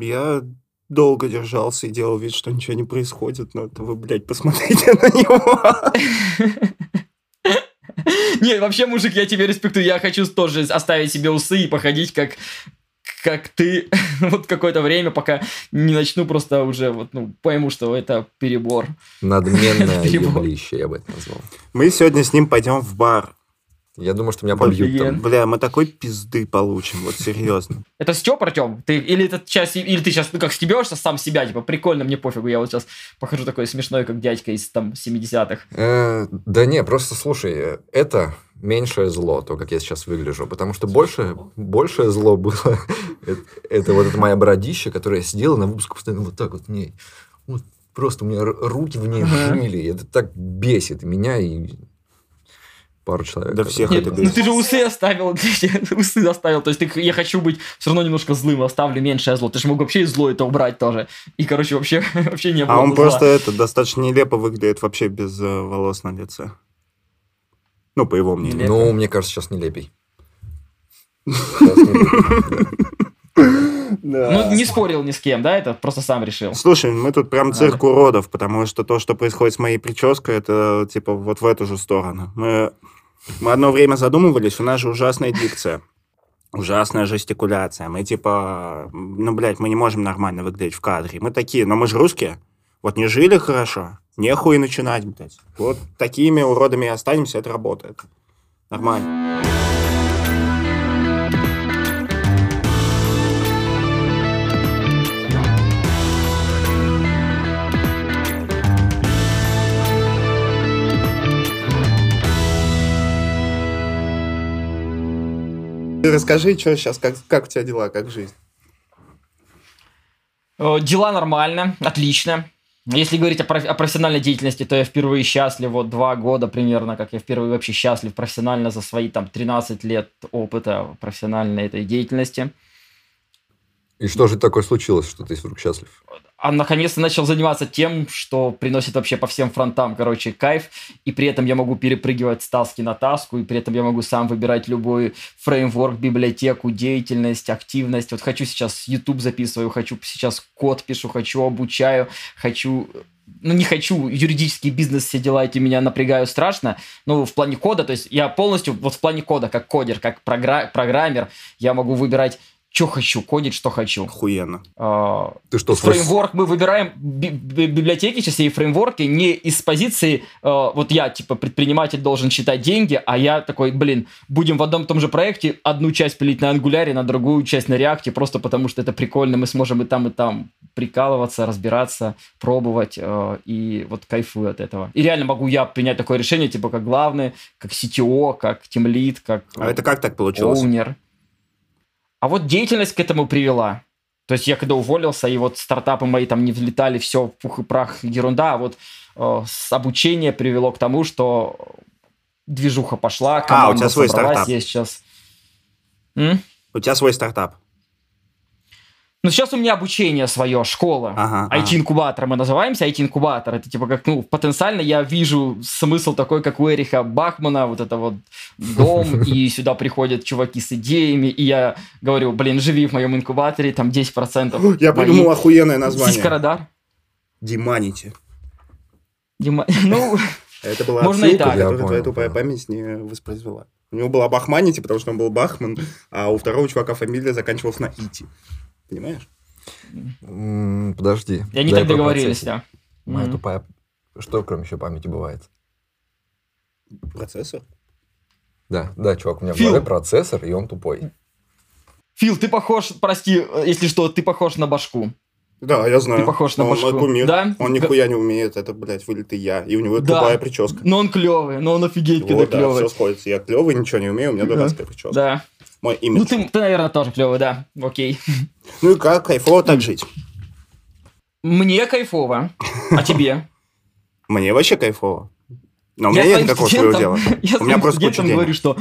Я долго держался и делал вид, что ничего не происходит, но это вы, блядь, посмотрите на него. Не, вообще, мужик, я тебе респектую. Я хочу тоже оставить себе усы и походить как как ты вот какое-то время, пока не начну просто уже вот, ну, пойму, что это перебор. Надменное еблище, я бы это назвал. Мы сегодня с ним пойдем в бар. Я думаю, что меня побьют там. Бля, мы такой пизды получим, вот серьезно. Это Степ, Артем? Ты, или, это сейчас, или ты сейчас, ну, как стебешься сам себя, типа, прикольно, мне пофигу, я вот сейчас похожу такой смешной, как дядька из, там, 70-х. Э, да не, просто слушай, это меньшее зло, то, как я сейчас выгляжу. Потому что больше, большее зло было, это, это вот это моя бородища, которая сидела на выпуске постоянно вот так вот в ней. Вот просто у меня руки в ней жили. Это так бесит меня и пару человек. Да всех Нет, это Ну ты же усы оставил, усы оставил. То есть ты, я хочу быть все равно немножко злым, оставлю меньшее зло. Ты же мог вообще и зло это убрать тоже. И, короче, вообще, вообще не было А он зла. просто это достаточно нелепо выглядит вообще без э, волос на лице. Ну, по его мнению. Ну, мне кажется, сейчас нелепей. Ну, не спорил ни с кем, да, это просто сам решил. Слушай, мы тут прям цирк уродов, потому что то, что происходит с моей прической, это типа вот в эту же сторону. Мы, мы одно время задумывались, у нас же ужасная дикция. Ужасная жестикуляция. Мы типа, ну, блядь, мы не можем нормально выглядеть в кадре. Мы такие, но мы же русские. Вот не жили хорошо, нехуй начинать, блядь. Вот такими уродами и останемся, это работает. Нормально. Ты расскажи, что сейчас, как, как у тебя дела, как жизнь? Э, Дела нормально, отлично. Если говорить о, проф- о профессиональной деятельности, то я впервые счастлив, вот два года примерно, как я впервые вообще счастлив профессионально за свои там 13 лет опыта профессиональной этой деятельности. И что же такое случилось, что ты вдруг счастлив? А наконец-то начал заниматься тем, что приносит вообще по всем фронтам, короче, кайф. И при этом я могу перепрыгивать с таски на таску, и при этом я могу сам выбирать любой фреймворк, библиотеку, деятельность, активность. Вот хочу сейчас YouTube записываю, хочу сейчас код пишу, хочу обучаю, хочу ну, не хочу, юридический бизнес, все дела эти меня напрягают страшно, но в плане кода, то есть я полностью, вот в плане кода, как кодер, как програ- программер, я могу выбирать что хочу, кодить, что хочу. Охуенно. А, Ты что, фреймворк мы выбираем би- би- библиотеки сейчас и фреймворки не из позиции э, вот я типа предприниматель должен считать деньги, а я такой, блин, будем в одном том же проекте одну часть пилить на ангуляре, на другую часть на реакте, просто потому что это прикольно, мы сможем и там и там прикалываться, разбираться, пробовать э, и вот кайфую от этого. И реально могу я принять такое решение, типа как главный, как CTO, как тимлид, как А это как так получилось? оунер. А вот деятельность к этому привела. То есть я когда уволился, и вот стартапы мои там не взлетали, все пух и прах, ерунда, а вот э, с обучения привело к тому, что движуха пошла, А, у тебя свой собралась, стартап. я сейчас... М? У тебя свой стартап. Ну, сейчас у меня обучение свое, школа. Ага, ага. IT-инкубатор мы называемся, IT-инкубатор. Это типа как, ну, потенциально я вижу смысл такой, как у Эриха Бахмана, вот это вот дом, и сюда приходят чуваки с идеями, и я говорю, блин, живи в моем инкубаторе, там 10%. Я мои. придумал охуенное название. Сиська-радар. Диманити. Дима- Ну, Это была Можно и отсылка, которую твоя тупая память не воспроизвела. У него была Бахманити, потому что он был Бахман, а у второго чувака фамилия заканчивалась на Ити. Понимаешь? Подожди. и они так договорились, да. Моя тупая... Что кроме еще памяти бывает? Процессор. Да, да, чувак, у меня в Фил. голове процессор, и он тупой. Фил, ты похож, прости, если что, ты похож на башку. Да, я знаю. Ты похож на он башку. кумир. Да? Он нихуя не умеет. Это, блядь, вылитый я. И у него Да. тупая прическа. Но он клевый, но он офигеть, когда Вот, да, клевый. все сходится. Я клевый, ничего не умею, у меня Да. дурацкая прическа. Да. Мой имидж. Ну, ты, ты, наверное, тоже клевый, да. Окей. Ну и как, кайфово так жить? Мне кайфово. А тебе? Мне вообще кайфово. Но у меня нет никакого своего дела. Я У меня просто куча денег. говорю, что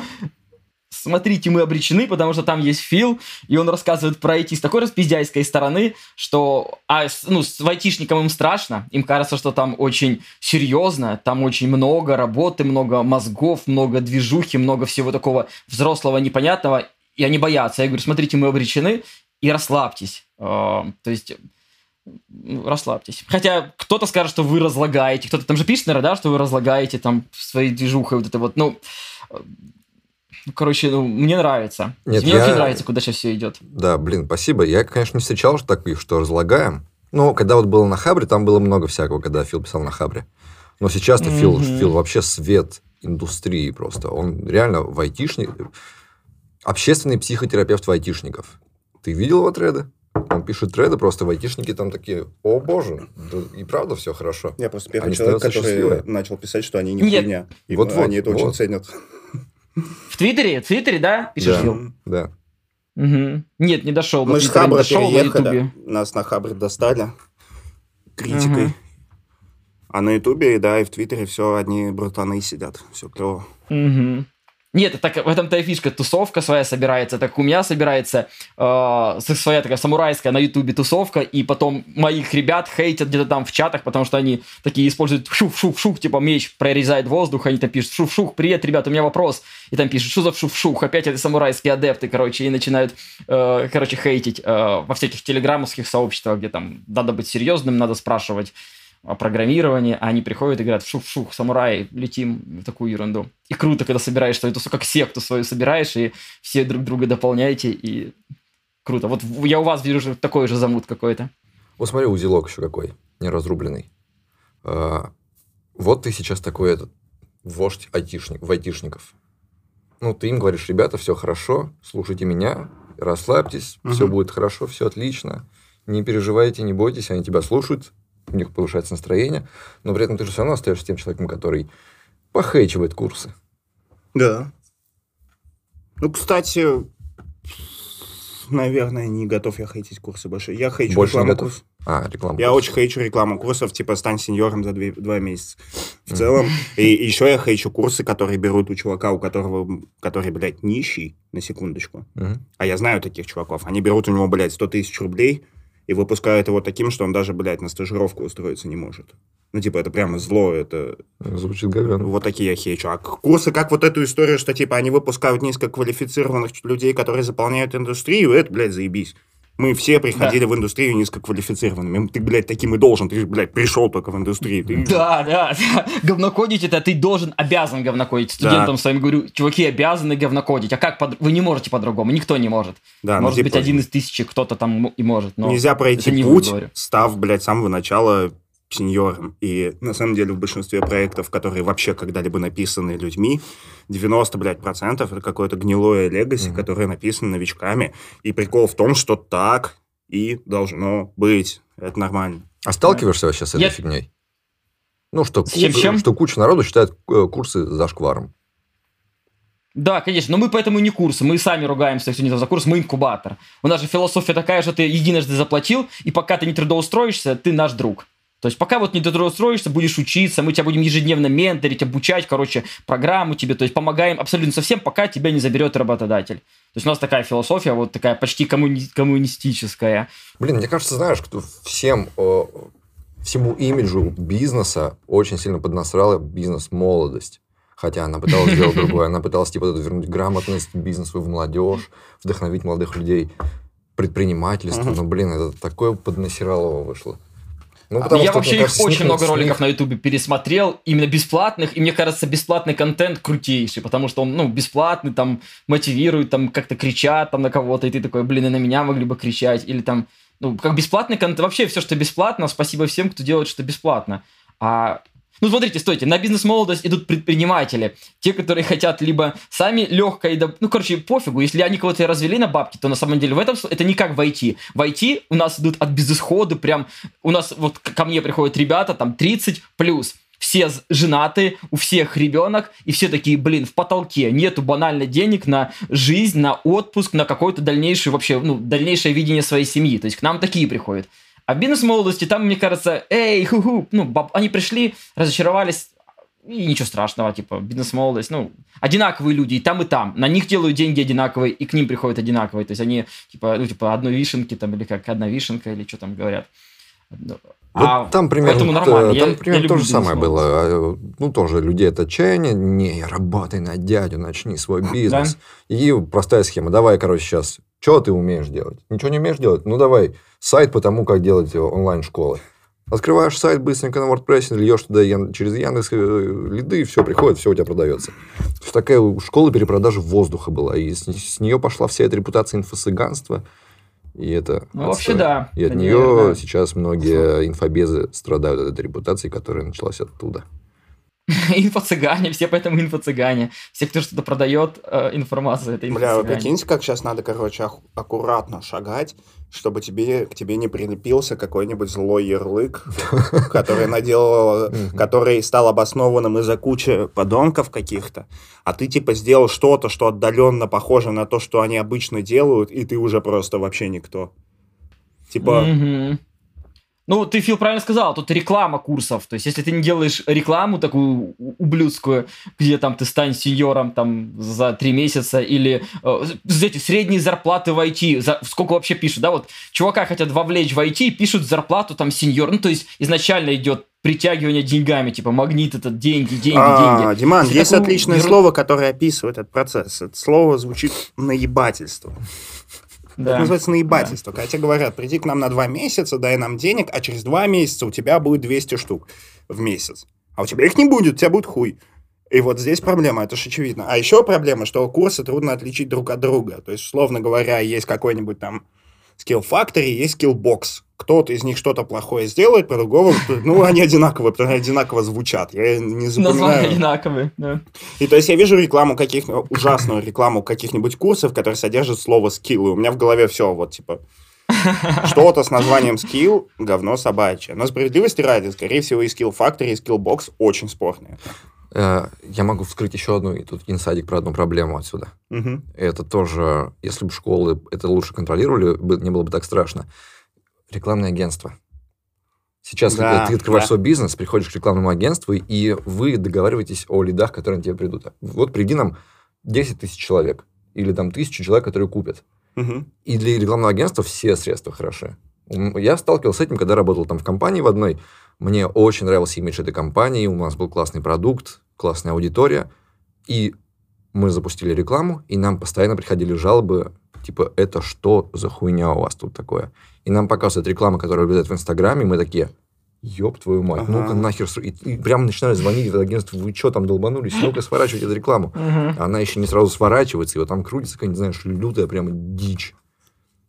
смотрите, мы обречены, потому что там есть Фил, и он рассказывает про IT с такой распиздяйской стороны, что а, ну, с айтишникам им страшно, им кажется, что там очень серьезно, там очень много работы, много мозгов, много движухи, много всего такого взрослого, непонятного, и они боятся. Я говорю, смотрите, мы обречены, и расслабьтесь. А, то есть ну, расслабьтесь. Хотя кто-то скажет, что вы разлагаете, кто-то там же пишет, наверное, да, что вы разлагаете там своей движухой вот это вот, ну, ну, короче, ну, мне нравится. Нет, мне я... очень нравится, куда сейчас все идет. Да, блин, спасибо. Я, конечно, не встречал таких, что разлагаем. Ну, когда вот было на Хабре, там было много всякого, когда Фил писал на Хабре. Но сейчас-то mm-hmm. Фил, Фил вообще свет индустрии просто. Он реально в айтишник... Общественный психотерапевт в айтишников. Ты видел его треды? Он пишет треды, просто в айтишники там такие, о боже, да и правда все хорошо. Я просто первый они человек, который счастливы. начал писать, что они не Нет. хуйня. И вот, они вот, это вот. очень ценят. В Твиттере? В Твиттере, да? Пишешь, да, да. Угу. Нет, не дошел. Мы с Хабра переехали, нас на Хабре достали критикой. Угу. А на Ютубе, да, и в Твиттере все одни братаны сидят. Все клево. Угу. Нет, так в этом-то и фишка. Тусовка своя собирается. Так у меня собирается э, своя такая самурайская на ютубе тусовка, и потом моих ребят хейтят где-то там в чатах, потому что они такие используют шух-шух-шух, типа меч прорезает воздух, они там пишут шух-шух, привет, ребят, у меня вопрос. И там пишут, что за шух-шух, опять это самурайские адепты, короче, и начинают, э, короче, хейтить э, во всяких телеграммовских сообществах, где там надо быть серьезным, надо спрашивать о программировании, а они приходят и говорят, шух-шух, самурай, летим в такую ерунду. И круто, когда собираешь тусу, как секту свою собираешь, и все друг друга дополняете, и круто. Вот я у вас вижу такой же замут какой-то. Вот смотри, узелок еще какой, неразрубленный. А, вот ты сейчас такой этот вождь айтишник, в айтишников. Ну, ты им говоришь, ребята, все хорошо, слушайте меня, расслабьтесь, угу. все будет хорошо, все отлично. Не переживайте, не бойтесь, они тебя слушают, у них повышается настроение, но при этом ты же все равно остаешься тем человеком, который похейчивает курсы. Да. Ну, кстати, наверное, не готов я хейтить курсы больше. Я хейчу больше рекламу курсов. А, рекламу. Я очень хейчу рекламу курсов, типа стань сеньором за две, два месяца. В целом. И еще я хейчу курсы, которые берут у чувака, у которого, который, блядь, нищий, на секундочку. А я знаю таких чуваков. Они берут у него, блядь, 100 тысяч рублей, и выпускают его таким, что он даже, блядь, на стажировку устроиться не может. Ну, типа, это прямо зло, это... Звучит говенно. Вот такие я хейчу. А курсы, как вот эту историю, что, типа, они выпускают низкоквалифицированных людей, которые заполняют индустрию, это, блядь, заебись. Мы все приходили да. в индустрию низкоквалифицированными. Ты, блядь, таким и должен. Ты, блядь, пришел только в индустрию. Ты... Да, да, да. Говнокодить это ты должен, обязан говнокодить. Студентам да. своим говорю, чуваки обязаны говнокодить. А как под... Вы не можете по-другому. Никто не может. Да, может ну, быть, типа... один из тысячи кто-то там и может. Но Нельзя пройти путь, став, блядь, с самого начала сеньором. И на самом деле в большинстве проектов, которые вообще когда-либо написаны людьми, 90, блядь, процентов это какое-то гнилое легаси, mm-hmm. которое написано новичками. И прикол в том, что так и должно быть. Это нормально. А сталкиваешься вообще с этой Я... фигней? Ну, что, чем, чем? что куча народу считает э, курсы за шкваром. Да, конечно, но мы поэтому не курсы, мы сами ругаемся, если не за курс, мы инкубатор. У нас же философия такая, что ты единожды заплатил, и пока ты не трудоустроишься, ты наш друг. То есть пока вот не трудоустроишься, будешь учиться, мы тебя будем ежедневно менторить, обучать, короче, программу тебе, то есть помогаем абсолютно совсем, пока тебя не заберет работодатель. То есть у нас такая философия, вот такая почти коммуни- коммунистическая. Блин, мне кажется, знаешь, всем, о, всему имиджу бизнеса очень сильно поднасрала бизнес-молодость. Хотя она пыталась сделать другое. Она пыталась типа вернуть грамотность бизнесу в молодежь, вдохновить молодых людей, предпринимательство. Но, блин, это такое поднасиралово вышло. Ну, потому я что, вообще их очень много роликов на Ютубе пересмотрел, именно бесплатных, и мне кажется, бесплатный контент крутейший, потому что он, ну, бесплатный, там, мотивирует, там, как-то кричат там на кого-то, и ты такой, блин, и на меня могли бы кричать, или там, ну, как бесплатный контент, вообще все, что бесплатно, спасибо всем, кто делает что бесплатно. А ну, смотрите, стойте, на бизнес-молодость идут предприниматели. Те, которые хотят либо сами легко и... Ну, короче, пофигу. Если они кого-то развели на бабки, то на самом деле в этом... Это не как в IT. В IT у нас идут от безысхода прям... У нас вот ко мне приходят ребята, там, 30 плюс все женаты, у всех ребенок, и все такие, блин, в потолке, нету банально денег на жизнь, на отпуск, на какое-то дальнейшее вообще, ну, дальнейшее видение своей семьи. То есть к нам такие приходят. А бизнес молодости там, мне кажется, эй, ху-ху, ну, баб, они пришли, разочаровались, и ничего страшного, типа, бизнес-молодость, ну, одинаковые люди, и там, и там. На них делают деньги одинаковые, и к ним приходят одинаковые. То есть они, типа, ну, типа, одной вишенки там, или как одна вишенка, или что там говорят. Вот а там примерно, нормально. Там я, примерно я то же самое было. А, ну, тоже людей от отчаяния. Не, работай на дядю, начни свой бизнес. Да? И простая схема. Давай, короче, сейчас Что ты умеешь делать? Ничего не умеешь делать? Ну, давай сайт по тому, как делать онлайн-школы. Открываешь сайт быстренько на WordPress, льешь туда ян... через Яндекс э, лиды, все приходит, все у тебя продается. Такая школа перепродажи воздуха была, и с, с нее пошла вся эта репутация инфо-цыганства. И это ну, вообще да. И от это нее неверно. сейчас многие инфобезы страдают от этой репутации, которая началась оттуда. Инфо-цыгане, все поэтому инфо-цыгане. Все, кто что-то продает э, информацию, это Бля, вы инфо-цыгане. прикиньте, как сейчас надо, короче, ах- аккуратно шагать, чтобы тебе, к тебе не прилепился какой-нибудь злой ярлык, который наделал, который стал обоснованным из-за кучи подонков каких-то, а ты типа сделал что-то, что отдаленно похоже на то, что они обычно делают, и ты уже просто вообще никто. Типа. Ну, ты, Фил, правильно сказал, тут реклама курсов. То есть, если ты не делаешь рекламу такую ублюдскую, где там ты стань сеньором там за три месяца, или э, эти средние зарплаты в IT, за, сколько вообще пишут, да, вот чувака хотят вовлечь в IT, пишут зарплату там сеньор, ну, то есть, изначально идет притягивание деньгами, типа магнит этот, деньги, деньги, а, деньги. Диман, есть такую отличное ерунду- слово, которое описывает этот процесс. Это слово звучит наебательство. Да. Это называется наебательство. Когда тебе говорят, приди к нам на два месяца, дай нам денег, а через два месяца у тебя будет 200 штук в месяц. А у тебя их не будет, у тебя будет хуй. И вот здесь проблема, это же очевидно. А еще проблема, что курсы трудно отличить друг от друга. То есть, условно говоря, есть какой-нибудь там Skill Factory, есть Skill Box. Кто-то из них что-то плохое сделает, по-другому, ну, они одинаковые, потому что одинаково звучат. Я не Названия запоминаю. одинаковые, да. И то есть я вижу рекламу каких ужасную рекламу каких-нибудь курсов, которые содержат слово скилл. И у меня в голове все вот типа что-то с названием скилл, говно собачье. Но справедливости ради, скорее всего, и Skill Factory, и Skill Box очень спорные. Э, Я могу вскрыть еще одну, и тут инсайдик про одну проблему отсюда. Мгм. Это тоже, если бы школы это лучше контролировали, не было бы так страшно. Рекламное агентство. Сейчас Да, ты открываешь да. свой бизнес, приходишь к рекламному агентству, и вы договариваетесь о лидах, которые на тебе придут. Вот приди нам 10 тысяч человек, или там тысячу человек, которые купят. Мгм. И для рекламного агентства все средства хороши. Я сталкивался с этим, когда работал там в компании в одной. Мне очень нравился имидж этой компании, у нас был классный продукт, классная аудитория. И мы запустили рекламу, и нам постоянно приходили жалобы, типа, это что за хуйня у вас тут такое? И нам показывают рекламу, которая выдает в Инстаграме, и мы такие, ёб твою мать, Ага. ну-ка нахер. И, и прям начинают звонить в агентство, вы что там долбанулись, ну-ка сворачивайте эту рекламу. Мгм. Она еще не сразу сворачивается, и вот там крутится какая-нибудь, знаешь, лютая прямо дичь.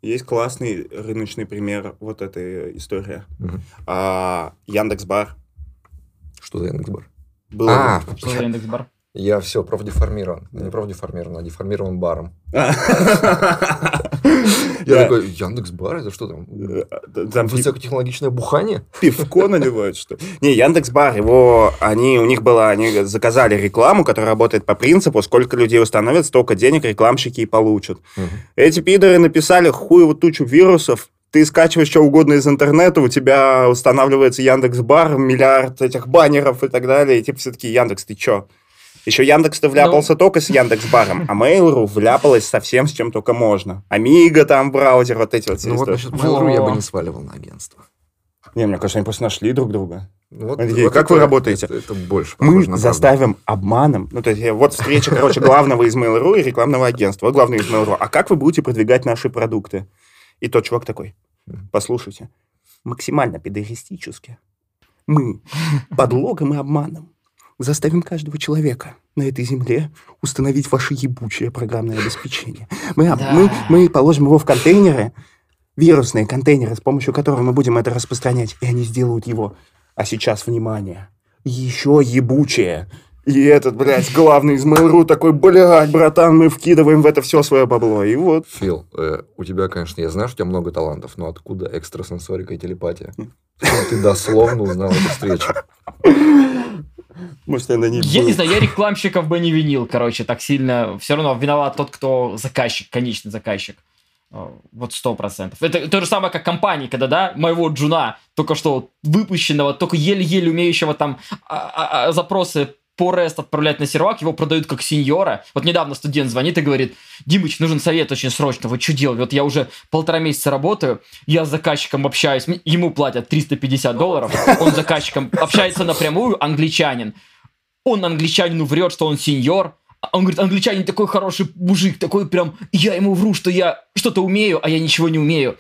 Есть классный рыночный пример вот этой истории. Мгм. А, Яндекс.Бар. Что за Яндекс.Бар? Было А, Что за индекс-бар? я все, профдеформирован. Не профдеформирован, а деформирован баром. Я Да. такой, Яндекс.Бар, это что там? Там Высокотехнологичное бухание? пивко наливают, что ли? Не, Яндекс.Бар, его, они, у них было, они заказали рекламу, которая работает по принципу, сколько людей установят, столько денег рекламщики и получат. Эти пидоры написали хуеву тучу вирусов, ты скачиваешь что угодно из интернета, у тебя устанавливается Яндекс.Бар, миллиард этих баннеров и так далее, и типа все-таки Яндекс, ты чё? Еще Яндекс-то вляпался только с Яндекс.Баром, а Mail.ru вляпалась совсем с чем только можно. Амиго там, браузер, вот эти вот Ну вот насчет Mail.ru я бы не сваливал на агентство. Не, мне кажется, они просто нашли друг друга. Ну Вот, такие, «Как вы работаете?» Это, это больше Мы на правду. заставим обманом. Ну, то есть, э, вот встреча, короче, главного из Mail.ru и рекламного агентства. Вот главный из Mail.ru. А как вы будете продвигать наши продукты? И тот чувак такой, послушайте, максимально педагогистически. Мы подлогом и обманом заставим каждого человека на этой земле установить ваше ебучее программное обеспечение. Мы, Да. мы, мы положим его в контейнеры, вирусные контейнеры, с помощью которых мы будем это распространять, и они сделают его. А сейчас, внимание, еще ебучее. И этот, блядь, главный из Mail.ru такой, блядь, братан, мы вкидываем в это все свое бабло. И вот. Фил, э, у тебя, конечно, я знаю, что у тебя много талантов, но откуда экстрасенсорика и телепатия? Ты дословно узнал эту встречу. Может, она не Я не знаю, я рекламщиков бы не винил, короче, так сильно. Все равно виноват тот, кто заказчик, конечный заказчик. Э, Вот сто процентов. Это то же самое, как компании, когда, да, моего джуна, только что выпущенного, только еле-еле умеющего там а, а, а, запросы по REST отправлять на сервак, его продают как сеньора. Вот недавно студент звонит и говорит, Димыч, нужен совет очень срочно, вот что делать? Вот я уже полтора месяца работаю, я с заказчиком общаюсь, ему платят 350 долларов, он с заказчиком общается напрямую, англичанин. Он англичанину врет, что он сеньор, А Он говорит, англичанин такой хороший мужик, такой прям, я ему вру, что я что-то умею, а я ничего не умею.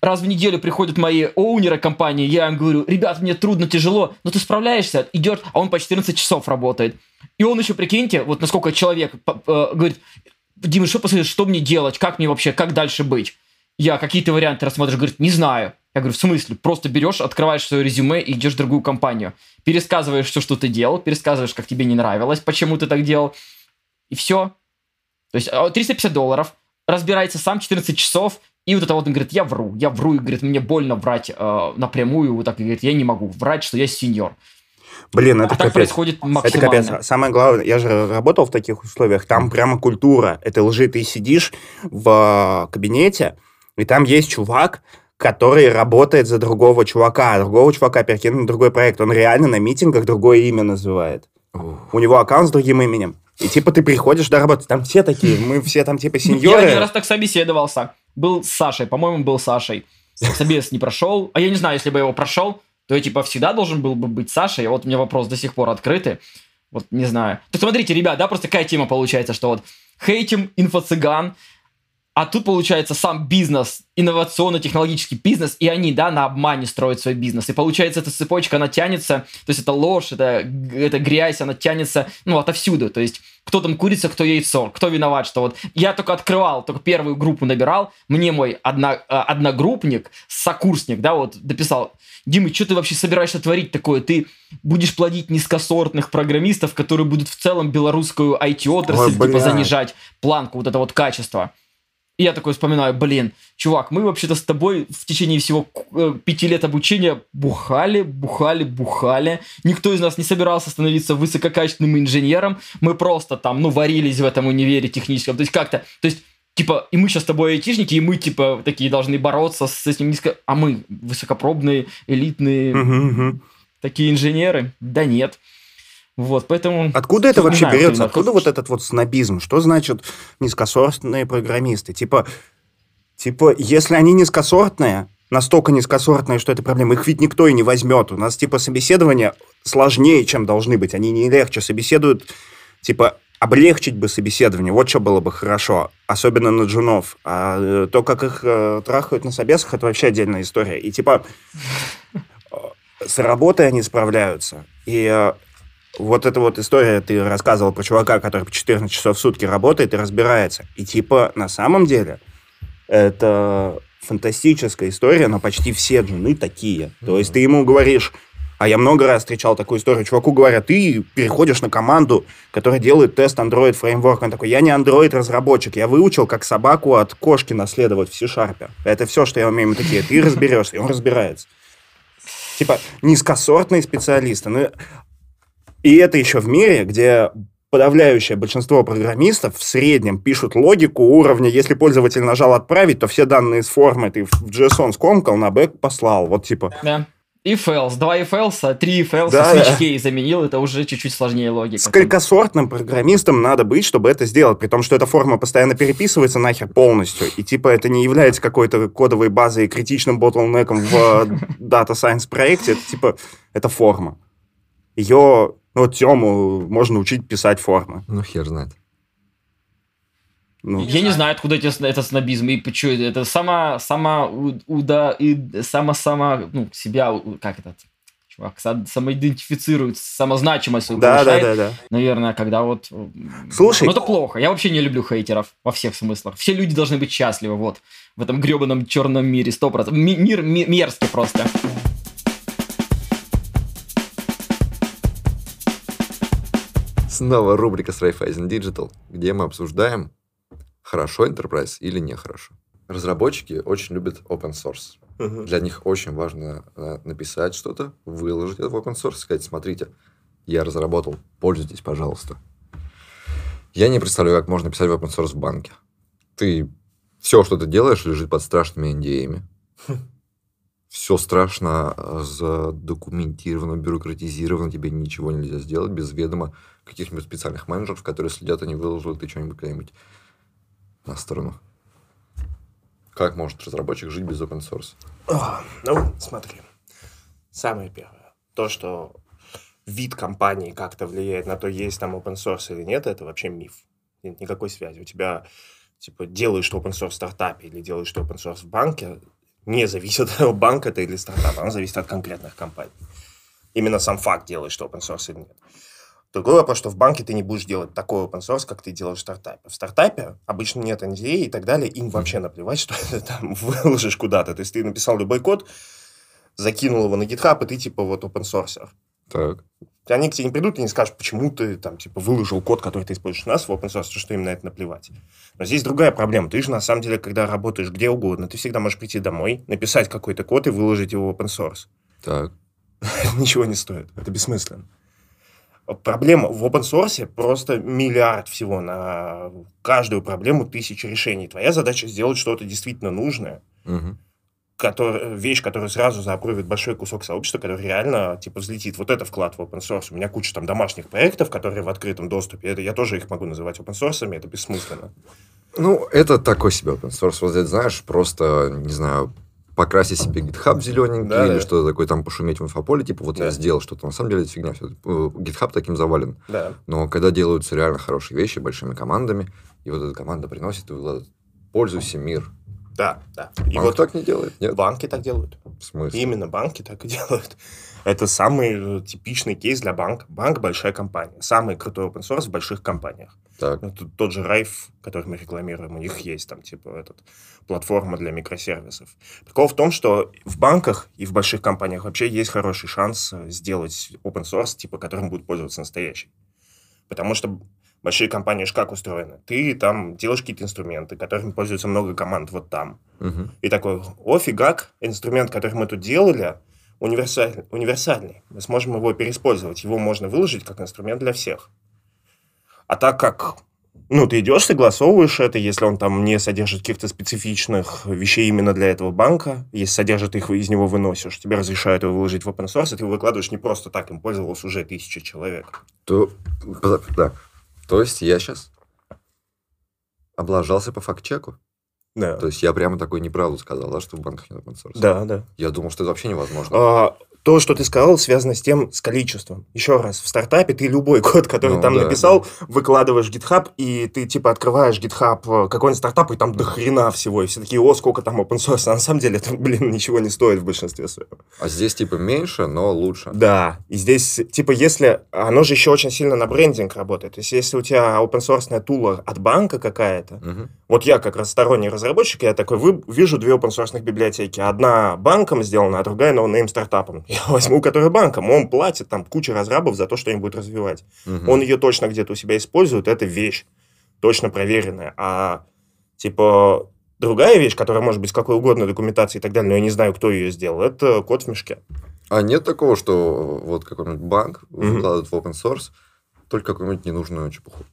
Раз в неделю приходят мои оунеры компании, я им говорю, ребят, мне трудно, тяжело, но ты справляешься, идет, а он по 14 часов работает. И он еще, прикиньте, вот насколько человек э, говорит, Дима, что посоветуешь, что мне делать, как мне вообще, как дальше быть? Я какие-то варианты рассмотришь, говорит, не знаю. Я говорю, в смысле? Просто берешь, открываешь свое резюме и идешь в другую компанию. Пересказываешь все, что ты делал, пересказываешь, как тебе не нравилось, почему ты так делал. И все. То есть 350 долларов, разбирается сам 14 часов, и вот это вот он говорит, я вру, я вру, и говорит, мне больно врать э, напрямую, вот так, и говорит, я не могу врать, что я сеньор. Блин, это а капец. так происходит максимально. Это капец. Самое главное, я же работал в таких условиях, там прямо культура. Это лжи. Ты сидишь в кабинете, и там есть чувак, который работает за другого чувака, а другого чувака перекинут на другой проект. Он реально на митингах другое имя называет. У него аккаунт с другим именем. И типа ты приходишь до работы, там все такие, мы все там типа сеньоры. Я один раз так собеседовался. Был с Сашей, по-моему, был с Сашей. Собес не прошел. А я не знаю, если бы я его прошел, то я типа всегда должен был бы быть Сашей. А вот у меня вопрос до сих пор открытый. Вот не знаю. Так смотрите, ребят, да, просто какая тема получается, что вот хейтим инфо-цыган, а тут, получается, сам бизнес, инновационно-технологический бизнес, и они, да, на обмане строят свой бизнес. И получается, эта цепочка, она тянется, то есть это ложь, это, это грязь, она тянется, ну, отовсюду. То есть кто там курица, кто яйцо, кто виноват, что вот я только открывал, только первую группу набирал, мне мой одно, а, одногруппник, сокурсник, да, вот дописал, Дима, что ты вообще собираешься творить такое? Ты будешь плодить низкосортных программистов, которые будут в целом белорусскую IT-отрасль, типа, занижать планку вот этого вот качества. И я такой вспоминаю, блин, чувак, мы вообще-то с тобой в течение всего э, пяти лет обучения бухали, бухали, бухали. Никто из нас не собирался становиться высококачественным инженером. Мы просто там, ну, варились в этом универе техническом. То есть как-то, то есть типа, и мы сейчас с тобой айтишники, и мы, типа, такие должны бороться с этим низко... А мы высокопробные, элитные, uh-huh, такие инженеры? Да нет. Вот, поэтому... Откуда это вообще знаю, берется? Откуда вот этот вот снобизм? Что значит низкосортные программисты? Типа, типа, если они низкосортные, настолько низкосортные, что это проблема, их ведь никто и не возьмет. У нас, типа, собеседования сложнее, чем должны быть. Они не легче собеседуют, типа, облегчить бы собеседование, вот что было бы хорошо, особенно на джунов. А э, то, как их э, трахают на собесах, это вообще отдельная история. И типа с работой они справляются. И э, вот эта вот история, ты рассказывал про чувака, который по 14 часов в сутки работает и разбирается. И типа на самом деле это фантастическая история, но почти все джуны такие. Mm-hmm. То есть ты ему говоришь, а я много раз встречал такую историю. Чуваку говорят, ты переходишь на команду, которая делает тест Android фреймворк. Он такой, я не Android разработчик, я выучил, как собаку от кошки наследовать в C-Sharp. Это все, что я умею. Мы такие, ты разберешься, и он разбирается. Типа, низкосортные специалисты. Ну, и это еще в мире, где подавляющее большинство программистов в среднем пишут логику уровня, если пользователь нажал «Отправить», то все данные с формы ты в JSON скомкал, на бэк послал. Вот типа... Да. If else, два if else, три if else, да, switch key заменил, это уже чуть-чуть сложнее логика. Сколькосортным программистом надо быть, чтобы это сделать, при том, что эта форма постоянно переписывается нахер полностью, и типа это не является какой-то кодовой базой и критичным ботлнеком в Data Science проекте, это типа, это форма. Ее вот Тему можно учить писать формы. Ну, хер знает. Ну. Я не знаю, откуда эти, это снобизм. И почему это сама, сама, уда, и сама, сама, ну, себя, как этот, чувак, самоидентифицирует, самозначимость да, да, да, да. Наверное, когда вот... Слушай... Ну, это плохо. Я вообще не люблю хейтеров во всех смыслах. Все люди должны быть счастливы, вот, в этом гребаном черном мире, сто процентов. Мир мерзкий просто. Снова рубрика с Raiffeisen Digital, где мы обсуждаем, хорошо Enterprise или нехорошо. Разработчики очень любят open source. Uh-huh. Для них очень важно э, написать что-то, выложить это в open source, сказать, смотрите, я разработал, пользуйтесь, пожалуйста. Я не представляю, как можно писать в open source в банке. Ты все, что ты делаешь, лежит под страшными NDA. все страшно э, задокументировано, бюрократизировано, тебе ничего нельзя сделать без ведома каких-нибудь специальных менеджеров, которые следят, они выложат ты что-нибудь куда-нибудь на сторону. Как может разработчик жить без open source? О, ну, смотри. Самое первое. То, что вид компании как-то влияет на то, есть там open source или нет, это вообще миф. Нет никакой связи. У тебя, типа, делаешь open source в стартапе или делаешь open source в банке, не зависит от банка это или стартапа, оно зависит от конкретных компаний. Именно сам факт делаешь, open source или нет. Другой вопрос, что в банке ты не будешь делать такой open source, как ты делаешь в стартапе. В стартапе обычно нет NDA и так далее, им вообще наплевать, что ты там выложишь куда-то. То есть ты написал любой код, закинул его на GitHub, и ты типа вот open source. Так. Они к тебе не придут и не скажут, почему ты там типа выложил код, который ты используешь у нас в open source, что им на это наплевать. Но здесь другая проблема. Ты же на самом деле, когда работаешь где угодно, ты всегда можешь прийти домой, написать какой-то код и выложить его в open source. Так. Ничего не стоит. Это бессмысленно. Проблема в open source просто миллиард всего. На каждую проблему тысячи решений. Твоя задача сделать что-то действительно нужное, Мгм. который, вещь, которая сразу заапрувит большой кусок сообщества, который реально, типа, взлетит. Вот это вклад в open source. У меня куча там домашних проектов, которые в открытом доступе. Это, я тоже их могу называть open source, это бессмысленно. Ну, это такой себе open source. Вот здесь, знаешь, просто, не знаю, покрасить себе GitHub зелененький Да, или да. что-то такое, там пошуметь в инфополе, типа, вот Да. я сделал что-то. На самом деле это фигня. всё. Э, GitHub таким завален. Да. Но когда делаются реально хорошие вещи большими командами, и вот эта команда приносит и выкладывает, пользуйся мир. Да, да. И Банк вот так не делает, нет? банки так делают. В смысле? Именно банки так и делают. Это самый э, типичный кейс для банка. Банк – большая компания. Самый крутой open source в больших компаниях. Так. Ну, тут тот же Райф, который мы рекламируем, у них есть там, типа, этот, платформа для микросервисов. Прикол в том, что в банках и в больших компаниях вообще есть хороший шанс э, сделать open source, типа, которым будет пользоваться настоящий. Потому что большие компании же как устроены? Ты там делаешь какие-то инструменты, которыми пользуется много команд вот там. Мгм. И такой, о, фигак, инструмент, который мы тут делали, универсаль- универсальный. Мы сможем его переиспользовать. Его можно выложить как инструмент для всех. А так как, ну, ты идешь, согласовываешь это, если он там не содержит каких-то специфичных вещей именно для этого банка, если содержит их, из него выносишь, тебе разрешают его выложить в open source, и ты его выкладываешь не просто так, им пользовалось уже тысяча человек. То, да. То есть я сейчас облажался по факт-чеку? Да. То есть я прямо такой неправду сказал, да, что в банках нет open source? Да, да. Я думал, что это вообще невозможно. А, то, что ты сказал, связано с тем, с количеством. Еще раз, в стартапе ты любой код, который Ну, там да, написал, выкладываешь в GitHub, и ты, типа, открываешь GitHub э, какой-нибудь стартап, и там до хрена всего, и все такие, о, сколько там open source. А на самом деле это, блин, ничего не стоит в большинстве своем. А здесь типа меньше, но лучше. Да, и здесь, типа, если... Оно же еще очень сильно на брендинг работает. То есть, если у тебя open source tool а от банка какая-то, Мгм. вот я как раз сторонний разработчик, я такой вы, вижу две open source библиотеки. Одна банком сделана, а другая no-name стартапом. Я возьму, которая банком. Он платит там куча разрабов за то, что они будут развивать. Мгм. Он ее точно где-то у себя использует, это вещь точно проверенная. А типа другая вещь, которая может быть с какой угодно документацией и так далее, но я не знаю, кто ее сделал, это код в мешке. А нет такого, что вот какой-нибудь банк выкладывает в open source только какую-нибудь ненужную чепуху?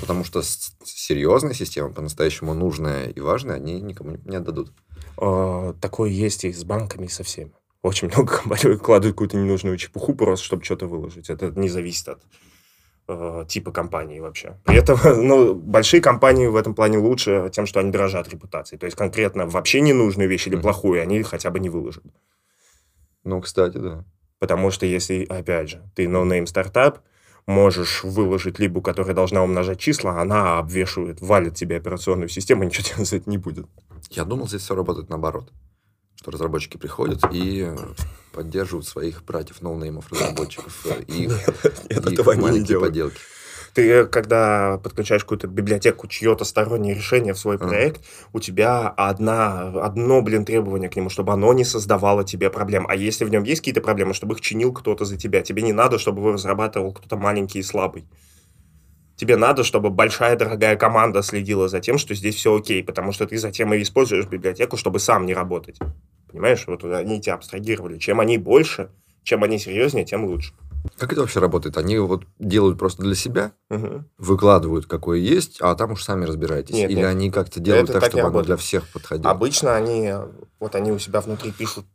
Потому что серьезная система, по-настоящему нужная и важная, они никому не- не отдадут. А, Такое есть и с банками, и со всеми. Очень много компаний выкладывают какую-то ненужную чепуху просто, чтобы что-то выложить. Это не зависит от э, типа компании вообще. При этом, ну, большие компании в этом плане лучше тем, что они дорожат репутацией. То есть конкретно вообще ненужную вещь или плохую они хотя бы не выложат. Ну, кстати, да. Потому что если, опять же, ты no-name стартап, можешь выложить либу, которая должна умножать числа, она обвешивает, валит тебе операционную систему, ничего это не будет. Я думал, здесь все работает наоборот. Разработчики приходят и э, поддерживают своих братьев ноунеймов разработчиков э, и их, Нет, их маленькие поделки. Ты, когда подключаешь какую-то библиотеку, чье-то стороннее решение в свой проект, у тебя одна, одно, блин, требование к нему, чтобы оно не создавало тебе проблем. А если в нем есть какие-то проблемы, чтобы их чинил кто-то за тебя. Тебе не надо, чтобы его разрабатывал кто-то маленький и слабый. Тебе надо, чтобы большая дорогая команда следила за тем, что здесь все окей, потому что ты затем и используешь библиотеку, чтобы сам не работать. Понимаешь, вот они тебя абстрагировали. Чем они больше, чем они серьезнее, тем лучше. Как это вообще работает? Они вот делают просто для себя, Мгм. выкладывают, какое есть, а там уж сами разбирайтесь. Нет, Или нет. они как-то делают Это так, так чтобы оно для всех подходило? Обычно они, вот они у себя внутри пишут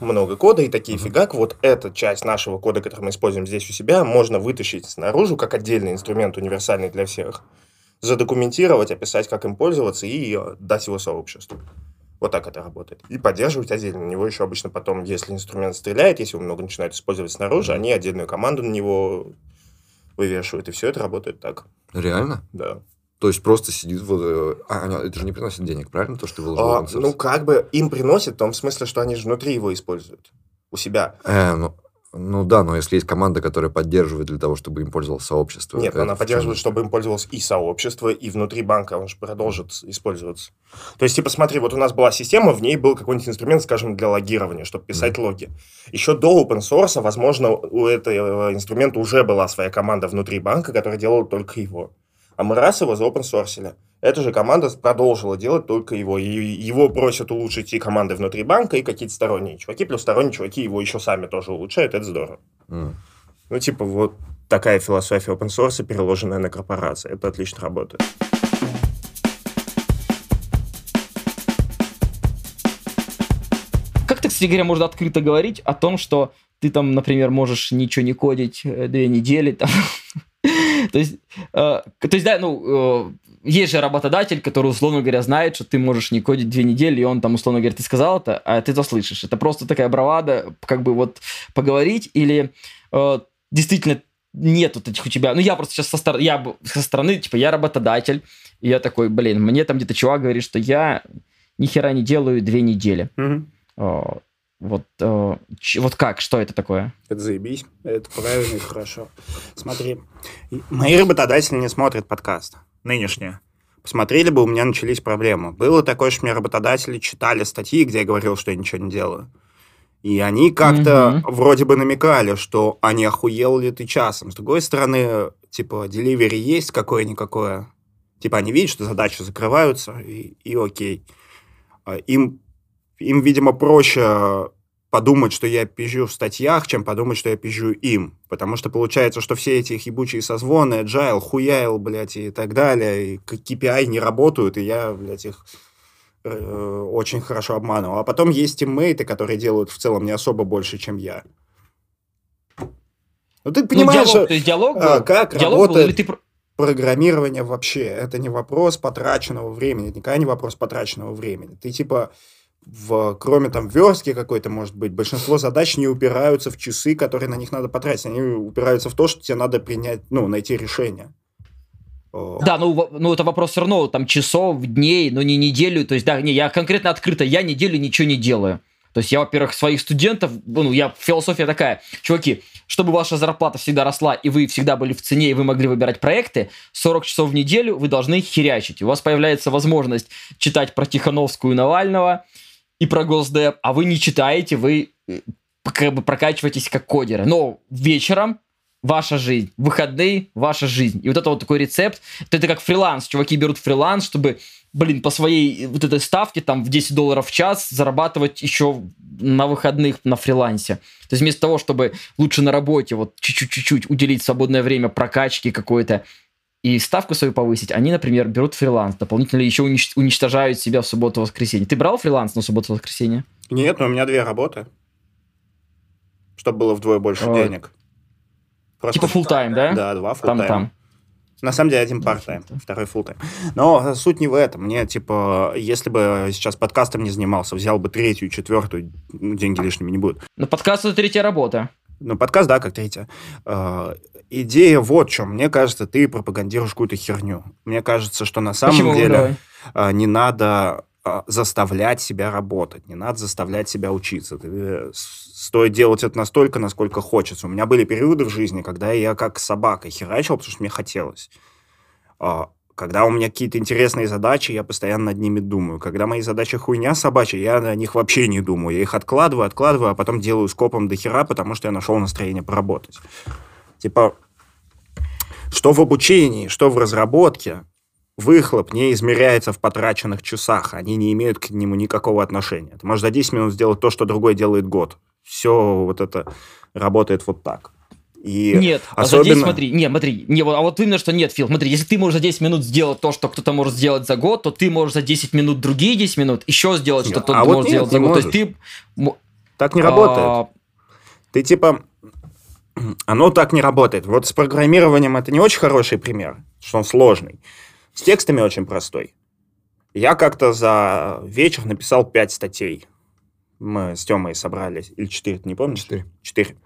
много кода и такие, фигак, вот эта часть нашего кода, который мы используем здесь у себя, можно вытащить снаружи как отдельный инструмент, универсальный для всех, задокументировать, описать, как им пользоваться и э, дать его сообществу. Вот так это работает. И поддерживать отдельно. На него еще обычно потом, если инструмент стреляет, если его много начинают использовать снаружи, они отдельную команду на него вывешивают. И все это работает так. Реально? Да. То есть просто сидит вот... э, А, нет, это же не приносит денег, правильно? То, что ты выложил А, ну, как бы им приносит в том смысле, что они же внутри его используют. У себя. Э, ну, ну да, но если есть команда, которая поддерживает для того, чтобы им пользовалось сообщество. Нет, она поддерживает, чтобы им пользовалось и сообщество, и внутри банка он же продолжит использоваться. То есть, типа, смотри, вот у нас была система, в ней был какой-нибудь инструмент, скажем, для логирования, чтобы писать логи. Еще до open source, возможно, у этого инструмента уже была своя команда внутри банка, которая делала только его. А мы раз его за open source. Эта же команда продолжила делать только его. И его просят улучшить и команды внутри банка, и какие-то сторонние чуваки, плюс сторонние чуваки его еще сами тоже улучшают. Это здорово. М. Ну, типа, вот такая философия open source, переложенная на корпорации. Это отлично работает. Как так с Игорем можно открыто говорить о том, что ты там, например, можешь ничего не кодить э, две недели, там. то есть, э, то есть, да, ну, э, есть же работодатель, который, условно говоря, знает, что ты можешь не кодить две недели, и он там, условно говоря, ты сказал это, а ты это слышишь. Это просто такая бравада, как бы вот поговорить, или э, действительно нет вот этих у тебя... Ну, я просто сейчас со, стор- я со стороны, типа, я работодатель, и я такой, блин, мне там где-то чувак говорит, что я ни хера не делаю две недели. О, Вот, э, ч- вот как, что это такое? Это заебись. Это правильно и хорошо. Смотри, мои работодатели не смотрят подкаст. Нынешние. Посмотрели бы, у меня начались проблемы. Было такое, что мне работодатели читали статьи, где я говорил, что я ничего не делаю. И они как-то вроде бы намекали, что а не охуел ли ты часом. С другой стороны, типа, деливери есть какое-никакое. Типа, они видят, что задачи закрываются, и, и окей. А Им, им, видимо, проще подумать, что я пизжу в статьях, чем подумать, что я пизжу им. Потому что получается, что все эти их ебучие созвоны, agile, хуяйл, блядь, и так далее, и KPI не работают, и я, блядь, их э, очень хорошо обманывал. А потом есть тиммейты, которые делают в целом не особо больше, чем я. Ну, ты Ну, понимаешь, диалог, то есть диалог а, был? как Диалог был, работает или ты... про- программирование вообще. Это не вопрос потраченного времени. Это никогда не вопрос потраченного времени. Ты типа в, кроме там верстки какой-то, может быть, большинство задач не упираются в часы, которые на них надо потратить. Они упираются в то, что тебе надо принять, ну, найти решение. Да, ну, ну это вопрос все равно, там, часов, дней, но не неделю. То есть, да, не, я конкретно открыто, я неделю ничего не делаю. То есть я, во-первых, своих студентов, ну, я, философия такая, чуваки, чтобы ваша зарплата всегда росла, и вы всегда были в цене, и вы могли выбирать проекты, 40 часов в неделю вы должны херячить. У вас появляется возможность читать про Тихановскую и Навального и про Госдеп, а вы не читаете, вы э, как бы прокачиваетесь как кодеры. Но вечером ваша жизнь, выходные ваша жизнь. И вот это вот такой рецепт, это, как фриланс. Чуваки берут фриланс, чтобы, блин, по своей вот этой ставке там в 10 долларов в час зарабатывать еще на выходных на фрилансе. То есть вместо того, чтобы лучше на работе вот чуть-чуть-чуть уделить свободное время прокачке какой-то и ставку свою повысить, они, например, берут фриланс, дополнительно еще унич- уничтожают себя в субботу-воскресенье. Ты брал фриланс на субботу-воскресенье? Нет, но у меня две работы. Чтобы было вдвое больше Ой. денег. Просто- Типа full time, да? Да, два Там, full там. На самом деле один part-time, второй full-time. Но э, суть не в этом. Мне, типа, если бы сейчас подкастом не занимался, взял бы третью, четвертую, ну, деньги лишними не будут. Но подкаст это третья работа. Ну, подкаст, да, как третья. Э, идея вот в чем. Мне кажется, ты пропагандируешь какую-то херню. Мне кажется, что на самом Почему? деле Давай. а, не надо а, заставлять себя работать, не надо заставлять себя учиться. Ты, э, стоит делать это настолько, насколько хочется. У меня были периоды в жизни, когда я как собака херачил, потому что мне хотелось. Когда у меня какие-то интересные задачи, я постоянно над ними думаю. Когда мои задачи хуйня собачья, я на них вообще не думаю. Я их откладываю, откладываю, а потом делаю скопом до хера, потому что я нашел настроение поработать. Типа, что в обучении, что в разработке, выхлоп не измеряется в потраченных часах. Они не имеют к нему никакого отношения. Ты можешь за 10 минут сделать то, что другой делает год. Все вот это работает вот так. И Нет, а за 10, особенно- смотри, не, смотри, не, вот, а вот именно, что нет, Фил, смотри, если ты можешь за 10 минут сделать то, что кто-то может сделать за год, то ты можешь за 10 минут другие 10 минут еще сделать, что Нет, кто-то а вот может нет, сделать за не год. То есть ты... так не работает. а, Ты типа... Оно так не работает. Вот с программированием это не очень хороший пример, что он сложный. С текстами очень простой. Я как-то за вечер написал пять статей. Мы с Тёмой собрались. Или четыре, ты не помнишь? Четыре. Четыре.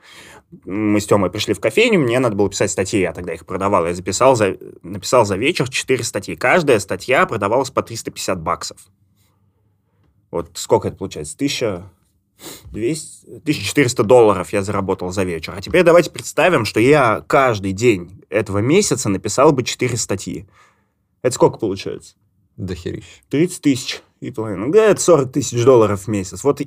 Мы с Тёмой пришли в кофейню, мне надо было писать статьи, я тогда их продавал. Я записал за, написал за вечер четыре статьи. Каждая статья продавалась по 350 баксов. Вот сколько это получается? Тысяча... 200, 1400 долларов я заработал за вечер. А теперь давайте представим, что я каждый день этого месяца написал бы 4 статьи. Это сколько получается? Дохерища. 30 тысяч и половина. Ну, это 40 тысяч долларов в месяц. Вот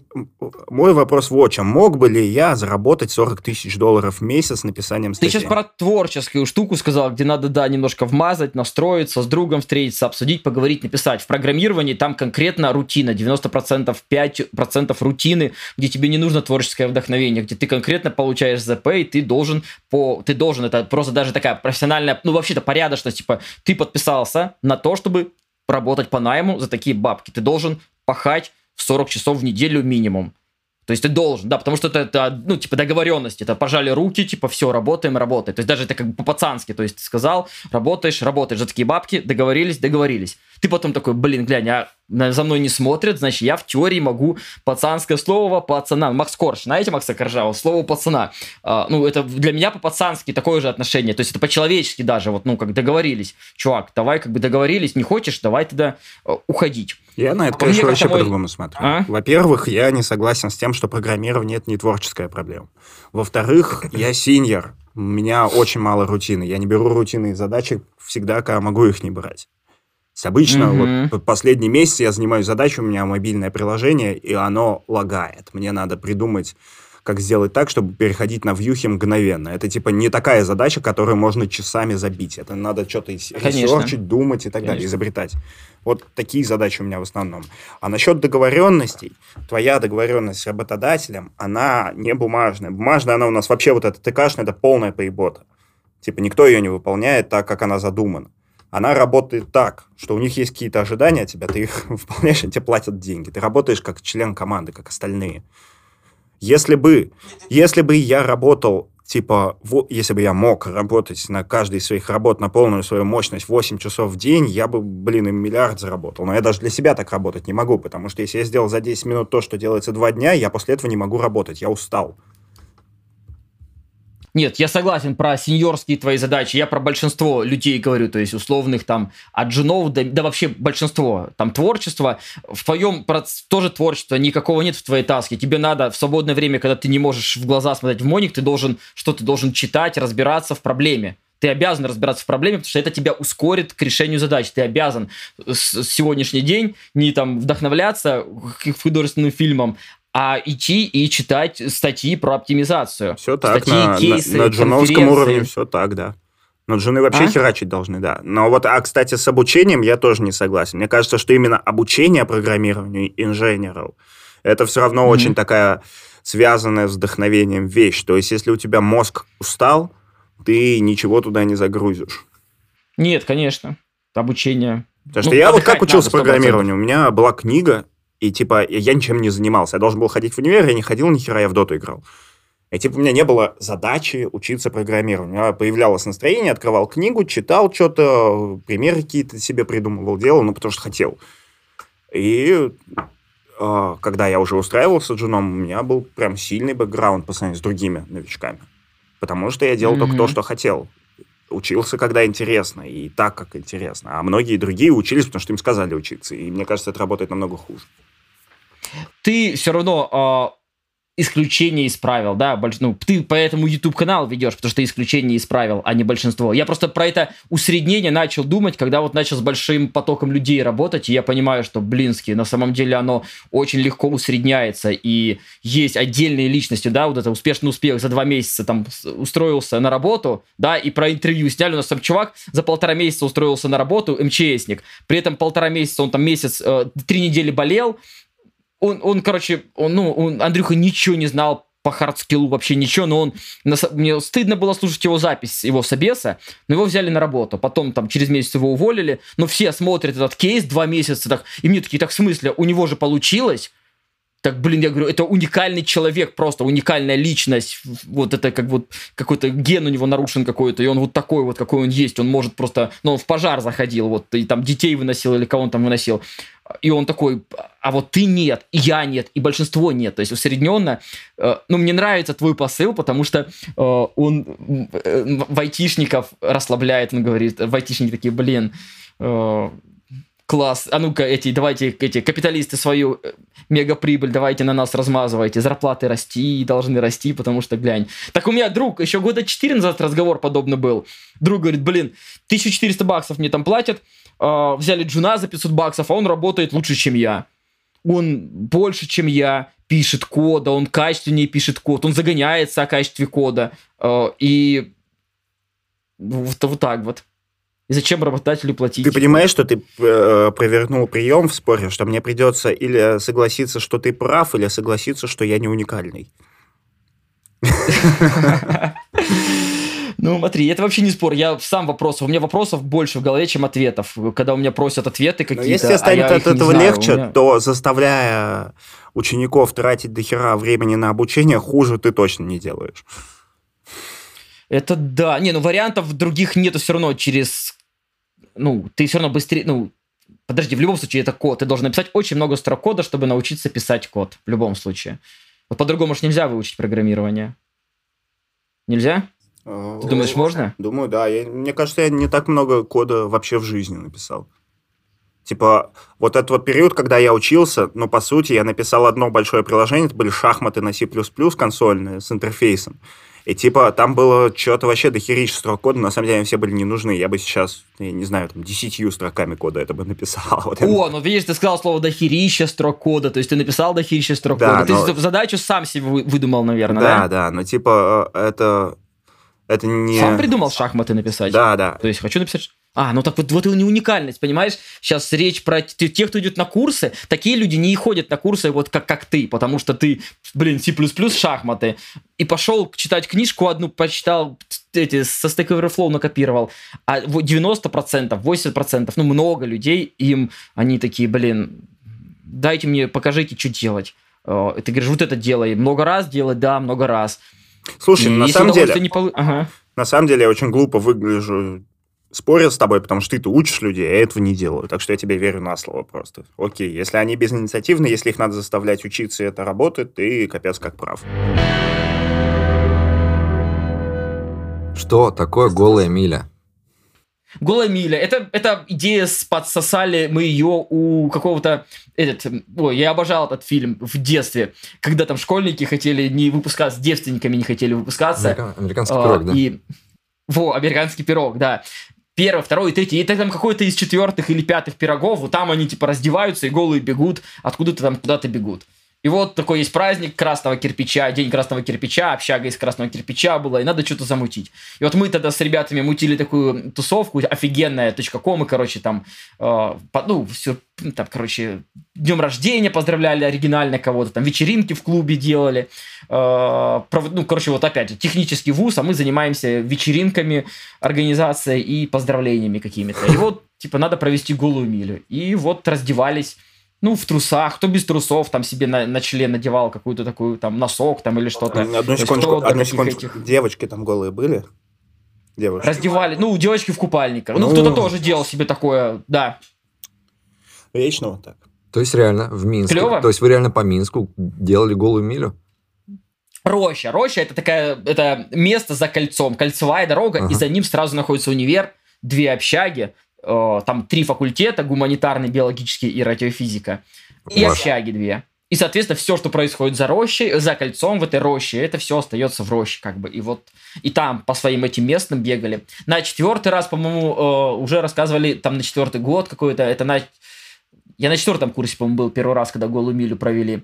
мой вопрос вот чем. Мог бы ли я заработать 40 тысяч долларов в месяц написанием статьи? Ты сейчас про творческую штуку сказал, где надо, да, немножко вмазать, настроиться, с другом встретиться, обсудить, поговорить, написать. В программировании там конкретно рутина, 90%, 5% рутины, где тебе не нужно творческое вдохновение, где ты конкретно получаешь ЗП, и ты должен по... Ты должен, это просто даже такая профессиональная, ну, вообще-то порядочность, типа, ты подписался на то, чтобы работать по найму за такие бабки. Ты должен пахать 40 часов в неделю минимум. То есть ты должен, да, потому что это, это ну, типа договоренность, это пожали руки, типа, все, работаем, работаем. То есть даже это как бы по-пацански, то есть ты сказал, работаешь, работаешь за такие бабки, договорились, договорились. Ты потом такой, блин, глянь, а за мной не смотрят, значит, я в теории могу пацанское слово пацана. Макс Корж, знаете Макса Коржа? Слово пацана. А, ну, это для меня по-пацански такое же отношение. То есть это по-человечески даже, вот, ну, как договорились. Чувак, давай как бы договорились, не хочешь, давай тогда uh, уходить. Я на это, мне, конечно, вообще мой- по-другому смотрю. А? Во-первых, я не согласен с тем, что программирование это не творческая проблема. Во-вторых, я синьор. У меня очень мало рутины. Я не беру рутинные задачи всегда, когда могу их не брать. Есть обычно Мгм. вот последний месяц я занимаюсь задачей, у меня мобильное приложение, и оно лагает. Мне надо придумать, как сделать так, чтобы переходить на вьюхи мгновенно. Это типа не такая задача, которую можно часами забить. Это надо что-то ресерчить, думать и так далее, Конечно. изобретать. Вот такие задачи у меня в основном. А насчет договоренностей, твоя договоренность с работодателем, она не бумажная. Бумажная она у нас вообще вот эта ТКшная, это полная поебота. Типа никто ее не выполняет так, как она задумана. Она работает так, что у них есть какие-то ожидания от тебя, ты их выполняешь, и тебе платят деньги. Ты работаешь как член команды, как остальные. Если бы, если бы я работал, типа, во- если бы я мог работать на каждой из своих работ на полную свою мощность 8 часов в день, я бы, блин, им миллиард заработал. Но я даже для себя так работать не могу, потому что если я сделал за 10 минут то, что делается два дня, я после этого не могу работать, я устал. Нет, я согласен про сеньорские твои задачи. Я про большинство людей говорю, то есть условных там от женов до, да вообще большинство там творчества. В твоем тоже творчества никакого нет в твоей таске. Тебе надо в свободное время, когда ты не можешь в глаза смотреть в моник, ты должен что ты должен читать, разбираться в проблеме. Ты обязан разбираться в проблеме, потому что это тебя ускорит к решению задач. Ты обязан с сегодняшний день не там вдохновляться художественным фильмом, а идти и читать статьи про оптимизацию. Все так, Статьи, на, на- кейсы, на джуновском конференции. уровне все так, да. Но джуны вообще А? херачить должны, да. Но вот, а, кстати, с обучением я тоже не согласен. Мне кажется, что именно обучение программированию инженеров, это все равно Мгм. очень такая связанная с вдохновением вещь. То есть, если у тебя мозг устал, ты ничего туда не загрузишь. Нет, конечно. Обучение. Потому что Ну, я вот как учился надо, 100%. программированию, у меня была книга, и типа я ничем не занимался. Я должен был ходить в универ, я не ходил ни хера, я в доту играл. И типа у меня не было задачи учиться программированию. У меня появлялось настроение, открывал книгу, читал что-то, примеры какие-то себе придумывал, делал, ну потому что хотел. И э, когда я уже устраивался джуном, у меня был прям сильный бэкграунд по сравнению с другими новичками. Потому что я делал только Мгм. то, что хотел. Учился, когда интересно, и так, как интересно. А многие другие учились, потому что им сказали учиться. И мне кажется, это работает намного хуже. Ты все равно а, исключение из правил, да, больш- ну, ты поэтому YouTube канал ведешь, потому что ты исключение из правил, а не большинство. Я просто про это усреднение начал думать, когда вот начал с большим потоком людей работать, и я понимаю, что, блински, на самом деле оно очень легко усредняется, и есть отдельные личности, да, вот это успешный успех за два месяца там устроился на работу, да, и про интервью сняли, у нас там чувак за полтора месяца устроился на работу, МЧСник, при этом полтора месяца, он там месяц, э, три недели болел, он, он, короче, он, ну, он, Андрюха ничего не знал по hard skill у, вообще ничего, но он, мне стыдно было слушать его запись, его собеса, но его взяли на работу, потом там через месяц его уволили, но все смотрят этот кейс два месяца, так, и мне такие, так в смысле, у него же получилось, так, блин, я говорю, это уникальный человек, просто уникальная личность. Вот это как вот какой-то ген у него нарушен какой-то, и он вот такой вот, какой он есть. Он может просто, ну, он в пожар заходил, вот, и там детей выносил или кого он там выносил. И он такой, а вот ты нет, и я нет, и большинство нет. То есть усредненно. Э, ну, мне нравится твой посыл, потому что э, он э, вайтишников расслабляет, он говорит, вайтишники такие, блин, э, класс, а ну-ка, эти, давайте, эти капиталисты свою э, мегаприбыль давайте на нас размазывайте, зарплаты расти, должны расти, потому что, глянь. Так у меня друг, еще года 4 назад разговор подобно был. Друг говорит, блин, 1400 баксов мне там платят, э, взяли джуна за 500 баксов, а он работает лучше, чем я. Он больше, чем я, пишет кода, он качественнее пишет код, он загоняется о качестве кода. Э, и вот, вот так вот. И зачем работодателю платить? Ты понимаешь, что ты э, провернул прием в споре, что мне придется или согласиться, что ты прав, или согласиться, что я не уникальный. Ну, смотри, это вообще не спор. Я сам вопросов. У меня вопросов больше в голове, чем ответов. Когда у меня просят ответы какие-то. Но если а станет от этого легче, меня... то заставляя учеников тратить до хера времени на обучение, хуже ты точно не делаешь. Это да. Не, ну вариантов других нету все равно через ну, ты все равно быстрее, ну, подожди, в любом случае это код. Ты должен написать очень много строк кода, чтобы научиться писать код. В любом случае. Вот по-другому же нельзя выучить программирование. Нельзя? Ты думаешь, можно? Думаю, да. Я, мне кажется, я не так много кода вообще в жизни написал. Типа, вот этот вот период, когда я учился, ну, по сути, я написал одно большое приложение, это были шахматы на C++ консольные с интерфейсом. И типа там было что-то вообще дохерища строк кода, на самом деле они все были не нужны. Я бы сейчас, я не знаю, там, десятью строками кода это бы написал. Вот О, ну видишь, ты сказал слово дохерища строк кода, то есть ты написал дохерища строк да, кода. Но... Ты задачу сам себе выдумал, наверное, да? Да, да, но типа э, это... Это не... Сам придумал шахматы написать? Да, да. То есть хочу написать а, ну так вот, вот и не уникальность, понимаешь? Сейчас речь про тех, кто идет на курсы. Такие люди не ходят на курсы вот как, как ты, потому что ты, блин, C++ шахматы. И пошел читать книжку одну, почитал, эти, со Stack Overflow накопировал. А 90%, 80%, ну много людей, им они такие, блин, дайте мне, покажите, что делать. Э, и ты говоришь, вот это делай. Много раз делать, да, много раз. Слушай, и на самом деле... Не пол... ага. На самом деле я очень глупо выгляжу спорят с тобой, потому что ты-то учишь людей, а я этого не делаю. Так что я тебе верю на слово просто. Окей, если они безинициативны, если их надо заставлять учиться, и это работает, ты капец как прав. Что такое голая миля? Голая миля. Это, это идея, подсосали мы ее у какого-то... Этот, ой, я обожал этот фильм в детстве, когда там школьники хотели не выпускаться, девственниками не хотели выпускаться. Америка... Американский а, пирог, да? И... Во, американский пирог, да первый, второй, третий, и там какой-то из четвертых или пятых пирогов, вот там они типа раздеваются и голые бегут, откуда-то там куда-то бегут. И вот такой есть праздник красного кирпича, день красного кирпича, общага из красного кирпича была, и надо что-то замутить. И вот мы тогда с ребятами мутили такую тусовку, офигенная, .com, и, короче, там, э, ну, все, там, короче, днем рождения поздравляли оригинально кого-то, там, вечеринки в клубе делали. Э, пров, ну, короче, вот опять, технический вуз, а мы занимаемся вечеринками, организацией и поздравлениями какими-то. И вот, типа, надо провести голую милю. И вот раздевались ну, в трусах, кто без трусов, там себе на, на член надевал какую-то такую, там, носок, там, или что-то. Одну секундочку, одну секундочку. Этих... Девочки там голые были? Девушки. Раздевали, ну, девочки в купальниках. Ну, ну кто-то тоже делал себе такое, да. Вечно вот так. То есть реально в Минске. Клево? То есть вы реально по Минску делали голую милю? Роща. Роща это такая, это место за кольцом, кольцевая дорога, ага. и за ним сразу находится универ, две общаги, там три факультета, гуманитарный, биологический и радиофизика, и Ваш. общаги две. И, соответственно, все, что происходит за рощей, за кольцом в этой роще, это все остается в роще, как бы. И вот и там по своим этим местным бегали. На четвертый раз, по-моему, э, уже рассказывали, там на четвертый год какой-то, это на... Я на четвертом курсе, по-моему, был первый раз, когда голую милю провели.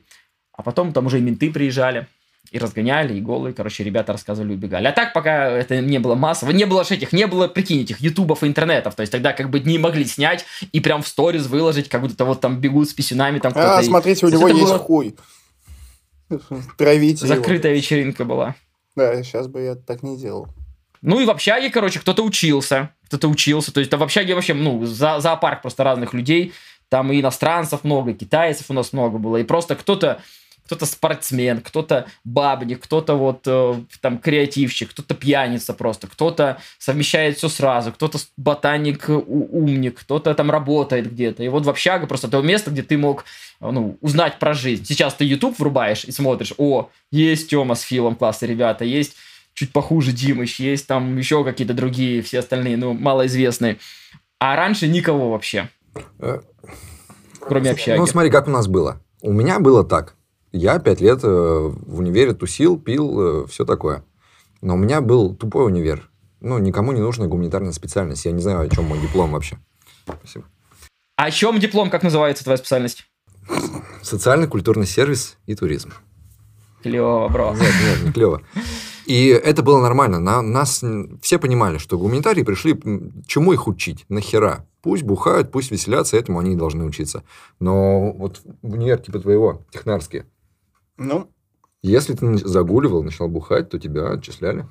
А потом там уже и менты приезжали и разгоняли, и голые, короче, ребята рассказывали, убегали. А так, пока это не было массово, не было этих, не было, прикинь, этих ютубов и интернетов, то есть тогда как бы не могли снять и прям в сторис выложить, как будто вот там бегут с писюнами. Там а, смотрите, у него есть было... хуй. Травите Закрытая его. вечеринка была. Да, сейчас бы я так не делал. Ну и в общаге, короче, кто-то учился, кто-то учился, то есть в общаге вообще, ну, за, зоопарк просто разных людей, там и иностранцев много, и китайцев у нас много было, и просто кто-то кто-то спортсмен, кто-то бабник, кто-то вот э, там креативщик, кто-то пьяница просто, кто-то совмещает все сразу, кто-то ботаник, умник, кто-то там работает где-то. И вот в общага просто то место, где ты мог ну, узнать про жизнь. Сейчас ты YouTube врубаешь и смотришь, о, есть Тёма с Филом, классные ребята, есть чуть похуже Димыч, есть там еще какие-то другие, все остальные, ну, малоизвестные. А раньше никого вообще. Э, Кроме общаги. Ну, смотри, как у нас было. У меня было так. Я пять лет э, в универе тусил, пил, э, все такое. Но у меня был тупой универ. Ну, никому не нужна гуманитарная специальность. Я не знаю, о чем мой диплом вообще. Спасибо. А о чем диплом, как называется твоя специальность? Социальный культурный сервис и туризм. Клево, бро. Нет, нет, не клево. И это было нормально. На, нас все понимали, что гуманитарии пришли, чему их учить, нахера. Пусть бухают, пусть веселятся, этому они и должны учиться. Но вот в универ типа твоего, технарские. Ну? Если ты загуливал, начал бухать, то тебя отчисляли.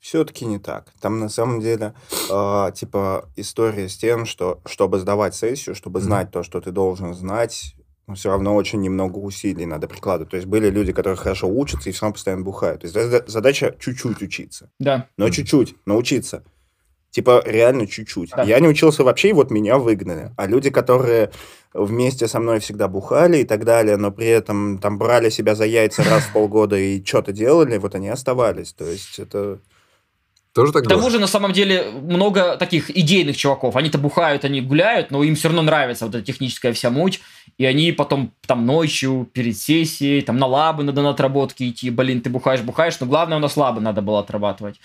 Все-таки не так. Там на самом деле э, типа история с тем, что чтобы сдавать сессию, чтобы знать mm-hmm. то, что ты должен знать, но все равно очень немного усилий надо прикладывать. То есть были люди, которые хорошо учатся и все равно постоянно бухают. То есть задача чуть-чуть учиться. Да. Но mm-hmm. чуть-чуть научиться. Типа реально чуть-чуть. Да. Я не учился вообще, и вот меня выгнали. А люди, которые вместе со мной всегда бухали и так далее, но при этом там брали себя за яйца раз в полгода и что-то делали, вот они оставались. То есть это... Тоже так К тому же, на самом деле, много таких идейных чуваков. Они-то бухают, они гуляют, но им все равно нравится вот эта техническая вся муть. И они потом там ночью, перед сессией, там на лабы надо на отработки идти. Блин, ты бухаешь, бухаешь, но главное у нас лабы надо было отрабатывать.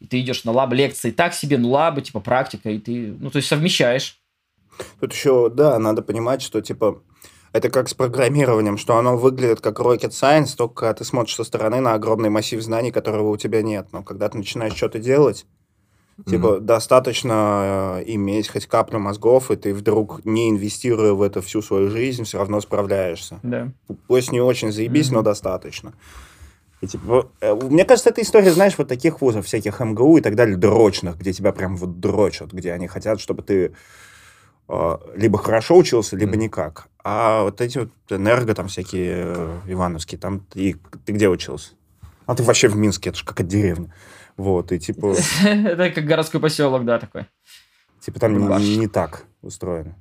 И ты идешь на лаб лекции так себе, ну лабы, типа практика, и ты, ну то есть совмещаешь. Тут еще, да, надо понимать, что типа это как с программированием, что оно выглядит как rocket science, только ты смотришь со стороны на огромный массив знаний, которого у тебя нет. Но когда ты начинаешь что-то делать, mm-hmm. типа достаточно э, иметь хоть каплю мозгов, и ты вдруг, не инвестируя в это всю свою жизнь, все равно справляешься. Да. Пусть не очень заебись, mm-hmm. но достаточно. И, типа, э, мне кажется, эта история, знаешь, вот таких вузов, всяких МГУ и так далее, дрочных, где тебя прям вот дрочат, где они хотят, чтобы ты э, либо хорошо учился, либо mm. никак. А вот эти вот энерго там всякие э, ивановские, там ты, ты где учился? А ты вообще в Минске, это же как от деревни. Вот, и типа... Это как городской поселок, да, такой. Типа там не, не так устроено.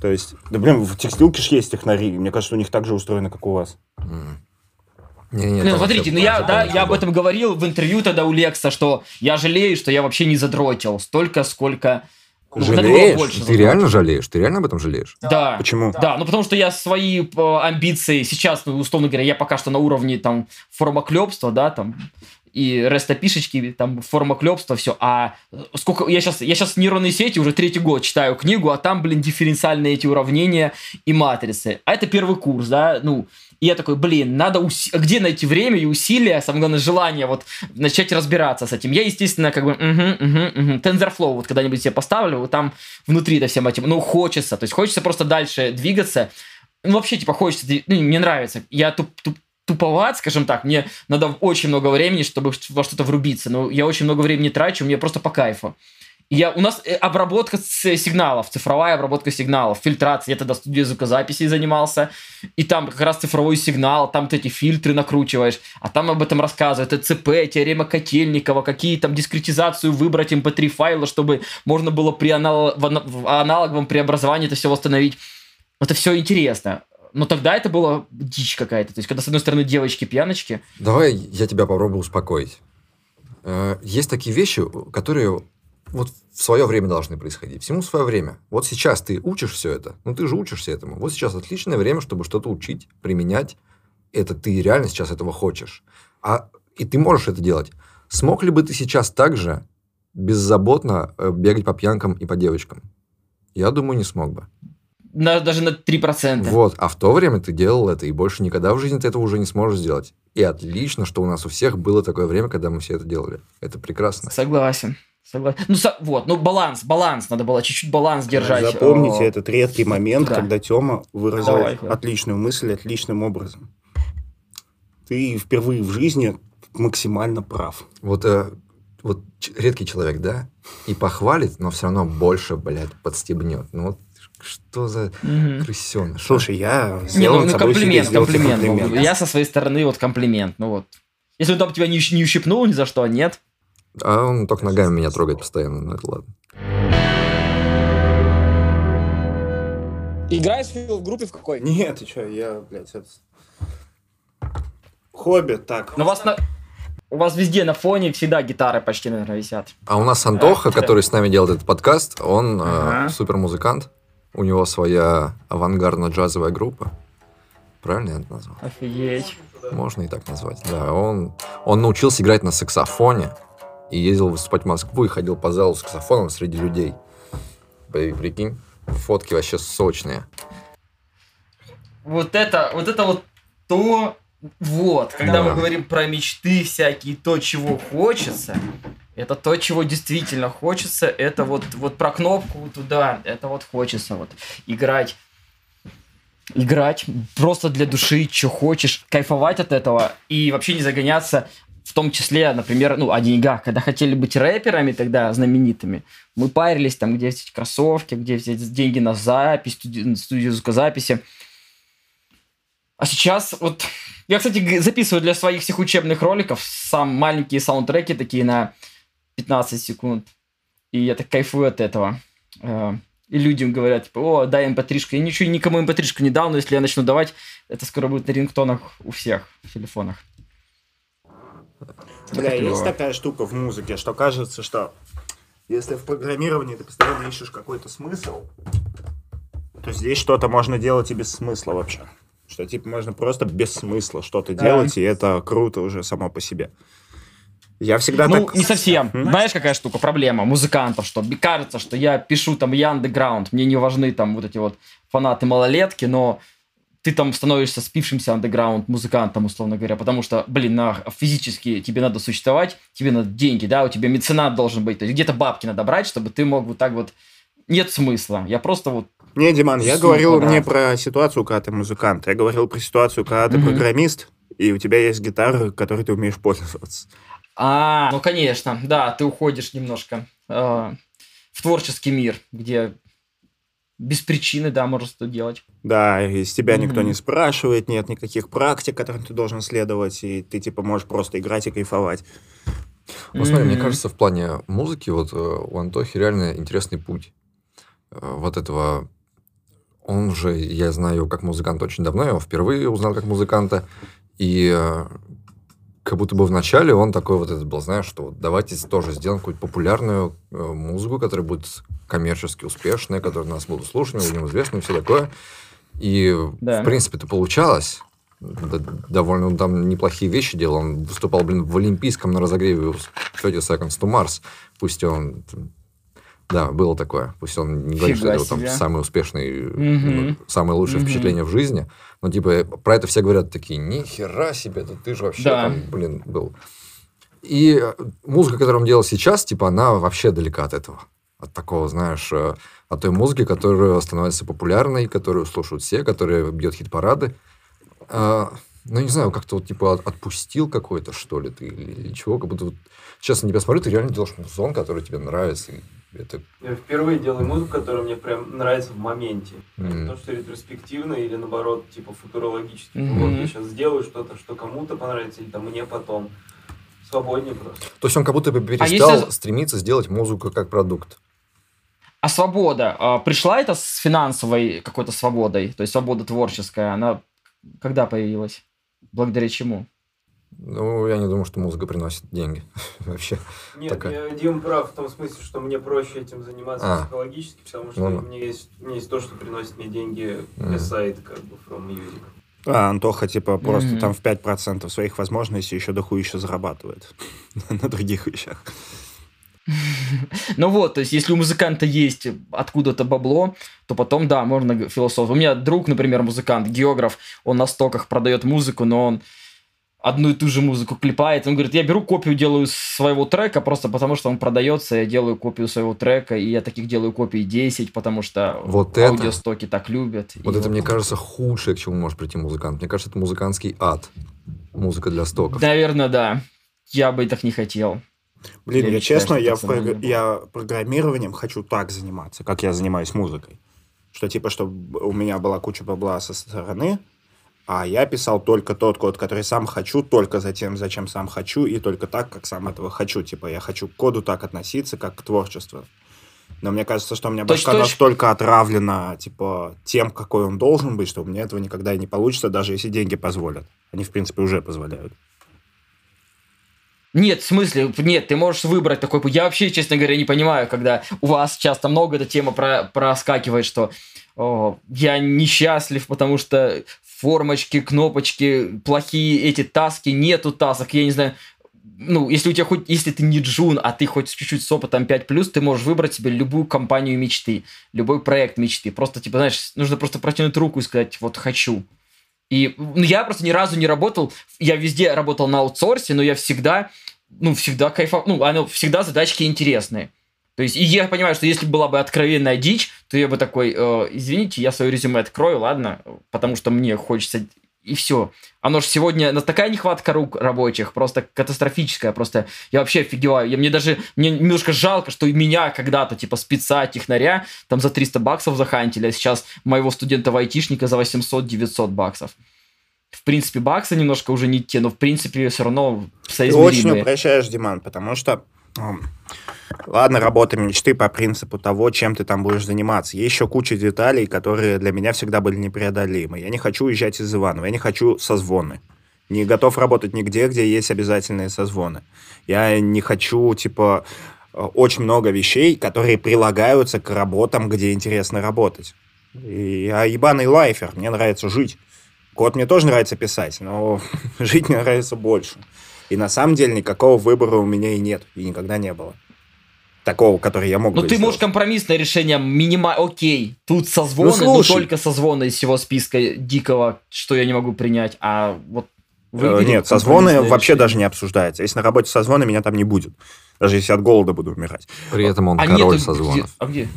То есть, да блин, в текстилке же есть технари. Мне кажется, у них так же устроено, как у вас. Не, не, ну, смотрите, ну я, да, я об этом говорил в интервью тогда у Лекса, что я жалею, что я вообще не задротил столько, сколько ну, жалеешь? Больше ты реально жалеешь? Ты реально об этом жалеешь? Да. Почему? Да, ну потому что я свои э, амбиции сейчас, ну, условно говоря, я пока что на уровне там формоклепства, да, там, и рестопишечки, там, формоклепства, все. А сколько... Я сейчас, я сейчас нейронные сети уже третий год читаю книгу, а там, блин, дифференциальные эти уравнения и матрицы. А это первый курс, да, ну, я такой, блин, надо уси... где найти время и усилия, самое главное, желание вот начать разбираться с этим. Я, естественно, как бы, угу, угу, угу. TensorFlow вот когда-нибудь себе поставлю, вот там внутри это всем этим, ну, хочется, то есть хочется просто дальше двигаться. Ну, вообще, типа, хочется, ну, мне нравится. Я туп, туп, туповат, скажем так, мне надо очень много времени, чтобы во что-то врубиться, но я очень много времени трачу, мне просто по кайфу. Я, у нас э, обработка сигналов, цифровая обработка сигналов, фильтрация. Я тогда студией звукозаписи занимался, и там как раз цифровой сигнал, там ты эти фильтры накручиваешь, а там об этом рассказывают. ЦП, теорема Котельникова, какие там дискретизацию выбрать mp3 файла, чтобы можно было при анал... в аналоговом преобразовании это все восстановить. Это все интересно. Но тогда это было дичь какая-то. То есть, когда, с одной стороны, девочки-пьяночки... Давай я тебя попробую успокоить. Э, есть такие вещи, которые вот в свое время должны происходить. Всему свое время. Вот сейчас ты учишь все это, ну ты же учишься этому. Вот сейчас отличное время, чтобы что-то учить, применять. Это ты реально сейчас этого хочешь. А, и ты можешь это делать. Смог ли бы ты сейчас также беззаботно э, бегать по пьянкам и по девочкам? Я думаю, не смог бы. На, даже на 3%. Вот, а в то время ты делал это, и больше никогда в жизни ты этого уже не сможешь сделать. И отлично, что у нас у всех было такое время, когда мы все это делали. Это прекрасно. Согласен. Согласен. Ну, со, вот, ну, баланс, баланс, надо было чуть-чуть баланс держать. Запомните этот редкий момент, да. когда Тёма выразил Давай, отличную мысль отличным образом. Ты впервые в жизни максимально прав. Вот, э, вот редкий человек, да, и похвалит, но все равно больше, блядь, подстебнет. Ну, вот Что за Мгм. крысеныш? Слушай, я Не, сделал ну, ну комплимент, комплимент. ну, комплимент. Я со своей стороны вот комплимент, ну вот. Если он там тебя не, не ущипнул ни за что, нет. А он только ногами меня трогает постоянно, ну это ладно. Играешь Фил, в группе в какой? Нет, ты что, я, блядь, это... Хобби, так. Но у вас на... У вас везде на фоне всегда гитары почти, наверное, висят. А у нас Антоха, Да. который с нами делает этот подкаст, он э, Ага. супер музыкант. У него своя авангардно-джазовая группа. Правильно я это назвал? Офигеть. Можно и так назвать. Да, он, он научился играть на саксофоне и ездил выступать в Москву и ходил по залу с саксофоном среди людей. При- Прикинь, фотки вообще сочные. Вот это, вот это вот то, вот, когда Да. мы говорим про мечты всякие, то, чего хочется, это то, чего действительно хочется, это вот, вот про кнопку туда, это вот хочется вот играть. Играть просто для души, что хочешь, кайфовать от этого и вообще не загоняться в том числе, например, ну, о деньгах. Когда хотели быть рэперами тогда, знаменитыми, мы парились там, где взять кроссовки, где взять деньги на запись, студи- студию звукозаписи. А сейчас вот... Я, кстати, записываю для своих всех учебных роликов сам маленькие саундтреки такие на 15 секунд. И я так кайфую от этого. Э, И людям говорят, типа, о, дай mp3 Я ничего никому mp3 не дал, но если я начну давать, это скоро будет на рингтонах у всех в телефонах. Бля, есть такая штука в музыке, что кажется, что если в программировании ты постоянно ищешь какой-то смысл, то здесь что-то можно делать и без смысла вообще. Что типа можно просто без смысла что-то Да. делать, и это круто уже само по себе. Я всегда ну, так... не совсем. М? Знаешь, какая штука, проблема музыкантов, что кажется, что я пишу там я андеграунд, мне не важны там вот эти вот фанаты малолетки, но ты там становишься спившимся андеграунд музыкантом, условно говоря, потому что, блин, на, физически тебе надо существовать, тебе надо деньги, да, у тебя меценат должен быть, то есть где-то бабки надо брать, чтобы ты мог вот так вот... Нет смысла. Я просто вот... Не, Диман, я говорил да. не про ситуацию, когда ты музыкант. Я говорил про ситуацию, когда ты Мгм. программист, и у тебя есть гитара, которой ты умеешь пользоваться. А, ну, конечно, да, ты уходишь немножко э, в творческий мир, где без причины, да, можно что делать. Да, и с тебя никто Мгм. не спрашивает, нет никаких практик, которым ты должен следовать, и ты типа можешь просто играть и кайфовать. Ну, смотри, мне Мгм. кажется, в плане музыки вот э, у Антохи реально интересный путь. Э, Вот этого... Он же, я знаю его как музыкант очень давно, я его впервые узнал как музыканта, и э, как будто бы вначале он такой вот этот был, знаешь, что вот давайте тоже сделаем какую-то популярную э, музыку, которая будет коммерчески успешная, которую нас будут слушать, мы будем известны и все такое. И, Да. в принципе, это получалось. Довольно он там неплохие вещи делал. Он выступал, блин, в Олимпийском на разогреве у 30 Seconds to Mars. Пусть он... Да, было такое. Пусть он не говорит, что это там самый успешный, Мгм. ну, самое лучшее Мгм. впечатление в жизни. Но, типа, про это все говорят такие, нихера себе, да ты же вообще Да. там, блин, был. И э, музыка, которую он делал сейчас, типа, она вообще далека от этого. От такого, знаешь, э, от той музыки, которая становится популярной, которую слушают все, которая бьет хит-парады. А, ну, не знаю, как-то вот, типа, от- отпустил какой-то, что ли, ты, или, или чего, как будто вот... Сейчас на тебя смотрю, ты реально делаешь музон, который тебе нравится, и это... Я впервые делаю музыку, которая мне прям нравится в моменте. Не то, что ретроспективно или наоборот, типа футурологически. Мгм. Вот я сейчас сделаю что-то, что кому-то понравится, или там мне потом. Свободнее просто. То есть он как будто бы А перестал если- стремиться сделать музыку как продукт. А свобода, а, пришла это с финансовой какой-то свободой? То есть свобода творческая, она когда появилась? Благодаря чему? Ну, я не думаю, что музыка приносит деньги вообще. Нет, Такая. я, Дима прав в том смысле, что мне проще этим заниматься А. психологически, потому что Ну у, меня есть, у меня есть то, что приносит мне деньги Мгм. сайт, как бы, from music. А Антоха, типа, просто Мгм. там в 5% своих возможностей еще дохуище зарабатывает на других вещах. Ну вот, то есть если у музыканта есть откуда-то бабло, то потом, да, можно философ. У меня друг, например, музыкант, географ, он на стоках продает музыку, но он одну и ту же музыку клепает. Он говорит, я беру копию, делаю своего трека, просто потому что он продается, я делаю копию своего трека, и я таких делаю копий 10, потому что Вот это- аудиостоки так любят. Вот это, мне кажется, худшее, к чему может прийти музыкант. Мне кажется, это музыкантский ад. Музыка для стоков. Наверное, да. Я бы так не хотел. Блин, Я я, считаю, честно, я, прог- я программированием хочу так заниматься, как я занимаюсь музыкой. Что типа, чтобы у меня была куча бабла со стороны, а я писал только тот код, который сам хочу, только за тем, зачем сам хочу, и только так, как сам этого хочу. Типа, я хочу к коду так относиться, как к творчеству. Но мне кажется, что у меня Точь, башка точь. настолько отравлена, типа, тем, какой он должен быть, что у меня этого никогда и не получится, даже если деньги позволят. Они, в принципе, уже позволяют. Нет, в смысле, нет, ты можешь выбрать такой путь. Я вообще, честно говоря, не понимаю, когда у вас часто много эта тема про, проскакивает, что о, я несчастлив, потому что формочки, кнопочки, плохие эти таски, нету тасок, я не знаю. Ну, если у тебя хоть, если ты не джун, а ты хоть чуть-чуть с опытом 5+, ты можешь выбрать себе любую компанию мечты, любой проект мечты. Просто, типа, знаешь, нужно просто протянуть руку и сказать, вот, хочу. И ну, я просто ни разу не работал, я везде работал на аутсорсе, но я всегда, ну, всегда кайфовал, ну, оно, всегда задачки интересные. То есть, и я понимаю, что если была бы откровенная дичь, то я бы такой, э, извините, я свое резюме открою, ладно, потому что мне хочется, и все. Оно же сегодня, на такая нехватка рук рабочих, просто катастрофическая, просто я вообще офигеваю. Я, мне даже, мне немножко жалко, что и меня когда-то, типа, спеца, технаря, там за 300 баксов захантили, а сейчас моего студента-айтишника за 800-900 баксов. В принципе, баксы немножко уже не те, но в принципе все равно Ты соизмеримые. очень упрощаешь, Диман, потому что... Ладно, работа мечты по принципу того, чем ты там будешь заниматься. Есть еще куча деталей, которые для меня всегда были непреодолимы. Я не хочу уезжать из Иванова, я не хочу созвоны. Не готов работать нигде, где есть обязательные созвоны. Я не хочу, типа, э, очень много вещей, которые прилагаются к работам, где интересно работать. И я ебаный лайфер, мне нравится жить. Код мне тоже нравится писать, но жить мне нравится больше. И на самом деле никакого выбора у меня и нет, и никогда не было. Такого, который я мог Ну, ты сделать. можешь компромиссное решение минима... Окей, тут созвоны, Ну, но только созвоны из всего списка дикого, что я не могу принять. А вот Э, Нет, созвоны вообще даже не обсуждается. Если на работе созвоны, меня там не будет. Даже если от голода буду умирать. При этом он А король нет, созвонов. где- А где?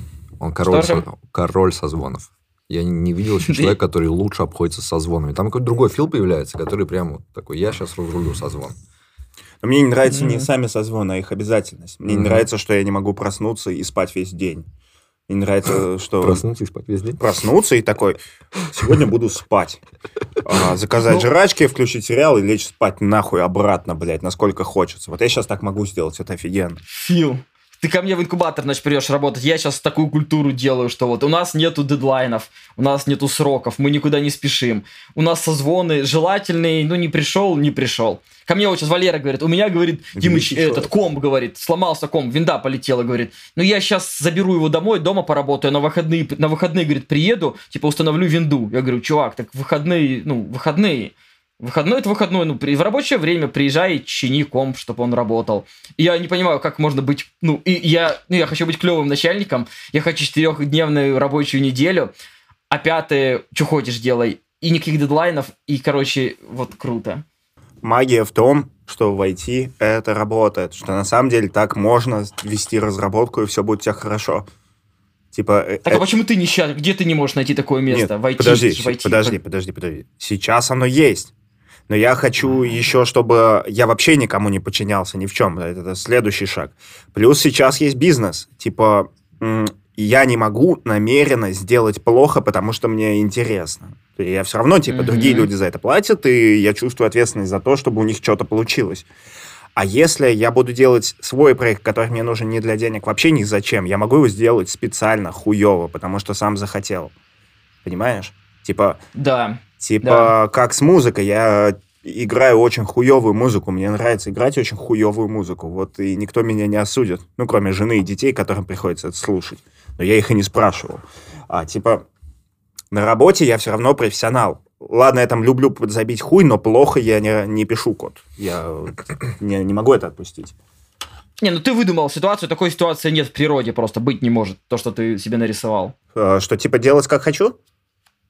Он король, со- король созвонов. Я не- видел еще человека, который лучше обходится со звонами. Там какой-то другой фил появляется, который прям вот такой, я сейчас разрулю созвон. Но мне не нравятся не Мгм. сами созвоны, а их обязательность. Мне не Мгм. нравится, что я не могу проснуться и спать весь день. Мне не нравится, что... Проснуться и спать весь день. проснуться и такой, сегодня буду спать. А, заказать Ну. жрачки, включить сериал и лечь спать нахуй обратно, блядь, насколько хочется. Вот я сейчас так могу сделать, это офигенно. Фил. Ты ко мне в инкубатор, значит, придешь работать. Я сейчас такую культуру делаю, что вот у нас нету дедлайнов, у нас нету сроков, мы никуда не спешим. У нас созвоны желательные, ну не пришел, не пришел. Ко мне вот сейчас Валера говорит, у меня, говорит, Димыч, этот комп, говорит, сломался комп, винда полетела, говорит. Ну я сейчас заберу его домой, дома поработаю, на выходные, на выходные, говорит, приеду, типа установлю винду. Я говорю, чувак, так выходные, ну, выходные. Выходной это выходной, ну, при, в рабочее время приезжай, чини комп, чтобы он работал. И я не понимаю, как можно быть, ну, и я, ну, я хочу быть клевым начальником, я хочу четырехдневную рабочую неделю, а пятое, что хочешь делай, и никаких дедлайнов, и, короче, вот круто. Магия в том, что в IT это работает, что на самом деле так можно вести разработку, и все будет у тебя хорошо. Типа... э, Так э, а почему ты не сейчас, где ты не можешь найти такое место? Нет, в IT, подожди, в IT. подожди, подожди, подожди. Сейчас оно есть. Но я хочу еще, чтобы я вообще никому не подчинялся ни в чем. Это, это следующий шаг. Плюс сейчас есть бизнес. Типа, я не могу намеренно сделать плохо, потому что мне интересно. Я все равно, типа, Мгм. другие люди за это платят, и я чувствую ответственность за то, чтобы у них что-то получилось. А если я буду делать свой проект, который мне нужен не для денег, вообще ни зачем, я могу его сделать специально, хуево, потому что сам захотел. Понимаешь? Типа, Да. Типа как с музыкой. Я играю очень хуевую музыку. Мне нравится играть очень хуевую музыку. Вот и никто меня не осудит. Ну, кроме жены и детей, которым приходится это слушать. Но я их и не спрашивал. А типа на работе я все равно профессионал. Ладно, я там люблю забить хуй, но плохо я не, не пишу код. Я не, не могу это отпустить. Не, ну ты выдумал ситуацию, такой ситуации нет в природе, просто быть не может, то, что ты себе нарисовал. Э, Что, типа, делать как хочу?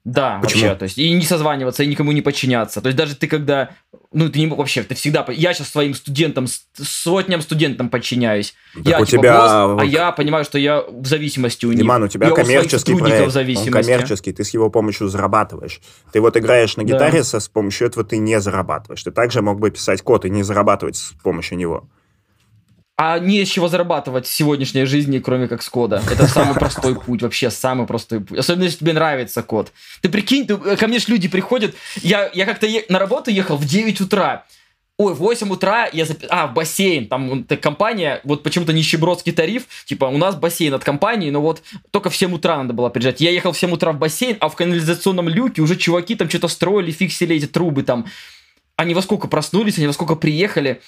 Да, Почему? вообще, то есть и не созваниваться, и никому не подчиняться. То есть даже ты когда, ну ты не вообще, ты всегда, я сейчас своим студентам, сотням студентам подчиняюсь. Так я у типа тебя- босс, а я понимаю, что я в зависимости у них. Диман, у тебя я у коммерческий сотрудников проект, в он зависимости. коммерческий, ты с его помощью зарабатываешь. Ты вот играешь на Да. гитаре, со, с помощью этого ты не зарабатываешь. Ты также мог бы писать код и не зарабатывать с помощью него. А не с чего зарабатывать в сегодняшней жизни, кроме как с кода. Это самый простой путь, вообще самый простой путь. Особенно, если тебе нравится код. Ты прикинь, ты, ко мне же люди приходят. Я, я как-то е- на работу ехал в 9 утра. Ой, в 8 утра я зап... А, в бассейн. Там вон, та компания, вот почему-то нищебродский тариф. Типа, у нас бассейн от компании, но вот только в 7 утра надо было приезжать. Я ехал в 7 утра в бассейн, а в канализационном люке уже чуваки там что-то строили, фиксили эти трубы там. Они во сколько проснулись, они во сколько приехали.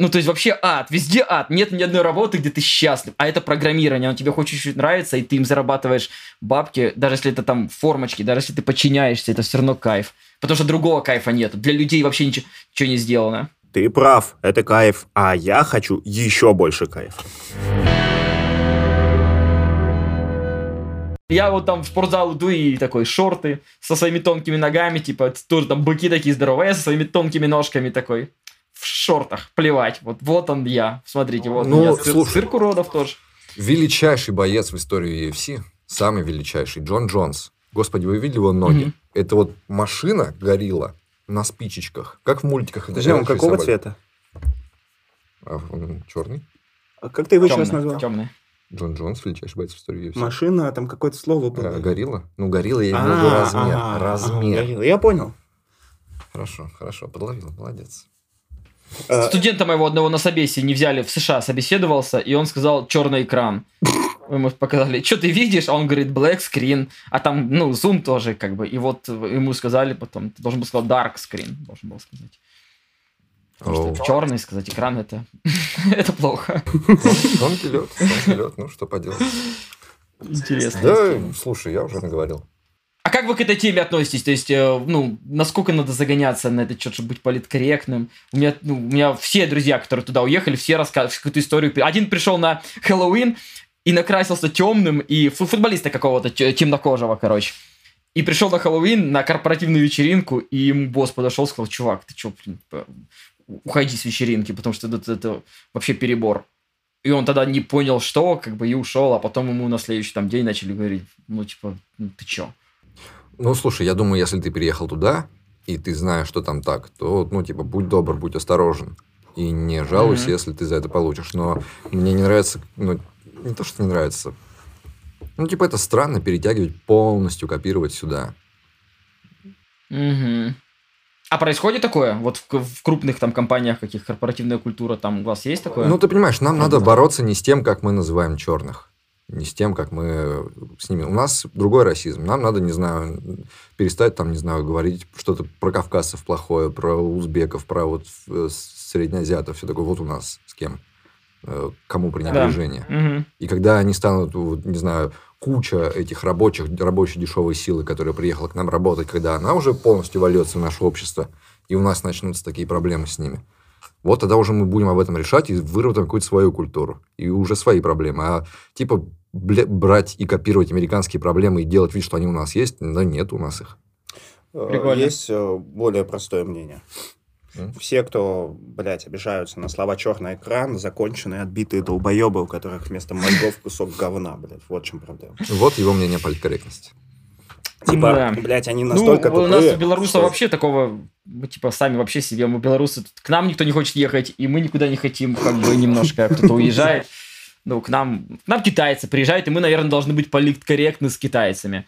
Ну, то есть вообще ад, везде ад. Нет ни одной работы, где ты счастлив. А это программирование, оно тебе хоть чуть-чуть нравится, и ты им зарабатываешь бабки, даже если это там формочки, даже если ты подчиняешься, это все равно кайф. Потому что другого кайфа нет. Для людей вообще ничего, ничего не сделано. Ты прав, это кайф, а я хочу еще больше кайфа. Я вот там в спортзал иду и такой шорты со своими тонкими ногами, типа тоже там быки такие здоровые, я со своими тонкими ножками такой в шортах, плевать. Вот, вот он я. Смотрите, вот Ну, я. Слушай. Цирк уродов тоже. Величайший боец в истории UFC, самый величайший, Джон Джонс. Господи, вы видели его ноги? Мгм. Это вот машина горилла на спичечках, как в мультиках. Подожди, он какого цвета? А, черный. А как ты его сейчас назвал? Темный. Джон Джонс, величайший боец в истории UFC. Машина, там какое-то слово было. А, горилла? Ну, горилла, я имею в виду А, размер. размер. Я понял. Хорошо, хорошо, подловил, молодец. А, Студента моего одного на собесе не взяли в США, собеседовался, и он сказал черный экран. Мы ему показали, что ты видишь? А он говорит, black screen. А там, ну, зум тоже, как бы. И вот ему сказали потом, ты должен был сказать dark screen, должен был сказать. Оу. Черный сказать экран, это, это плохо. Тонкий лед, тонкий лед, ну что поделать. Интересно. Да, слушай, я уже наговорил. А как вы к этой теме относитесь? То есть, э, ну, насколько надо загоняться на этот счет, чтобы быть политкорректным? У меня, ну, у меня все друзья, которые туда уехали, все рассказывают какую-то историю. Один пришел на Хэллоуин и накрасился темным, и фу- футболиста какого-то те- темнокожего, короче. И пришел на Хэллоуин на корпоративную вечеринку, и ему босс подошел и сказал, чувак, ты что, блин, уходи с вечеринки, потому что это, это вообще перебор. И он тогда не понял, что, как бы, и ушел, а потом ему на следующий там день начали говорить, ну, типа, ну, ты чё? Ну, слушай, я думаю, если ты переехал туда, и ты знаешь, что там так, то, ну, типа, будь добр, будь осторожен. И не жалуйся, Мгм. если ты за это получишь. Но мне не нравится, ну, не то, что не нравится. Ну, типа, это странно перетягивать полностью, копировать сюда. Мгм. А происходит такое? Вот в, в крупных там компаниях, каких корпоративная культура, там у вас есть такое? Ну, ты понимаешь, нам Я надо бороться не с тем, как мы называем черных, не с тем, как мы с ними. У нас другой расизм. Нам надо, не знаю, перестать там, не знаю, говорить что-то про кавказцев плохое, про узбеков, про вот э, среднеазиатов, все такое. Вот у нас с кем, э, кому пренебрежение. Мгм. И когда они станут, вот, не знаю, куча этих рабочих, рабочей дешевой силы, которая приехала к нам работать, когда она уже полностью вольется в наше общество, и у нас начнутся такие проблемы с ними. Вот тогда уже мы будем об этом решать и выработаем какую-то свою культуру. И уже свои проблемы. А типа брать и копировать американские проблемы и делать вид, что они у нас есть, да нет у нас их. э, Прикольно. Есть э, более простое мнение. Все, кто, блядь, обижаются на слова черный экран, законченные, отбитые долбоебы, у которых вместо мозгов кусок говна, блядь. Вот в чем проблема. Вот его мнение о политкорректности. Типа, Да. блядь, они настолько ну, у нас тупые, у белорусов что- вообще такого, мы типа сами вообще себе, мы белорусы, к нам никто не хочет ехать, и мы никуда не хотим, как бы немножко кто-то уезжает. Ну, к нам, к нам китайцы приезжают, и мы, наверное, должны быть политкорректны с китайцами.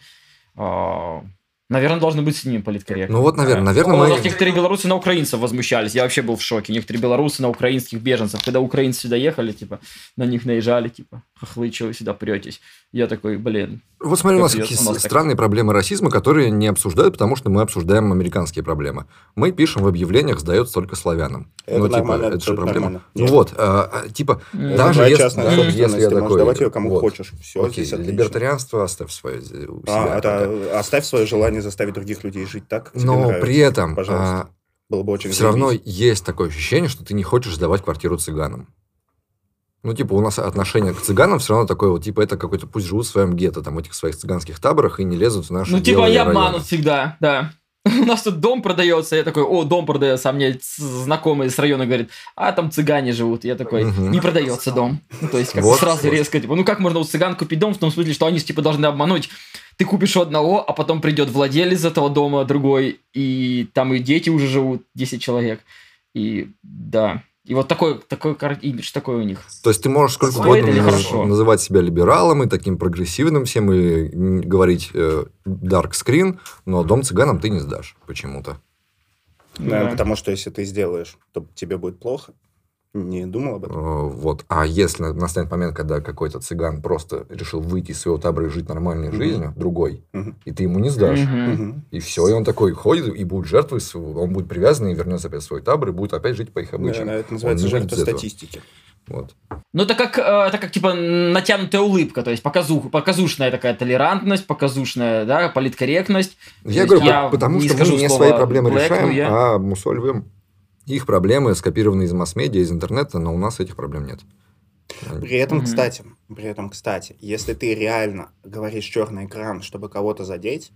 А, Наверное, должны быть с ними политкорректны. Ну вот, наверное, наверное, У мы... некоторые белорусы на украинцев возмущались. Я вообще был в шоке. Некоторые белорусы на украинских беженцев. Когда украинцы сюда ехали, типа, на них наезжали, типа, хохлы, чего вы сюда претесь? Я такой, блин. Вот смотри, у нас какие странные проблемы расизма, которые не обсуждают, потому что мы обсуждаем американские проблемы. Мы пишем в объявлениях, сдается только славянам. Это ну, типа, нормально, это это же проблема. нормально. Ну Нет. вот, а, а, типа, Это даже твоя если, даже если я ты можешь такой... давать ее кому вот, хочешь. Все, окей, здесь отлично. либертарианство оставь свое у себя. А, это оставь свое желание заставить других людей жить так, как Но нравится. при этом Пожалуйста. Было бы очень все равно заебись. есть такое ощущение, что ты не хочешь сдавать квартиру цыганам. Ну, типа, у нас отношение к цыганам все равно такое вот, типа, это какой-то, пусть живут в своем гетто, там, этих своих цыганских таборах и не лезут в наши Ну, типа, районы. обманут всегда, да. У нас тут дом продается, я такой, о, дом продается, а мне знакомый с района говорит, а там цыгане живут. Я такой, не продается дом. Ну, то есть, как Вот, сразу вот. резко, типа, ну как можно у цыган купить дом, в том смысле, что они, типа, должны обмануть. Ты купишь у одного, а потом придет владелец этого дома другой, и там и дети уже живут, 10 человек. И да, И вот такой, такой имидж такой у них. То есть ты можешь сколько угодно наз- называть себя либералом и таким прогрессивным всем, и говорить э, dark screen, но дом цыганам ты не сдашь почему-то. Да. потому что если ты сделаешь, то тебе будет плохо. Не думал об Э, этом. Вот. А если настанет момент, когда какой-то цыган просто решил выйти из своего табора и жить нормальной Мгм. жизнью, другой, Мгм. и ты ему не сдашь. Мгм. и все, и он такой ходит и будет жертвой, он будет привязан и вернется опять в свой табор и будет опять жить по их обычаям. Да, это называется жертва статистики. Вот. Ну, это как, э, это как, типа, натянутая улыбка, то есть показух, показушная такая толерантность, показушная, да, политкорректность. Я есть говорю, я по- потому что мы не слово свои проблемы black, решаем, я- а мусольваем их проблемы, скопированные из масс-медиа, из интернета, но у нас этих проблем нет. При этом, Мгм. кстати, при этом, кстати, если ты реально говоришь черный экран, чтобы кого-то задеть,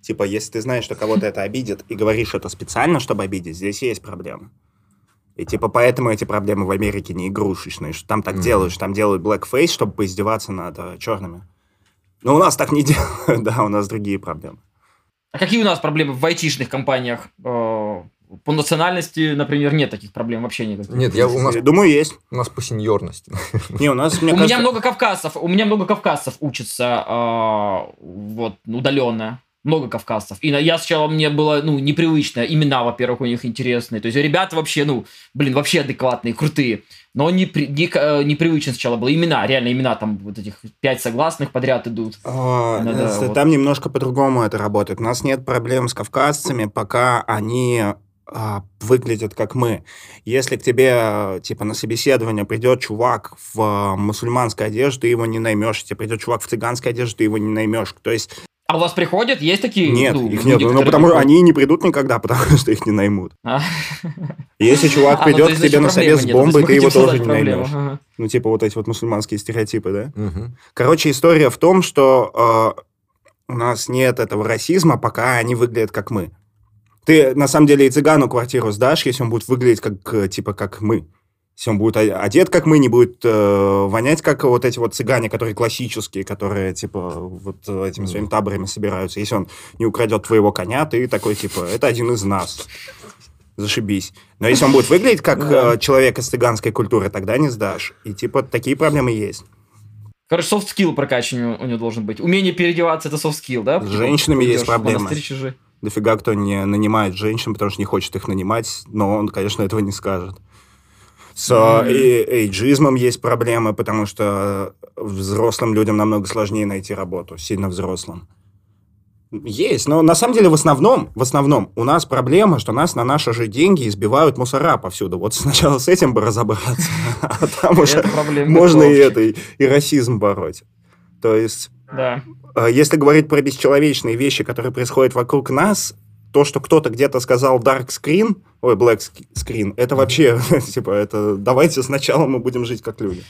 типа, если ты знаешь, что кого-то это обидит, и говоришь это специально, чтобы обидеть, здесь есть проблема. И типа поэтому эти проблемы в Америке не игрушечные, что там так Мгм. делают, что там делают blackface, чтобы поиздеваться над э, черными. Но у нас так не делают, да, у нас другие проблемы. А какие у нас проблемы в айтишных компаниях? Э, По национальности, например, нет таких проблем вообще никаких. Нет, я, у, нас, Думаю, есть. у нас по сеньорности. Не, у нас, мне у кажется, меня много кавказцев, у меня много кавказцев учатся э, вот удаленно. Много кавказцев. И на- я сначала мне было, ну, непривычно. Имена, во-первых, у них интересные. То есть ребята вообще, ну, блин, вообще адекватные, крутые. Но непри- не, э, непривычно сначала было. Имена, реально имена, там вот этих пять согласных подряд идут. А, Иногда э, вот. Там немножко по-другому это работает. У нас нет проблем с кавказцами, пока они выглядят как мы. Если к тебе, э, типа, на собеседование придет чувак в э, мусульманской одежде, ты его не наймешь. Если придет чувак в цыганской одежде, ты его не наймешь. То есть, А у вас приходят? Есть такие? нет, ну, их люди, нет. Ну, потому что они не придут никогда, потому что их не наймут. А. Если чувак А, ну, придет то есть, к тебе на совет с есть бомбой, ты его тоже не наймешь. Ага. Ну, типа, вот эти вот мусульманские стереотипы, да? Мгм. Короче, история в том, что э, у нас нет этого расизма, пока они выглядят как мы. Ты, на самом деле, и цыгану квартиру сдашь, если он будет выглядеть как, э, типа, как мы. Если он будет одет, как мы, не будет э, вонять, как вот эти вот цыгане, которые классические, которые, типа, вот этими своими таборами собираются. Если он не украдет твоего коня, ты такой, типа, это один из нас. Зашибись. Но если он будет выглядеть как э, человек из цыганской культуры, тогда не сдашь. И, типа, такие проблемы есть. Короче, skill прокачивание у него должен быть. Умение переодеваться это skill, да? С женщинами есть проблемы. монастырь. Дофига кто не нанимает женщин, потому что не хочет их нанимать, но он, конечно, этого не скажет. С Мгм. э, эйджизмом есть проблемы, потому что взрослым людям намного сложнее найти работу, сильно взрослым. Есть, но на самом деле в основном, в основном у нас проблема, что нас на наши же деньги избивают мусора повсюду. Вот сначала с этим бы разобраться, а там уже можно и это, и расизм бороть. То есть Да. Э, Если говорить про бесчеловечные вещи, которые происходят вокруг нас, то, что кто-то где-то сказал dark screen, ой, black sc- screen, это вообще, типа, это давайте сначала мы будем жить как люди.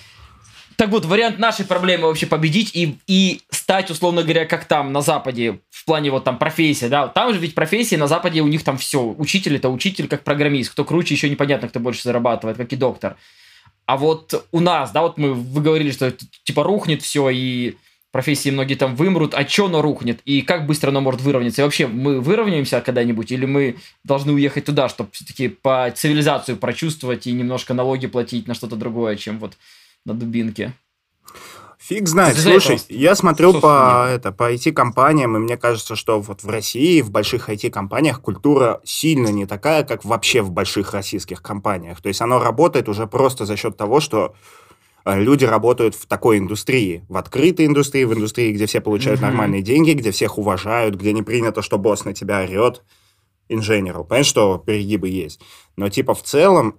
Так вот, вариант нашей проблемы вообще победить и, и стать, условно говоря, как там, на Западе, в плане вот там профессия, да, там же ведь профессии на Западе у них там все, учитель это учитель как программист, кто круче, еще непонятно, кто больше зарабатывает, как и доктор. А вот у нас, да, вот мы, вы говорили, что это, типа рухнет все, и профессии многие там вымрут, а что оно рухнет, и как быстро оно может выровняться, и вообще мы выровняемся когда-нибудь, или мы должны уехать туда, чтобы все-таки по цивилизацию прочувствовать и немножко налоги платить на что-то другое, чем вот на дубинке. Фиг знает. Из-за Слушай, этого, я смотрю по, это, по IT-компаниям, и мне кажется, что вот в России, в больших IT-компаниях культура сильно не такая, как вообще в больших российских компаниях. То есть оно работает уже просто за счет того, что люди работают в такой индустрии, в открытой индустрии, в индустрии, где все получают Мгм. нормальные деньги, где всех уважают, где не принято, что босс на тебя орет, general. Понятно, что перегибы есть. Но типа в целом,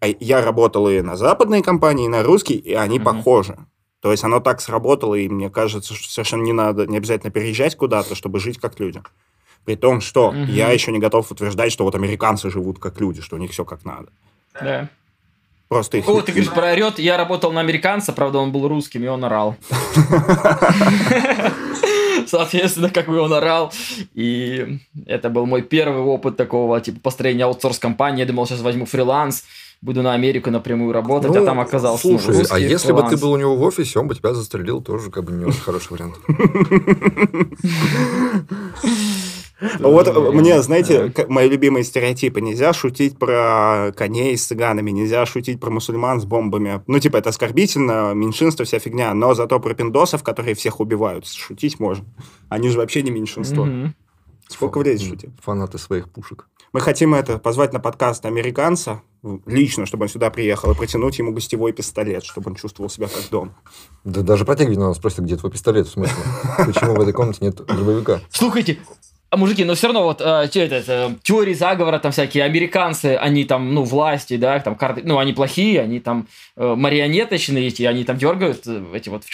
а я работал и на западные компании, и на русские, и они Мгм. похожи. То есть оно так сработало, и мне кажется, что совершенно не надо, не обязательно переезжать куда-то, чтобы жить как люди. При том, что Мгм. я еще не готов утверждать, что вот американцы живут как люди, что у них все как надо. Да. Просто их... О, ты говоришь про орет. Я работал на американца, правда, он был русским, и он орал. Соответственно, как бы он орал. И это был мой первый опыт такого, типа, построения аутсорс-компании. Я думал, сейчас возьму фриланс, буду на Америку напрямую работать, а Ну, там оказался ну, Слушай, а русский если бы ты фриланс. был у него в офисе, он бы тебя застрелил, тоже как бы не очень хороший вариант. Вот э, мне, знаете, мои любимые стереотипы. Нельзя шутить про коней с цыганами, нельзя шутить про мусульман с бомбами. Ну, типа, это оскорбительно, меньшинство, вся фигня. Но зато про пиндосов, которые всех убивают, шутить можно. Они же вообще не меньшинство. Сколько влезет шутить? Фанаты своих пушек. Мы хотим это позвать на подкаст американца, лично, чтобы он сюда приехал, и протянуть ему гостевой пистолет, чтобы он чувствовал себя как дома. Да даже протягивать надо спросить, где твой пистолет, в смысле? Почему в этой комнате нет дробовика? Слушайте, а мужики, но все равно вот э, это, это, теории заговора, там всякие американцы, они там, ну, власти, да, там карты, ну, они плохие, они там э, марионеточные эти, они там дергают э, эти вот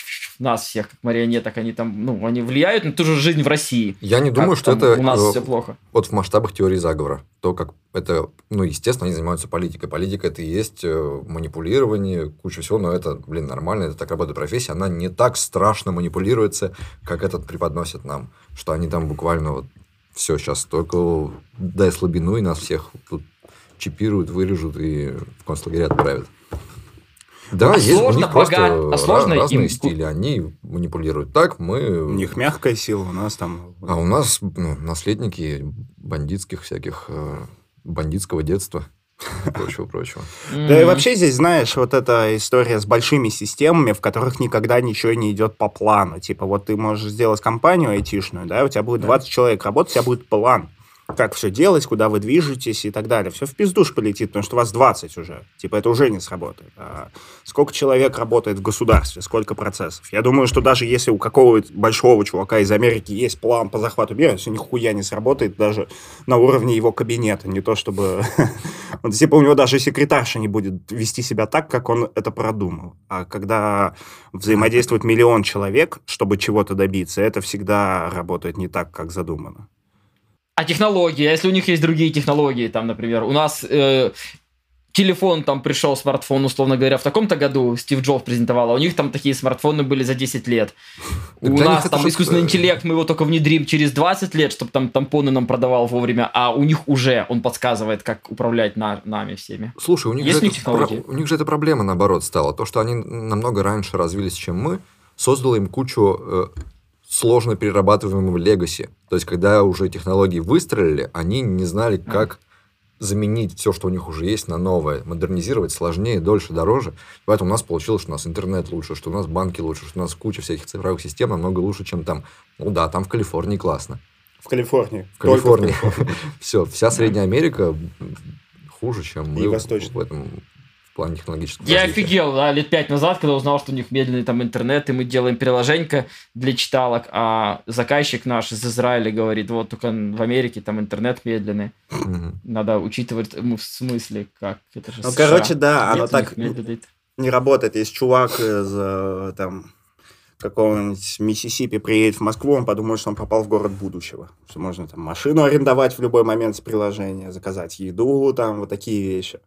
нас всех как марионеток, они там, ну, они влияют на ту же жизнь в России. Я не думаю, Как что там это у нас э, все плохо. вот в масштабах теории заговора. То, как это, ну, естественно, они занимаются политикой. Политика это и есть э, манипулирование, куча всего, но это, блин, нормально, это так работает профессия. Она не так страшно манипулируется, как этот преподносит нам. Что они там буквально вот все сейчас только дай слабину, и нас всех тут чипируют, вырежут и в концлагеря отправят. Да, А есть у сложно них просто а сложно разные им- стили. Они манипулируют так, мы... У них мягкая сила, у нас там... А у нас ну, наследники бандитских всяких, э, бандитского детства и прочего-прочего. Да и вообще здесь, знаешь, вот эта история с большими системами, в которых никогда ничего не идет по плану. Типа, вот ты можешь сделать компанию айтишную, да, у тебя будет 20 человек работать, у тебя будет план, как все делать, куда вы движетесь и так далее. Все в пизду ж полетит, потому что у вас 20 уже. Типа, это уже не сработает. А сколько человек работает в государстве, сколько процессов? Я думаю, что даже если у какого-то большого чувака из Америки есть план по захвату мира, все нихуя не сработает даже на уровне его кабинета. Не то чтобы... Типа, у него даже секретарша не будет вести себя так, как он это продумал. А когда взаимодействует миллион человек, чтобы чего-то добиться, это всегда работает не так, как задумано. А технологии, а если у них есть другие технологии, там, например, у нас э, телефон там пришел, смартфон, условно говоря, в таком-то году Стив Джобс презентовал, а у них там такие смартфоны были за 10 лет. У для нас там искусственный э, интеллект, мы его только внедрим через 20 лет, чтобы там тампоны нам продавал вовремя, а у них уже он подсказывает, как управлять на- нами всеми. Слушай, у них, Есть же у них про- у них же эта проблема, наоборот, стала. То, что они намного раньше развились, чем мы, создало им кучу э, сложно перерабатываемого легаси. То есть, когда уже технологии выстрелили, они не знали, как заменить все, что у них уже есть, на новое. Модернизировать сложнее, дольше, дороже. Поэтому у нас получилось, что у нас интернет лучше, что у нас банки лучше, что у нас куча всяких цифровых систем намного лучше, чем там. Ну да, там в Калифорнии классно. В Калифорнии. В Калифорнии. Все, вся Средняя Америка хуже, чем мы И Восточная. в этом плане технологического Я развития. офигел, да, лет пять назад, когда узнал, что у них медленный там интернет, и мы делаем приложенька для читалок, а заказчик наш из Израиля говорит, вот только в Америке там интернет медленный. Надо учитывать, ну, в смысле, как это же Ну, США. короче, да, оно Нет у так медленный. не работает. Есть чувак из э, там какого-нибудь Миссисипи приедет в Москву, он подумает, что он попал в город будущего. Что можно там машину арендовать в любой момент с приложения, заказать еду, там вот такие вещи.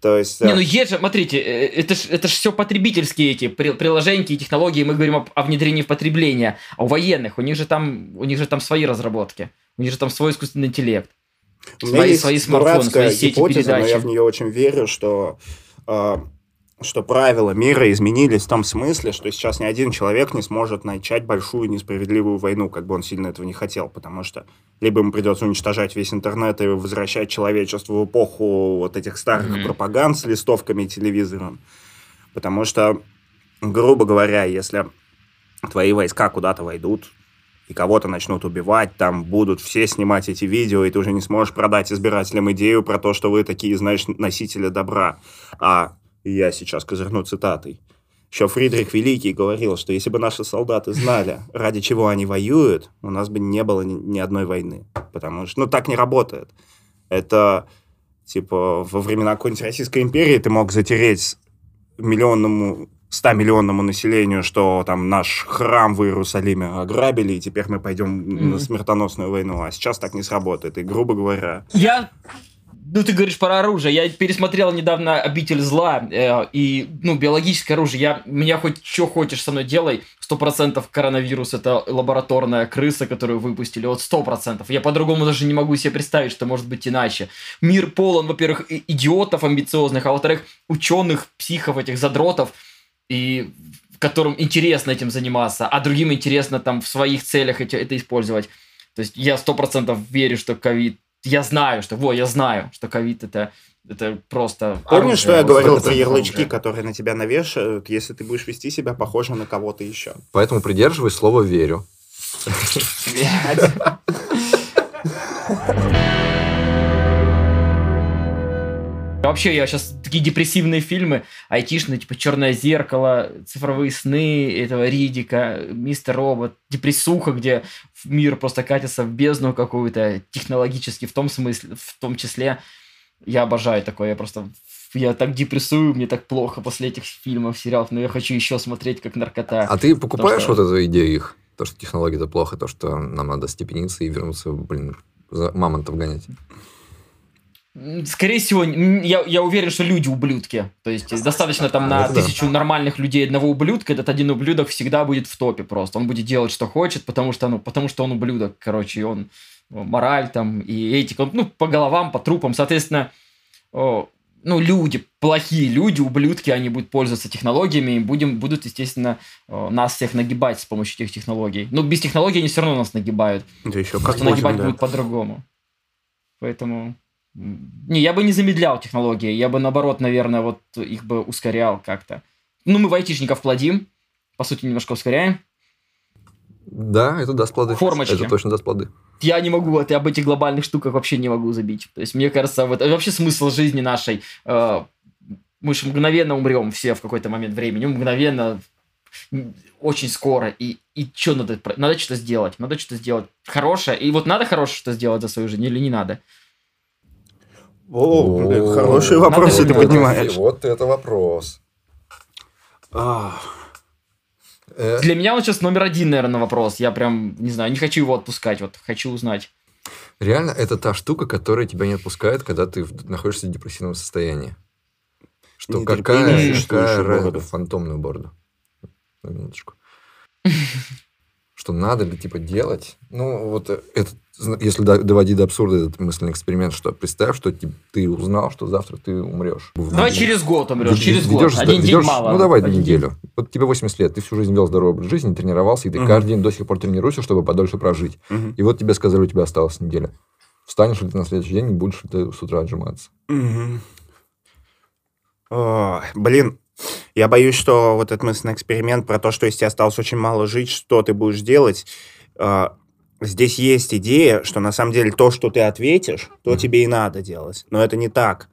То есть... Не, э, ну есть же, смотрите, э, это ж, это ж все потребительские эти при- приложеньки и технологии, мы говорим об- о, внедрении в потребление, а у военных, у них же там, у них же там свои разработки, у них же там свой искусственный интеллект. У свои- свои смартфоны, свои сети гипотеза, но я передачи. в нее очень верю, что, э, что правила мира изменились в том смысле, что сейчас ни один человек не сможет начать большую несправедливую войну, как бы он сильно этого не хотел, потому что либо ему придется уничтожать весь интернет и возвращать человечество в эпоху вот этих старых Мгм. пропаганд с листовками и телевизором, потому что, грубо говоря, если твои войска куда-то войдут, и кого-то начнут убивать, там будут все снимать эти видео, и ты уже не сможешь продать избирателям идею про то, что вы такие, знаешь, носители добра. А я сейчас козырну цитатой. Еще Фридрих Великий говорил, что если бы наши солдаты знали, ради чего они воюют, у нас бы не было ни, ни одной войны. Потому что, ну, так не работает. Это, типа, во времена какой-нибудь Российской империи ты мог затереть миллионному 100 миллионному населению, что там наш храм в Иерусалиме ограбили, и теперь мы пойдем Мгм. на смертоносную войну. А сейчас так не сработает. И, грубо говоря, Я, ну ты говоришь про оружие, я пересмотрел недавно «Обитель зла», э, и, ну, биологическое оружие, я, меня хоть что хочешь со мной делай, сто процентов коронавирус это лабораторная крыса, которую выпустили, вот сто процентов. Я по-другому даже не могу себе представить, что может быть иначе. Мир полон, во-первых, идиотов амбициозных, а во-вторых, ученых, психов, этих задротов, и которым интересно этим заниматься, а другим интересно там в своих целях эти- это использовать. То есть я сто процентов верю, что ковид... Я знаю, что... Во, я знаю, что ковид это, это просто... Помнишь, что я говорил про ярлычки, которые на тебя навешают, если ты будешь вести себя похоже на кого-то еще? Поэтому придерживай слово «верю». Блядь. Вообще, я сейчас такие депрессивные фильмы, айтишные, типа «Черное зеркало», «Цифровые сны», этого Ридика, «Мистер Робот», депрессуха, где мир просто катится в бездну какую-то технологически, в том смысле, в том числе. Я обожаю такое, я просто... Я так депрессую, мне так плохо после этих фильмов, сериалов, но я хочу еще смотреть как наркота. А ты покупаешь что- вот эту идею их? То, что технологии это плохо, то, что нам надо степениться и вернуться, блин, за мамонтов гонять. Скорее всего, я, я уверен, что люди ублюдки. То есть достаточно там на Это да. тысячу нормальных людей одного ублюдка, этот один ублюдок всегда будет в топе просто. Он будет делать, что хочет, потому что, ну, потому что он ублюдок, короче, и он о, мораль там и этика, ну, по головам, по трупам, соответственно, о, ну, люди, плохие люди, ублюдки, они будут пользоваться технологиями и будем, будут, естественно, нас всех нагибать с помощью этих технологий. Но без технологий они все равно нас нагибают. Да еще как Просто нагибать да. будут по-другому. Поэтому... Не, я бы не замедлял технологии. Я бы, наоборот, наверное, вот их бы ускорял как-то. Ну, мы в айтишников плодим. По сути, немножко ускоряем. Да, это даст плоды. Формочки. Это точно даст плоды. Я не могу, вот я об этих глобальных штуках вообще не могу забить. То есть, мне кажется, вот вообще смысл жизни нашей. э, мы же мгновенно умрем все в какой-то момент времени. Мгновенно, очень скоро. И, и что надо? Надо что-то сделать. Надо что-то сделать хорошее. И вот надо хорошее что-то сделать за свою жизнь или не надо? О, блин, хорошие вопросы ты это. поднимаешь. Вот это вопрос. А, Э, Для меня он сейчас номер один, наверное, вопрос. Я прям, не знаю, не хочу его отпускать. Вот хочу узнать. Реально, это та штука, которая тебя не отпускает, когда ты находишься в депрессивном состоянии. Что какая, какая. Фантомную бороду. На минуточку. Что надо ли, типа, делать? Ну, вот э, зна- если до- доводить до абсурда этот мысленный эксперимент, что представь, что ты узнал, что завтра ты умрешь. Давай через год умрешь, через ведёшь год. Один день ведёшь- мало. Ну, давай Один день. неделю. Вот тебе 80 лет, ты всю жизнь вел здоровый образ жизни, тренировался, и ты Мгм. каждый день до сих пор тренируешься, чтобы подольше прожить. мгм, И вот тебе сказали, у тебя осталась неделя. Встанешь ли ты на следующий день и будешь ли ты с утра отжиматься? мгм. Ой, Блин, я боюсь, что вот этот мысленный эксперимент про то, что если тебе осталось очень мало жить, что ты будешь делать, а, здесь есть идея, что на самом деле то, что ты ответишь, то Мгм. тебе и надо делать. Но это не так.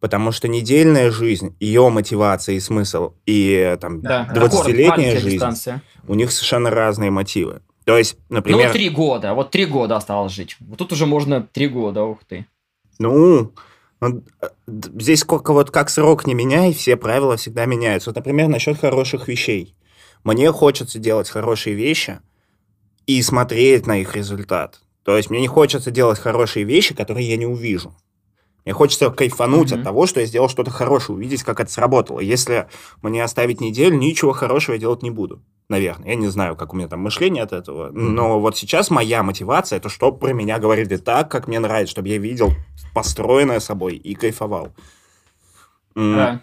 Потому что недельная жизнь, ее мотивация и смысл, и там Да, 20-летняя маленькая жизнь, дистанция. у них совершенно разные мотивы. То есть, Ну например... вот три года, вот три года осталось жить. Вот тут уже можно три года, ух ты. Ну, ну, здесь сколько вот как срок не меняй, все правила всегда меняются. Вот, например, насчет хороших вещей. Мне хочется делать хорошие вещи и смотреть на их результат. То есть мне не хочется делать хорошие вещи, которые я не увижу. Мне хочется кайфануть Мгм. от того, что я сделал что-то хорошее, увидеть, как это сработало. Если мне оставить неделю, ничего хорошего я делать не буду. Наверное. Я не знаю, как у меня там мышление от этого. Но вот сейчас моя мотивация, это чтобы про меня говорили так, как мне нравится, чтобы я видел построенное собой и кайфовал. М, Да.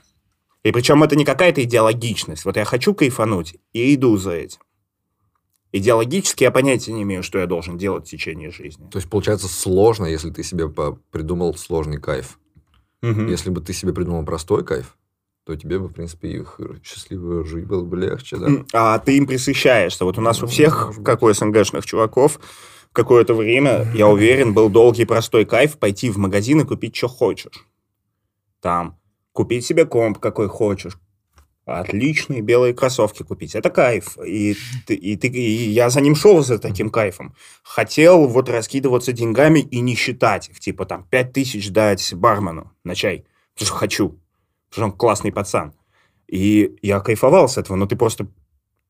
И причем это не какая-то идеологичность. Вот я хочу кайфануть и иду за этим. Идеологически я понятия не имею, что я должен делать в течение жизни. То есть, получается, сложно, если ты себе придумал сложный кайф. Мгм. Если бы ты себе придумал простой кайф, то тебе бы, в принципе, и х- счастливую жизнь было бы легче, да? А ты им присыщаешься. Вот у нас у Ну, всех, может быть. как у СНГшных чуваков, какое-то время, я уверен, был долгий простой кайф пойти в магазин и купить, что хочешь. Там. Купить себе комп, какой хочешь. Отличные белые кроссовки купить. Это кайф. И, ты, и, и я за ним шел за таким кайфом. Хотел вот раскидываться деньгами и не считать их. Типа там 5 тысяч дать бармену на чай. Потому что хочу. Потому что он классный пацан. И я кайфовал с этого, но ты просто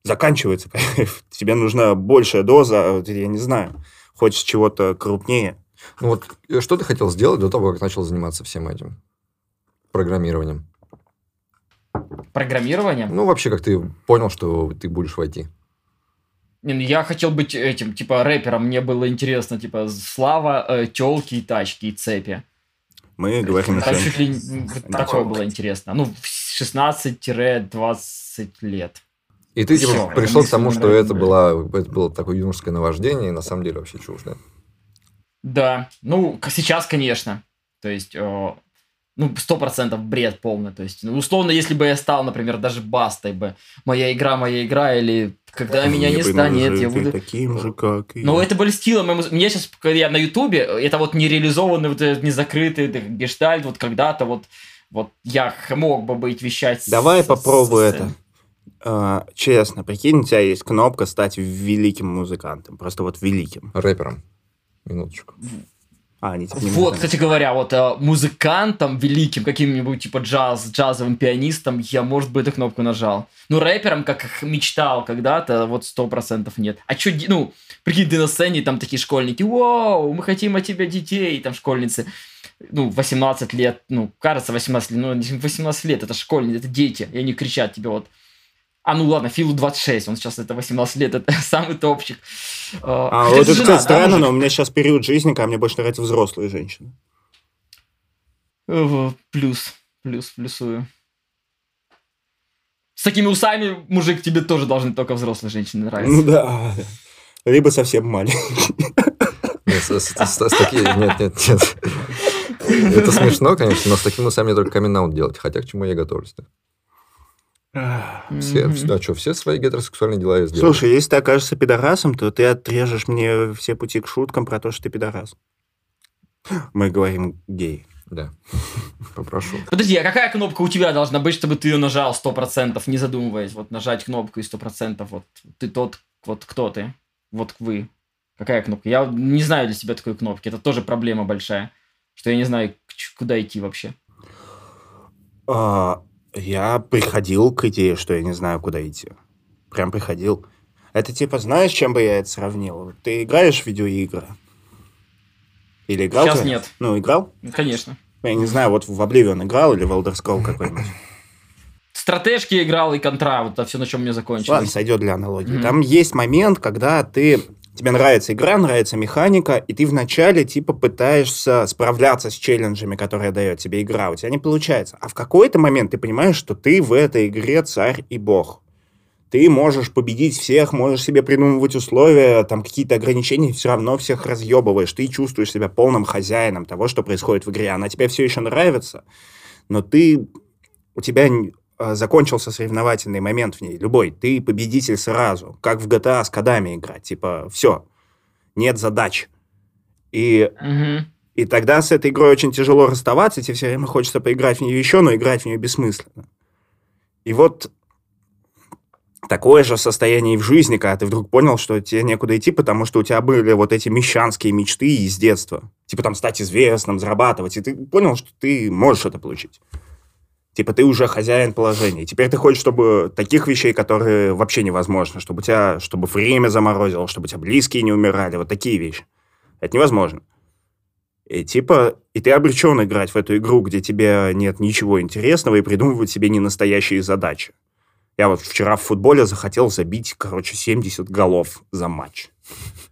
заканчивается кайф. Тебе нужна большая доза, вот я не знаю, хочешь чего-то крупнее. Ну вот, э, что ты хотел сделать до того, как начал заниматься всем этим? Программированием. Программированием? Ну, вообще, как ты понял, что ты будешь войти? Ну я хотел быть этим, типа, рэпером. Мне было интересно, типа, слава, э, телки, тачки и цепи. Мы говорим Там чуть ли такое было интересно. Ну, в 16-20 лет. И ты типа, Всё, пришел к тому, что это, было, это было такое юношеское наваждение, и на самом деле вообще чушь, да? Да, ну, сейчас, конечно. То есть, ну, сто процентов бред полный. То есть, ну, условно, если бы я стал, например, даже бастой бы, моя игра, моя игра, или когда меня не станет, я буду... таким же, как и Но я. это бы льстило моему... Мне сейчас, когда я на Ютубе, это вот нереализованный, вот этот незакрытый гештальт, вот когда-то вот, вот я мог бы быть вещать... Давай с- попробуй со это. А, честно, прикинь, у тебя есть кнопка стать великим музыкантом. Просто вот великим. Рэпером. Минуточку. А, они типа Вот, музыканты. кстати говоря, вот э, музыкантом великим, каким-нибудь типа джаз, джазовым пианистом, я, может быть, эту кнопку нажал. Ну, рэпером, как мечтал когда-то, вот сто процентов нет. А чё, ну, прикинь, ты на сцене, там такие школьники, вау, мы хотим от тебя детей, там школьницы. Ну, 18 лет, ну, кажется, 18 лет, ну, не 18 лет, это школьники, это дети, и они кричат тебе вот, а ну ладно, Филу 26, он сейчас это 18 лет, это самый топчик. А Хотя вот это кстати, да, странно, но у меня сейчас период жизни, когда мне больше нравятся взрослые женщины. Э, Плюс, плюс, плюсую. С такими усами, мужик, тебе тоже должны только взрослые женщины Ну нравиться. да. Либо совсем маленькие. Нет, с, с- с- с таки- Нет, нет, нет. Это смешно, конечно, но с такими усами только камин делать. Хотя к чему я готовлюсь Все, Мгм. а что, все свои гетеросексуальные дела я сделал. Слушай, если ты окажешься пидорасом, то ты отрежешь мне все пути к шуткам про то, что ты пидорас. Мы говорим гей. Да. Попрошу. Подожди, а какая кнопка у тебя должна быть, чтобы ты ее нажал 100%, не задумываясь? Вот нажать кнопку и 100%, вот ты тот, вот кто ты? Вот вы. Какая кнопка? Я не знаю для себя такой кнопки, это тоже проблема большая, что я не знаю, куда идти вообще. А, я приходил к идее, что я не знаю, куда идти. Прям приходил. Это типа, знаешь, чем бы я это сравнил? Ты играешь в видеоигры? Или играл? Сейчас ты? нет. Ну, играл? Конечно. Я не знаю, вот в Oblivion играл или в Elder Scroll какой-нибудь. Стратежки играл и контра, вот это все, на чем мне закончилось. Ладно, сойдет для аналогии. Мгм. Там есть момент, когда ты тебе нравится игра, нравится механика, и ты вначале типа пытаешься справляться с челленджами, которые дает тебе игра. У тебя не получается. А в какой-то момент ты понимаешь, что ты в этой игре царь и бог. Ты можешь победить всех, можешь себе придумывать условия, там какие-то ограничения, все равно всех разъебываешь. Ты чувствуешь себя полным хозяином того, что происходит в игре. Она тебе все еще нравится, но ты... У тебя закончился соревновательный момент в ней, любой. Ты победитель сразу, как в GTA с кодами играть. Типа, все, нет задач. И Мгм. и тогда с этой игрой очень тяжело расставаться, тебе все время хочется поиграть в нее еще, но играть в нее бессмысленно. И вот такое же состояние и в жизни, когда ты вдруг понял, что тебе некуда идти, потому что у тебя были вот эти мещанские мечты из детства. Типа там стать известным, зарабатывать. И ты понял, что ты можешь это получить. Типа ты уже хозяин положения. И теперь ты хочешь, чтобы таких вещей, которые вообще невозможно, чтобы у тебя, чтобы время заморозило, чтобы у тебя близкие не умирали, вот такие вещи. Это невозможно. И типа, и ты обречен играть в эту игру, где тебе нет ничего интересного и придумывать себе не настоящие задачи. Я вот вчера в футболе захотел забить, короче, 70 голов за матч.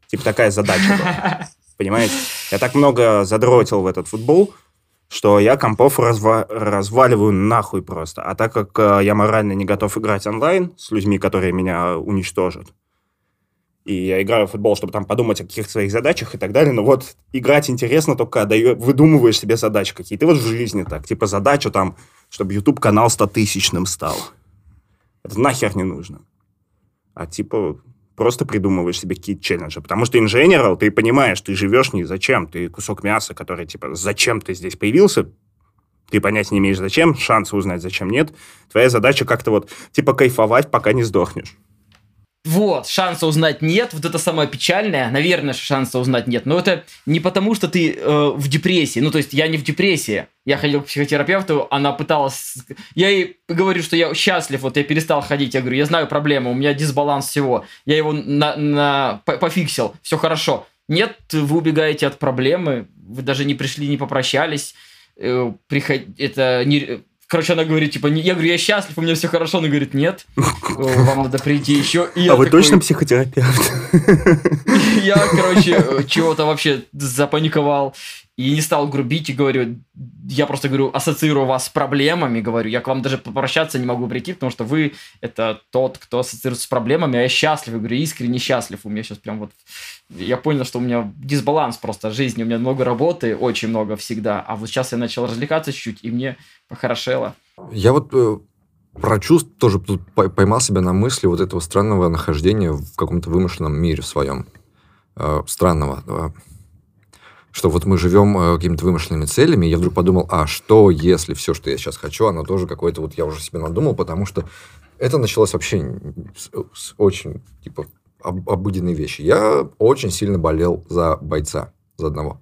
Типа такая задача была. Понимаете? Я так много задротил в этот футбол, что я компов разва- разваливаю нахуй просто. А так как э, я морально не готов играть онлайн с людьми, которые меня уничтожат, и я играю в футбол, чтобы там подумать о каких-то своих задачах и так далее, но вот играть интересно только, даё- выдумываешь себе задачи какие-то. Вот в жизни так, типа задачу там, чтобы YouTube-канал 100-тысячным стал. Это нахер не нужно. А типа просто придумываешь себе какие-то челленджи. Потому что инженерал, ты понимаешь, ты живешь не зачем. Ты кусок мяса, который, типа, зачем ты здесь появился, ты понятия не имеешь зачем, шанса узнать зачем нет. Твоя задача как-то вот, типа, кайфовать, пока не сдохнешь. Вот, шанса узнать нет, вот это самое печальное, наверное, шанса узнать нет, но это не потому, что ты э, в депрессии, ну, то есть я не в депрессии, я ходил к психотерапевту, она пыталась, я ей говорю, что я счастлив, вот я перестал ходить, я говорю, я знаю проблему, у меня дисбаланс всего, я его на, на, по- пофиксил, все хорошо. Нет, вы убегаете от проблемы, вы даже не пришли, не попрощались, э, приход- это не... Короче, она говорит, типа, не- я говорю, я счастлив, у меня все хорошо. Она говорит, нет, вам надо прийти еще. И а вы такой- точно психотерапевт? Я, короче, чего-то вообще запаниковал. И не стал грубить и говорю, я просто говорю, ассоциирую вас с проблемами, говорю, я к вам даже попрощаться не могу прийти, потому что вы это тот, кто ассоциируется с проблемами, а я счастлив, говорю, искренне счастлив. У меня сейчас прям вот, я понял, что у меня дисбаланс просто жизни, у меня много работы, очень много всегда, а вот сейчас я начал развлекаться чуть-чуть, и мне похорошело. Я вот э, про чувств тоже тут поймал себя на мысли вот этого странного нахождения в каком-то вымышленном мире своем. Э, странного. Что вот мы живем э, какими-то вымышленными целями, и я вдруг подумал, а что, если все, что я сейчас хочу, оно тоже какое-то вот я уже себе надумал, потому что это началось вообще с, с очень, типа, об, обыденной вещи. Я очень сильно болел за бойца, за одного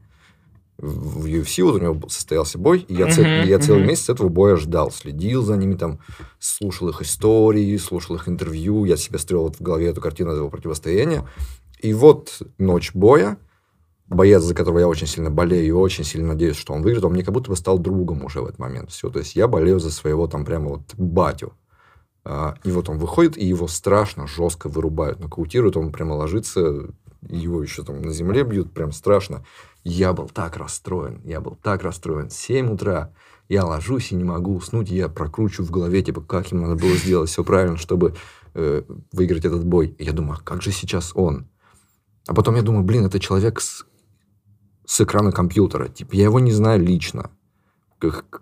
в UFC, вот у него состоялся бой, и я, цел, uh-huh, я целый месяц этого боя ждал, следил за ними, там, слушал их истории, слушал их интервью, я себе строил вот в голове эту картину этого противостояния. И вот ночь боя, боец, за которого я очень сильно болею и очень сильно надеюсь, что он выиграет, он мне как будто бы стал другом уже в этот момент. Все, то есть я болею за своего там прямо вот батю. А, и вот он выходит, и его страшно, жестко вырубают, нокаутируют, он прямо ложится, его еще там на земле бьют, прям страшно. Я был так расстроен, я был так расстроен. 7 утра, я ложусь и не могу уснуть, я прокручиваю в голове, типа, как им надо было сделать все правильно, чтобы э, выиграть этот бой. Я думаю, а как же сейчас он? А потом я думаю, блин, это человек с, с экрана компьютера. Типа, я его не знаю лично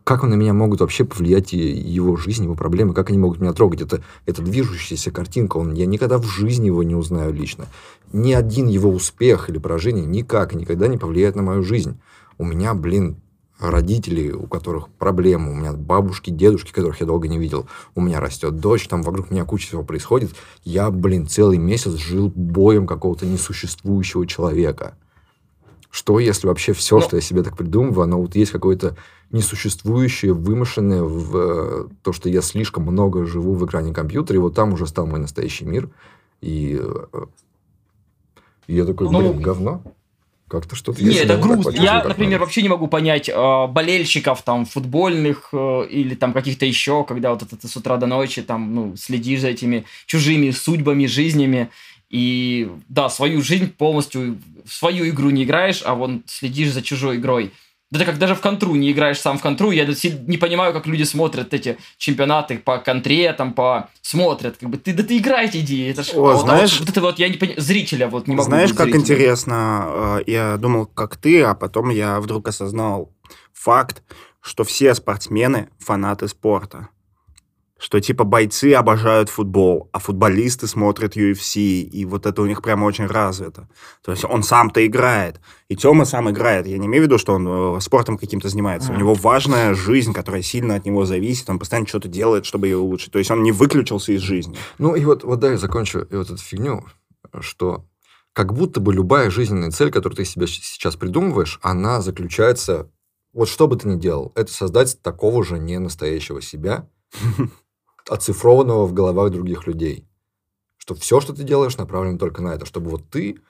как на меня могут вообще повлиять его жизнь, его проблемы, как они могут меня трогать. Это, это движущаяся картинка, он, я никогда в жизни его не узнаю лично. Ни один его успех или поражение никак никогда не повлияет на мою жизнь. У меня, блин, родители, у которых проблемы, у меня бабушки, дедушки, которых я долго не видел, у меня растет дочь, там вокруг меня куча всего происходит. Я, блин, целый месяц жил боем какого-то несуществующего человека. Что, если вообще все. Ну что я себе так придумываю, оно вот есть какое-то несуществующее, вымышленное в э, то, что я слишком много живу в экране компьютера, и вот там уже стал мой настоящий мир. И, э, и я такой, ну, блин, говно. Как-то что-то... Нет, это грустно. Я, например, надо. вообще не могу понять э, болельщиков там футбольных э, или там каких-то еще, когда вот это ты с утра до ночи там, ну, следишь за этими чужими судьбами, жизнями. И да, свою жизнь полностью, в свою игру не играешь, а вон следишь за чужой игрой. Да ты как даже в контру не играешь сам в контру, я не понимаю, как люди смотрят эти чемпионаты по контре, там по смотрят, как бы ты да ты играйте иди, это ж, О, знаешь, вот, вот это вот я не понимаю, зрителя вот не могу. Знаешь, как интересно, э, я думал, как ты, а потом я вдруг осознал факт, что все спортсмены фанаты спорта что типа бойцы обожают футбол, а футболисты смотрят UFC, и вот это у них прямо очень развито. То есть он сам-то играет, и Тёма сам играет. Я не имею в виду, что он э, спортом каким-то занимается. У него важная жизнь, которая сильно от него зависит, он постоянно что-то делает, чтобы ее улучшить. То есть он не выключился из жизни. Ну и вот, вот да, я закончу и вот эту фигню, что как будто бы любая жизненная цель, которую ты себе сейчас придумываешь, она заключается, вот что бы ты ни делал, это создать такого же не настоящего себя, оцифрованного в головах других людей. Что все, что ты делаешь, направлено только на это, чтобы вот ты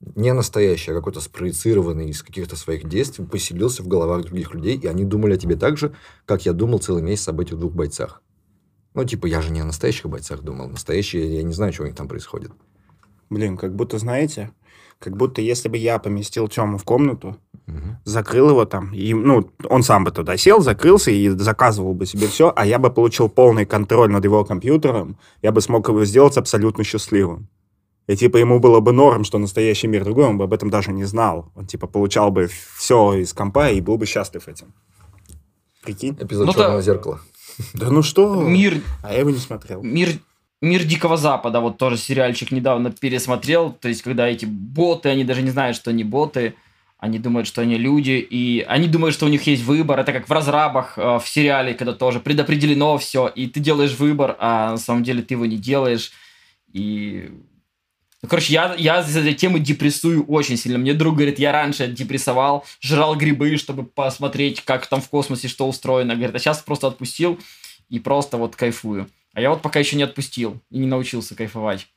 не настоящий, а какой-то спроецированный из каких-то своих действий поселился в головах других людей, и они думали о тебе так же, как я думал целый месяц об этих двух бойцах. Ну, типа, я же не о настоящих бойцах думал. Настоящие, я не знаю, что у них там происходит. Блин, как будто, знаете, как будто если бы я поместил Тему в комнату, угу. закрыл его там, и, ну, он сам бы туда сел, закрылся и заказывал бы себе все, а я бы получил полный контроль над его компьютером, я бы смог его сделать абсолютно счастливым. И, типа, ему было бы норм, что настоящий мир другой, он бы об этом даже не знал. Он, типа, получал бы все из компа и был бы счастлив этим. Прикинь? Эпизод ну, «Черного зеркала». Да ну что? Мир... А я его не смотрел. Мир Мир Дикого Запада, вот тоже сериальчик недавно пересмотрел, то есть когда эти боты, они даже не знают, что они боты, они думают, что они люди, и они думают, что у них есть выбор. Это как в разрабах э, в сериале, когда тоже предопределено все, и ты делаешь выбор, а на самом деле ты его не делаешь. И ну, короче, я, я из этой темы депрессую очень сильно. Мне друг говорит, я раньше депрессовал, жрал грибы, чтобы посмотреть, как там в космосе что устроено. Говорит, а сейчас просто отпустил и просто вот кайфую. А я вот пока еще не отпустил и не научился кайфовать.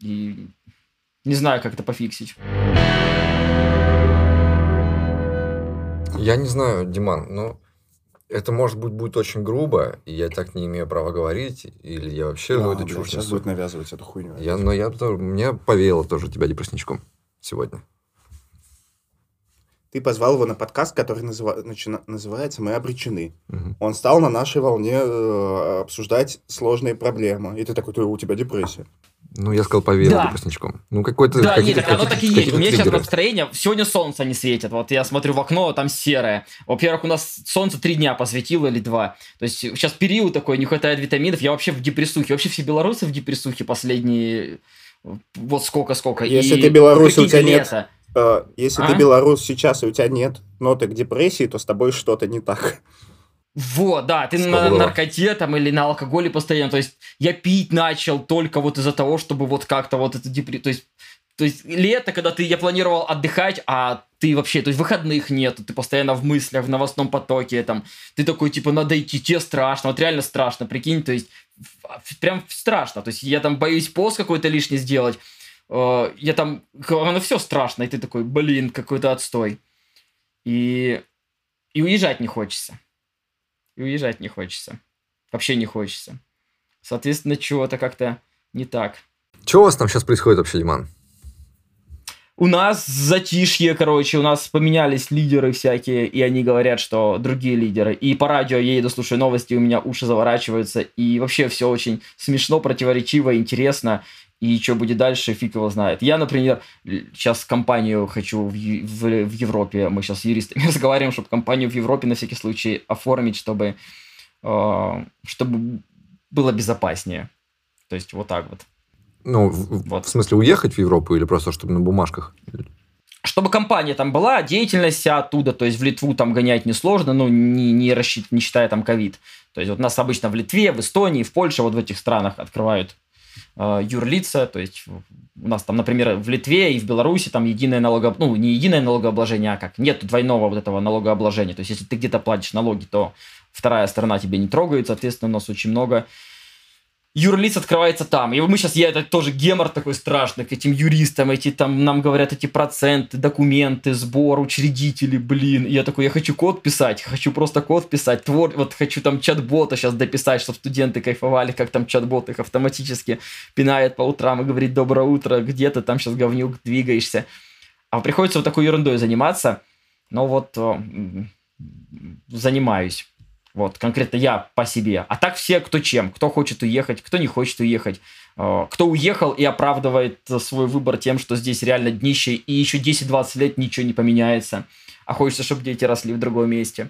И не знаю, как это пофиксить. Я не знаю, Диман, но это, может быть, будет очень грубо, и я так не имею права говорить, или я вообще да, это чушь Сейчас будет навязывать эту хуйню. Я, но я, мне повеяло тоже тебя депрессничком сегодня. Ты позвал его на подкаст, который называ- начина- называется «Мы обречены». Мгм. Он стал на нашей волне э, обсуждать сложные проблемы. И ты такой, «Ты- у тебя депрессия. Ну, я сказал, поверил Да. депрессничком. Ну, какой-то... Да, нет, так оно так и есть. У меня сейчас настроение. Сегодня солнце не светит. Вот я смотрю в окно, а там серое. Во-первых, у нас солнце три дня посветило или два. То есть сейчас период такой, не хватает витаминов. Я вообще в депрессухе. Вообще все белорусы в депрессухе последние вот сколько-сколько. Если И ты белорус, у тебя нет лето. Э, Если А? ты белорус сейчас, и у тебя нет ноток депрессии, то с тобой что-то не так. Вот, да, ты на Стопудово. наркоте там или на алкоголе постоянно. То есть я пить начал только вот из-за того, чтобы вот как-то вот это депрессия. То есть, то есть лето, когда ты, я планировал отдыхать, а ты вообще, то есть выходных нет, ты постоянно в мыслях, в новостном потоке, там, ты такой, типа, надо идти, тебе страшно, вот реально страшно, прикинь, то есть в- прям страшно, то есть я там боюсь пост какой-то лишний сделать, э, я там, оно все страшно, и ты такой, блин, какой-то отстой. И, и уезжать не хочется. И уезжать не хочется. Вообще не хочется. Соответственно, чего-то как-то не так. Что у вас там сейчас происходит вообще, Диман? У нас затишье, короче, у нас поменялись лидеры всякие, и они говорят, что другие лидеры. И по радио я еду, слушаю новости, у меня уши заворачиваются, и вообще все очень смешно, противоречиво, интересно. И что будет дальше, фиг его знает. Я, например, сейчас компанию хочу в, в, в Европе, мы сейчас с юристами разговариваем, чтобы компанию в Европе на всякий случай оформить, чтобы, э, чтобы было безопаснее. То есть вот так вот. Ну, в, Вот. в смысле, уехать в Европу или просто чтобы на бумажках? чтобы компания там была, деятельность вся оттуда, то есть в Литву там гонять несложно, ну, не, не, рассчит, не считая там ковид. То есть вот нас обычно в Литве, в Эстонии, в Польше, вот в этих странах открывают юрлица, то есть у нас там, например, в Литве и в Беларуси там единое налого, ну, не единое налогообложение, а как, нет двойного вот этого налогообложения, то есть если ты где-то платишь налоги, то вторая сторона тебе не трогает, соответственно, у нас очень много юрлиц открывается там. И мы сейчас, я это тоже гемор такой страшный к этим юристам, эти там, нам говорят эти проценты, документы, сбор, учредители, блин. И я такой, я хочу код писать, хочу просто код писать, твор, вот хочу там чат-бота сейчас дописать, чтобы студенты кайфовали, как там чат-бот их автоматически пинает по утрам и говорит, доброе утро, где ты там сейчас, говнюк, двигаешься. А приходится вот такой ерундой заниматься, но вот э, занимаюсь. Вот, конкретно я по себе. А так все, кто чем. Кто хочет уехать, кто не хочет уехать. Э, Кто уехал и оправдывает э, свой выбор тем, что здесь реально днище, и еще 10-20 лет ничего не поменяется. А хочется, чтобы дети росли в другом месте.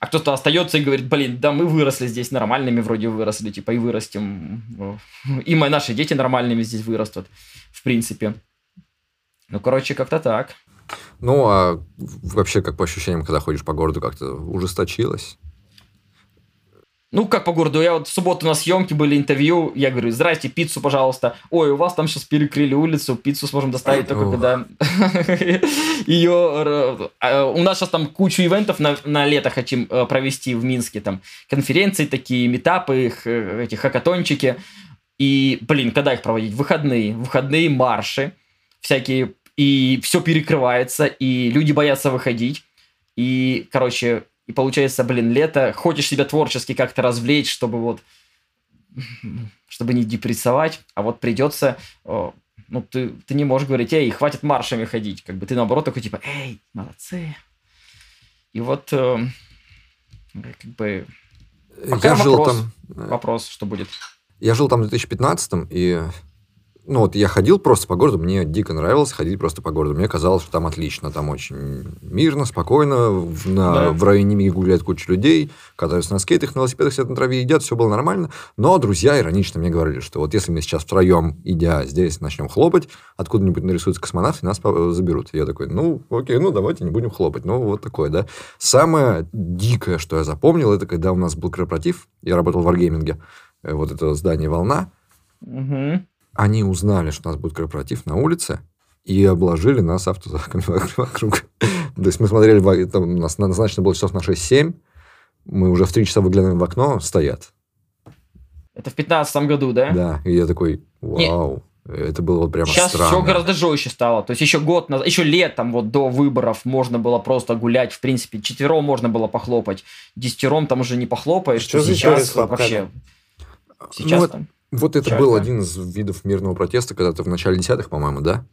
А кто-то остается и говорит, блин, да мы выросли здесь нормальными, вроде выросли, типа и вырастем. Э, И мои наши дети нормальными здесь вырастут, в принципе. Ну, короче, как-то так. Ну, а вообще, как по ощущениям, когда ходишь по городу, как-то ужесточилось? Ну, как по городу, я вот в субботу на съемке были интервью, я говорю, здрасте, пиццу, пожалуйста. Ой, у вас там сейчас перекрыли улицу, пиццу сможем доставить только когда ее... а, У нас сейчас там кучу ивентов на, на лето хотим э, провести в Минске, там конференции такие, метапы, э, эти хакатончики. И, блин, когда их проводить? Выходные, выходные марши всякие, и все перекрывается, и люди боятся выходить. И, короче, и получается, блин, лето, хочешь себя творчески как-то развлечь, чтобы вот, чтобы не депрессовать, а вот придется, ну, ты, ты не можешь говорить, эй, хватит маршами ходить, как бы ты наоборот такой, типа, эй, молодцы. И вот, э, как бы, Пока я жил вопрос. там... э, вопрос, что будет. Я жил там в 2015 и ну вот я ходил просто по городу, мне дико нравилось ходить просто по городу. Мне казалось, что там отлично, там очень мирно, спокойно, в, на, Да. в районе Миги гуляет куча людей, катаются на скейтах, на велосипедах, сидят на траве, едят, все было нормально. Но друзья иронично мне говорили, что вот если мы сейчас втроем, идя здесь, начнем хлопать, откуда-нибудь нарисуются космонавты, и нас по- заберут. И я такой, ну, окей, ну, давайте не будем хлопать. Ну, вот такое, да. Самое дикое, что я запомнил, это когда у нас был корпоратив, я работал в Wargaming, э, вот это здание «Волна», Мгм. Они узнали, что у нас будет корпоратив на улице, и обложили нас автозаками вокруг. То есть мы смотрели, там у нас назначено было часов на 6-7, мы уже в 3 часа выглядываем в окно, стоят. Это в 15 году, да? Да, и я такой, вау, это было вот прямо Сейчас странно. все гораздо жестче стало. То есть еще год назад, еще летом вот до выборов можно было просто гулять. В принципе, четвером можно было похлопать. Десятером там уже не похлопаешь. Что то за история сейчас вообще. Ну, Сейчас вот там. Вот это Чё был один из видов мирного протеста, когда-то в начале десятых, по-моему, да?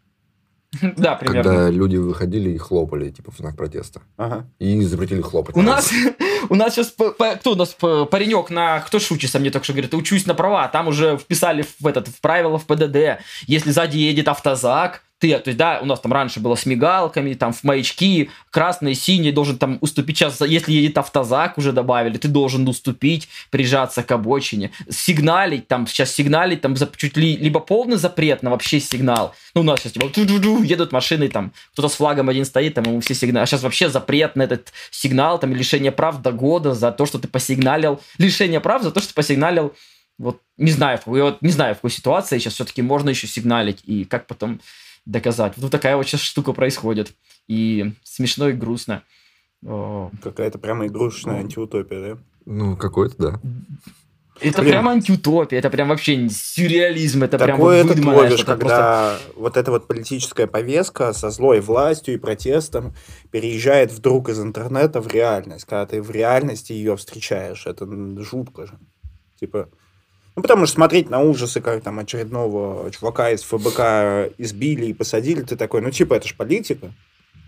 Да, примерно. Когда люди выходили и хлопали, типа, в знак протеста. Ага. И запретили хлопать. У нас, у нас сейчас, по- по- кто у нас паренек на, кто шутится мне только что говорит, учусь на права, там уже вписали в этот, в правила в ПДД, если сзади едет автозак, ты, то есть, да, у нас там раньше было с мигалками, там в маячки, красный, синий, должен там уступить. Сейчас, если едет автозак, уже добавили, ты должен уступить, прижаться к обочине, сигналить, там, сейчас сигналить, там, чуть ли, либо полный запрет на вообще сигнал. Ну, у нас сейчас, типа, едут машины, там, кто-то с флагом один стоит, там, ему все сигналы. А сейчас вообще запрет на этот сигнал, там, лишение прав до года за то, что ты посигналил. Лишение прав за то, что ты посигналил вот не знаю, какой, вот не знаю, в какой ситуации сейчас все-таки можно еще сигналить, и как потом доказать. Вот такая вот сейчас штука происходит. И смешно и грустно. Какая-то прямо игрушечная антиутопия, да? Ну, какой-то, да. Это Блин. прям антиутопия, это прям вообще сюрреализм, это прям Такое вот ты выдуманное ловишь, что-то. когда вот эта вот политическая повестка со злой властью и протестом переезжает вдруг из интернета в реальность. Когда ты в реальности ее встречаешь, это жутко же. Типа, ну, потому что смотреть на ужасы, как там очередного чувака из ФБК избили и посадили, ты такой, ну, типа, это ж политика.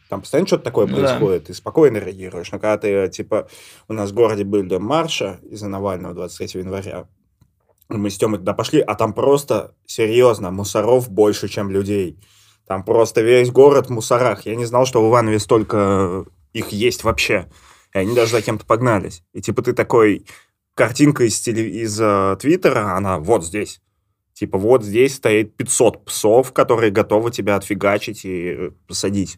Там постоянно что-то такое Ну да. происходит, ты спокойно реагируешь. Но когда ты, типа, у нас в городе были марша из-за Навального 23 января, мы с Тёмой туда пошли, а там просто, серьезно, мусоров больше, чем людей. Там просто весь город в мусорах. Я не знал, что в Иванове столько их есть вообще. И они даже за кем-то погнались. И типа ты такой, картинка из, теле- из э, Твиттера, она вот здесь. Типа вот здесь стоит 500 псов, которые готовы тебя отфигачить и э, посадить.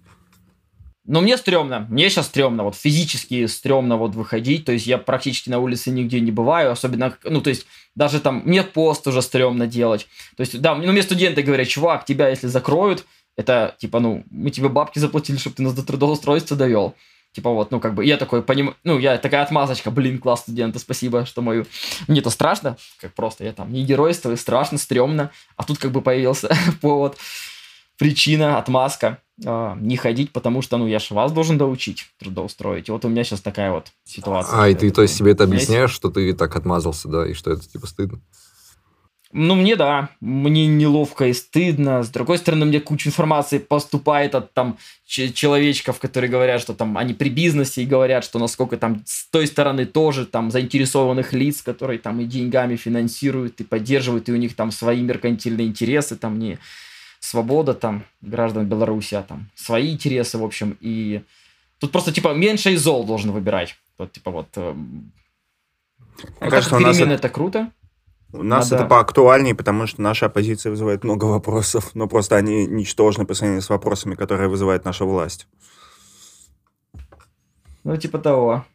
Но мне стрёмно, мне сейчас стрёмно, вот физически стрёмно вот выходить, то есть я практически на улице нигде не бываю, особенно, ну, то есть даже там, мне пост уже стрёмно делать. То есть, да, ну, мне студенты говорят, чувак, тебя если закроют, это, типа, ну, мы тебе бабки заплатили, чтобы ты нас до трудоустройства довел. Типа вот, ну, как бы, я такой, поним... ну, я такая отмазочка, блин, класс студента, спасибо, что мою... Мне-то страшно, как просто, я там не геройствую, страшно, стрёмно, а тут как бы появился повод, причина, отмазка а, не ходить, потому что, ну, я же вас должен доучить трудоустроить. И вот у меня сейчас такая вот ситуация. А, и ты, то есть, себе это объясняешь, что ты так отмазался, да, и что это, типа, стыдно? Ну, мне да, мне неловко и стыдно. С другой стороны, мне куча информации поступает от там человечков, которые говорят, что там они при бизнесе и говорят, что насколько там с той стороны тоже там заинтересованных лиц, которые там и деньгами финансируют, и поддерживают, и у них там свои меркантильные интересы, там не свобода там граждан Беларуси, а там свои интересы, в общем, и тут просто типа меньше из зол должен выбирать. Вот типа вот... эм, Мне кажется, у нас это круто. У нас Надо- это поактуальнее, потому что наша оппозиция вызывает много вопросов, но просто они ничтожны по сравнению с вопросами, которые вызывает наша власть. Ну, типа того.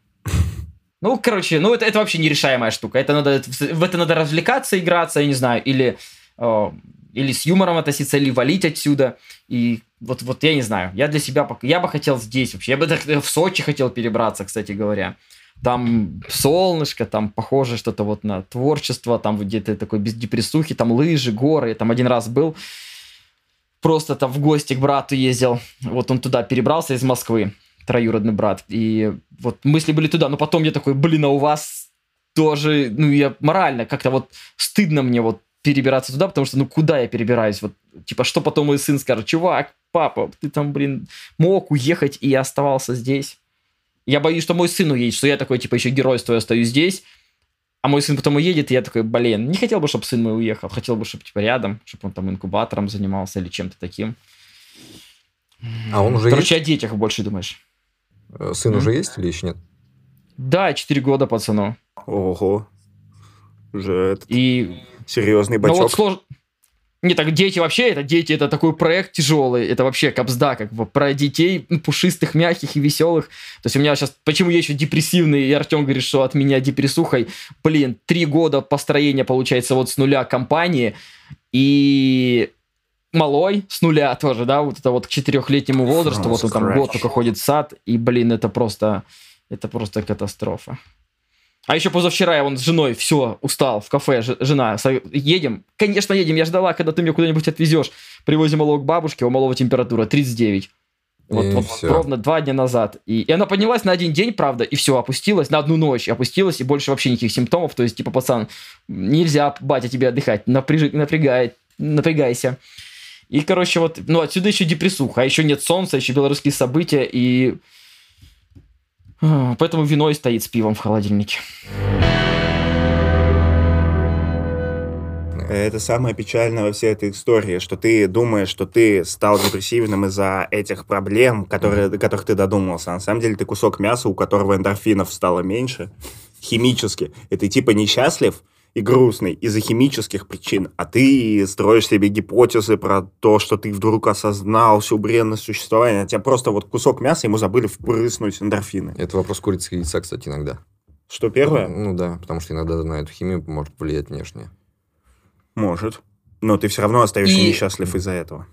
Ну, короче, ну это, это вообще нерешаемая штука. Это надо, в это надо развлекаться, играться, я не знаю, или, э, или с юмором относиться, или валить отсюда. И вот, вот я не знаю. Я для себя. Я бы хотел здесь вообще. Я бы в Сочи хотел перебраться, кстати говоря. Там солнышко, там похоже что-то вот на творчество, там где-то такой без депрессухи, там лыжи, горы. Я там один раз был, просто там в гости к брату ездил. Вот он туда перебрался из Москвы троюродный брат. И вот мысли были туда, но потом я такой, блин, а у вас тоже, ну, я морально как-то вот стыдно мне вот перебираться туда, потому что, ну, куда я перебираюсь? Вот, типа, что потом мой сын скажет? Чувак, папа, ты там, блин, мог уехать и оставался здесь. Я боюсь, что мой сын уедет, что я такой, типа, еще геройствую, остаюсь здесь, а мой сын потом уедет, и я такой, блин, не хотел бы, чтобы сын мой уехал, хотел бы, чтобы, типа, рядом, чтобы он там инкубатором занимался или чем-то таким. А он уже Короче, о детях больше думаешь. есть? Э, Сын М? уже есть или еще нет? Да, 4 года пацану. Ого. Уже этот И серьезный ну вот бачок. слож... Не, так дети вообще, это дети, это такой проект тяжелый, это вообще капсда, как бы про детей пушистых, мягких и веселых. То есть у меня сейчас, почему я еще депрессивный, и Артем говорит, что от меня депрессухой, блин, три года построения, получается, вот с нуля компании, и малой с нуля тоже, да, вот это вот к четырехлетнему возрасту, From вот он там год только ходит в сад, и, блин, это просто, это просто катастрофа. А еще позавчера я вон с женой, все, устал, в кафе, жена, едем. Конечно, едем, я ждала, когда ты меня куда-нибудь отвезешь. Привозим малого к бабушке, у малого температура 39. Вот, И вот всё. ровно два дня назад. И, и она поднялась на один день, правда, и все, опустилась, на одну ночь опустилась, и больше вообще никаких симптомов. То есть, типа, пацан, нельзя, батя, тебе отдыхать, напряжи, напрягай, напрягайся. И, короче, вот, ну, отсюда еще депрессуха, а еще нет солнца, еще белорусские события, и поэтому вино и стоит с пивом в холодильнике. Это самое печальное во всей этой истории, что ты думаешь, что ты стал депрессивным из-за этих проблем, которые, до которых ты додумался. На самом деле ты кусок мяса, у которого эндорфинов стало меньше, химически. И ты типа несчастлив и грустный из-за химических причин, а ты строишь себе гипотезы про то, что ты вдруг осознал всю бренность существования. А тебя просто вот кусок мяса, ему забыли впрыснуть эндорфины. Это вопрос курицы и яйца, кстати, иногда. Что первое? Ну да, потому что иногда на эту химию может влиять внешне. Может. Но ты все равно остаешься И- несчастлив из-за этого.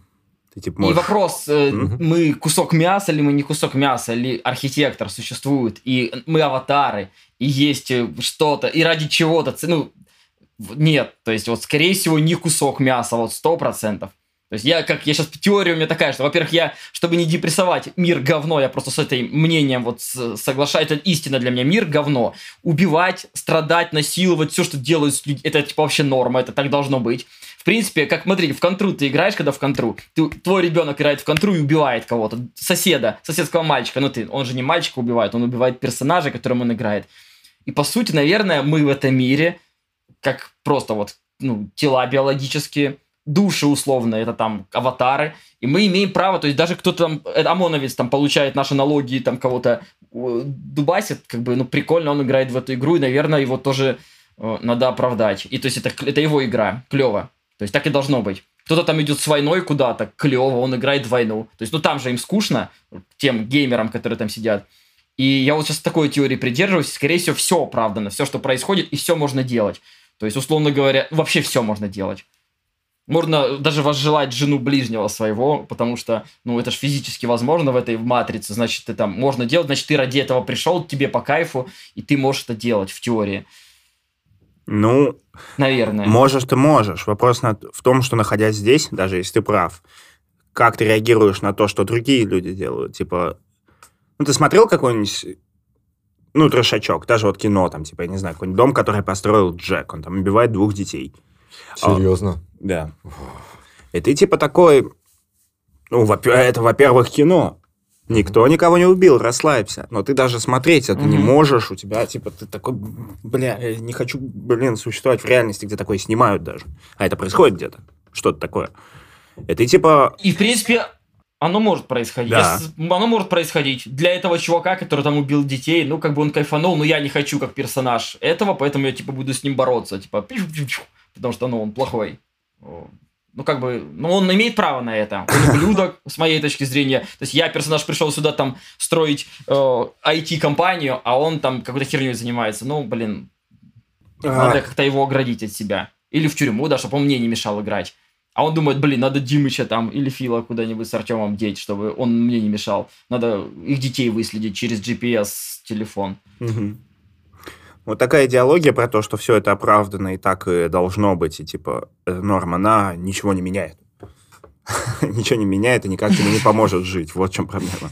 Ты типа И можешь... вопрос, э, Мгм. мы кусок мяса или мы не кусок мяса, или архитектор существует, и мы аватары, и есть э, что-то, и ради чего-то, ну, нет, то есть вот скорее всего не кусок мяса, вот сто процентов. То есть я, как, я сейчас, теория у меня такая, что, во-первых, я, чтобы не депрессовать, мир говно, я просто с этим мнением вот соглашаюсь, это истина для меня, мир говно. Убивать, страдать, насиловать, все, что делают с людьми, это типа вообще норма, это так должно быть. В принципе, как, смотри, в контру ты играешь, когда в контру, ты, твой ребенок играет в контру и убивает кого-то, соседа, соседского мальчика, ну ты, он же не мальчика убивает, он убивает персонажа, которым он играет. И по сути, наверное, мы в этом мире, как просто вот, ну, тела биологические, души условно, это там аватары, и мы имеем право, то есть даже кто-то там, э, ОМОНовец там получает наши налоги, там кого-то э, дубасит, как бы, ну, прикольно, он играет в эту игру, и, наверное, его тоже э, надо оправдать. И то есть это, это его игра, клево. То есть так и должно быть. Кто-то там идет с войной куда-то, клево, он играет в войну. То есть, ну там же им скучно, тем геймерам, которые там сидят. И я вот сейчас такой теории придерживаюсь, скорее всего, все оправдано, все, что происходит, и все можно делать. То есть, условно говоря, вообще все можно делать. Можно даже возжелать жену ближнего своего, потому что, ну, это же физически возможно в этой матрице, значит, ты там можно делать, значит, ты ради этого пришел, тебе по кайфу, и ты можешь это делать в теории. Ну, Наверное. можешь ты можешь. Вопрос в том, что находясь здесь, даже если ты прав, как ты реагируешь на то, что другие люди делают? Типа, ну, ты смотрел какой-нибудь ну, трешачок, даже вот кино, там, типа, я не знаю, какой-нибудь дом, который построил Джек, он там убивает двух детей. А, Серьезно? Да. И ты типа такой, ну, во- это, во-первых, кино. Никто никого не убил, расслабься. Но ты даже смотреть это не Мгм. можешь, у тебя, типа, ты такой, бля, я не хочу, блин, существовать в реальности, где такое снимают даже. А это происходит где-то, что-то такое. Ты, типа, И, в принципе, оно может происходить. Да. Я Оно может происходить. Для этого чувака, который там убил детей, ну, как бы он кайфанул, но я не хочу как персонаж этого, поэтому я, типа, буду с ним бороться. Типа, потому что, ну, он плохой. Ну, как бы, ну, он имеет право на это. Он ублюдок, с моей точки зрения. То есть я, персонаж, пришел сюда там строить э, IT-компанию, а он там какой-то херней занимается. Ну, блин, надо как-то его оградить от себя. Или в тюрьму, да, чтобы он мне не мешал играть. А он думает, блин, надо Димыча там или Фила куда-нибудь с Артемом деть, чтобы он мне не мешал. Надо их детей выследить через GPS-телефон. Мгм. Вот такая идеология про то, что все это оправдано и так и должно быть, и типа э, норма, она ничего не меняет. Ничего не меняет и никак тебе не поможет жить. Вот в чем проблема.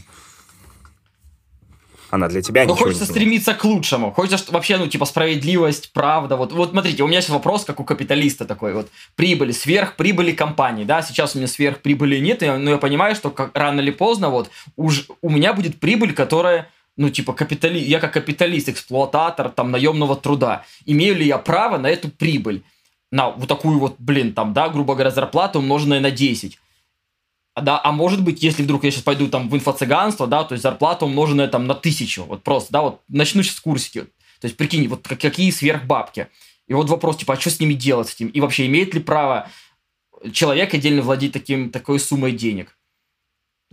Она для тебя Но ничего хочется стремиться к лучшему. Хочется вообще, ну, типа, справедливость, правда. Вот, вот смотрите, у меня сейчас вопрос, как у капиталиста такой. Вот прибыли, сверхприбыли компании, да, сейчас у меня сверхприбыли нет, но я понимаю, что как, рано или поздно вот уж у меня будет прибыль, которая ну, типа, капитали... я как капиталист, эксплуататор, там, наемного труда, имею ли я право на эту прибыль? На вот такую вот, блин, там, да, грубо говоря, зарплату, умноженная на 10. А, да, а может быть, если вдруг я сейчас пойду там в инфо-цыганство, да, то есть зарплата умноженная там на тысячу, вот просто, да, вот начну сейчас курсики. То есть, прикинь, вот как- какие сверхбабки. И вот вопрос, типа, а что с ними делать с этим? И вообще, имеет ли право человек отдельно владеть таким, такой суммой денег?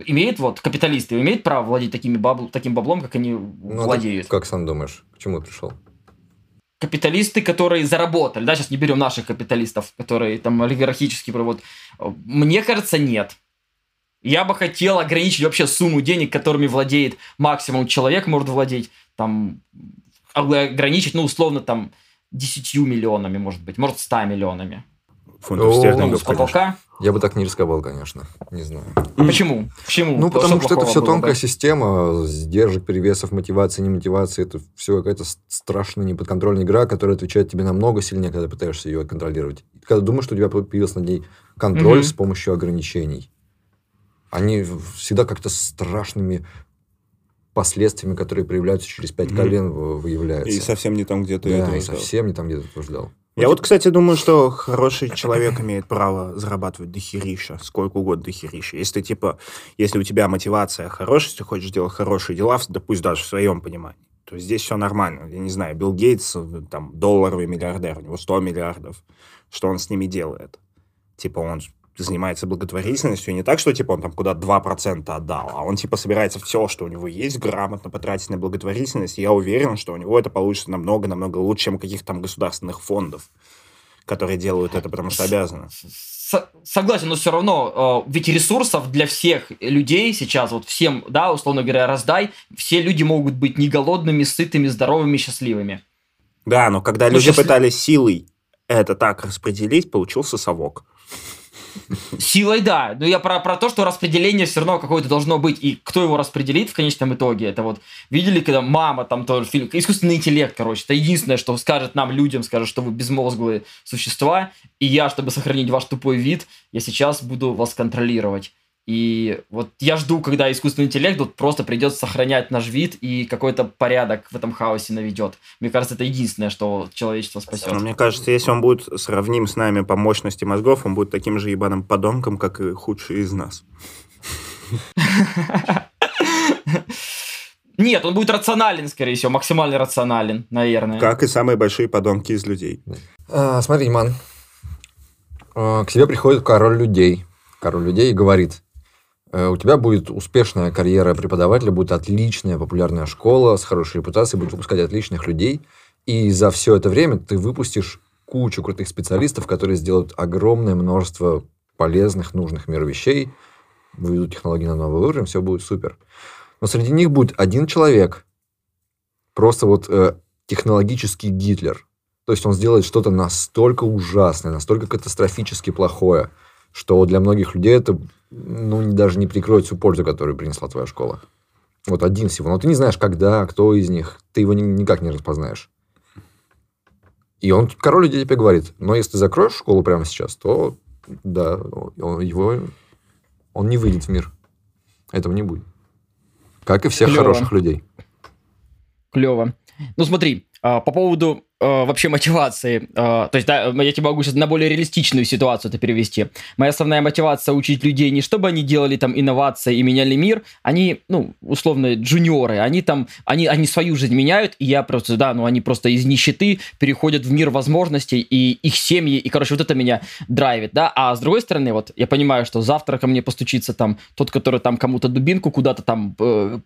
Имеет вот капиталисты, имеют право владеть такими бабл, таким баблом, как они Ну, а владеют? как сам думаешь, к чему пришел? капиталисты, которые заработали, да, сейчас не берем наших капиталистов, которые там олигархически вот. Мне кажется, нет. Я бы хотел ограничить вообще сумму денег, которыми владеет максимум человек, может владеть, там, ограничить, ну, условно, там, 10 миллионами, может быть, может, 100 миллионами. фунтов стерлингов, С потолка? Я бы так не рисковал, конечно. Не знаю. Почему? Почему? Ну, потому что это все было бы? тонкая система, сдержек, перевесов, мотивации, не мотивации. Это все какая-то страшная неподконтрольная игра, которая отвечает тебе намного сильнее, когда пытаешься ее контролировать. Когда думаешь, что у тебя появился над ней контроль Мгм. с помощью ограничений. Они всегда как-то страшными последствиями, которые проявляются через пять Мгм. колен, выявляются. И совсем не там, где ты да, этого и ждал. совсем не там, где ты этого ждал. Я вот, кстати, думаю, что хороший человек имеет право зарабатывать дохерища, сколько угодно дохерища. Если ты, типа, если у тебя мотивация хорошая, если ты хочешь делать хорошие дела, да пусть даже в своем понимании, то здесь все нормально. Я не знаю, Билл Гейтс, э, там, долларовый миллиардер, у него 100 миллиардов. Что он с ними делает? Типа, он занимается благотворительностью, не так, что, типа, он там куда-то 2% отдал, а он, типа, собирается все, что у него есть, грамотно потратить на благотворительность, и я уверен, что у него это получится намного-намного лучше, чем у каких-то там государственных фондов, которые делают это, потому что обязаны. Согласен, но все равно, э, ведь ресурсов для всех людей сейчас, вот всем, да, условно говоря, раздай, все люди могут быть не голодными, сытыми, здоровыми, счастливыми. Да, но когда Ну, люди если- пытались силой это так распределить, получился совок. Силой, да, но я про, про то, что распределение все равно какое-то должно быть, и кто его распределит в конечном итоге, это вот, видели, когда мама, там, тоже фильм, искусственный интеллект, короче, это единственное, что скажет нам, людям, скажет, что вы безмозглые существа, и я, чтобы сохранить ваш тупой вид, я сейчас буду вас контролировать. И вот я жду, когда искусственный интеллект вот просто придет сохранять наш вид и какой-то порядок в этом хаосе наведет. Мне кажется, это единственное, что человечество спасет. Но мне кажется, если он будет сравним с нами по мощности мозгов, он будет таким же ебаным подонком, как и худший из нас. Нет, он будет рационален, скорее всего, максимально рационален, наверное. Как и самые большие подонки из людей. А, смотри, Ман. А, к тебе приходит король людей. Король людей и говорит, «Э, у тебя будет успешная карьера преподавателя, будет отличная популярная школа с хорошей репутацией, будет выпускать отличных людей. И за все это время ты выпустишь кучу крутых специалистов, которые сделают огромное множество полезных, нужных миру вещей, выведут технологии на новый уровень, все будет супер. Но среди них будет один человек, просто вот э, технологический Гитлер. То есть он сделает что-то настолько ужасное, настолько катастрофически плохое, что для многих людей это ну, даже не прикроет всю пользу, которую принесла твоя школа. Вот один всего. Но ты не знаешь, когда, кто из них. Ты его ни- никак не распознаешь. И он, король людей тебе говорит, но если ты закроешь школу прямо сейчас, то да, он- его, он не выйдет в мир. Этого не будет. Как и всех Клево. хороших людей. Клево. Ну смотри, а, по поводу вообще мотивации, а, то есть да, я тебе могу сейчас на более реалистичную ситуацию это перевести. Моя основная мотивация учить людей не чтобы они делали там инновации и меняли мир, они, ну, условно, джуниоры, они там, они, они свою жизнь меняют, и я просто, да, ну, они просто из нищеты переходят в мир возможностей, и их семьи, и, короче, вот это меня драйвит, да, а с другой стороны, вот, я понимаю, что завтра ко мне постучится там тот, который там кому-то дубинку куда-то там э,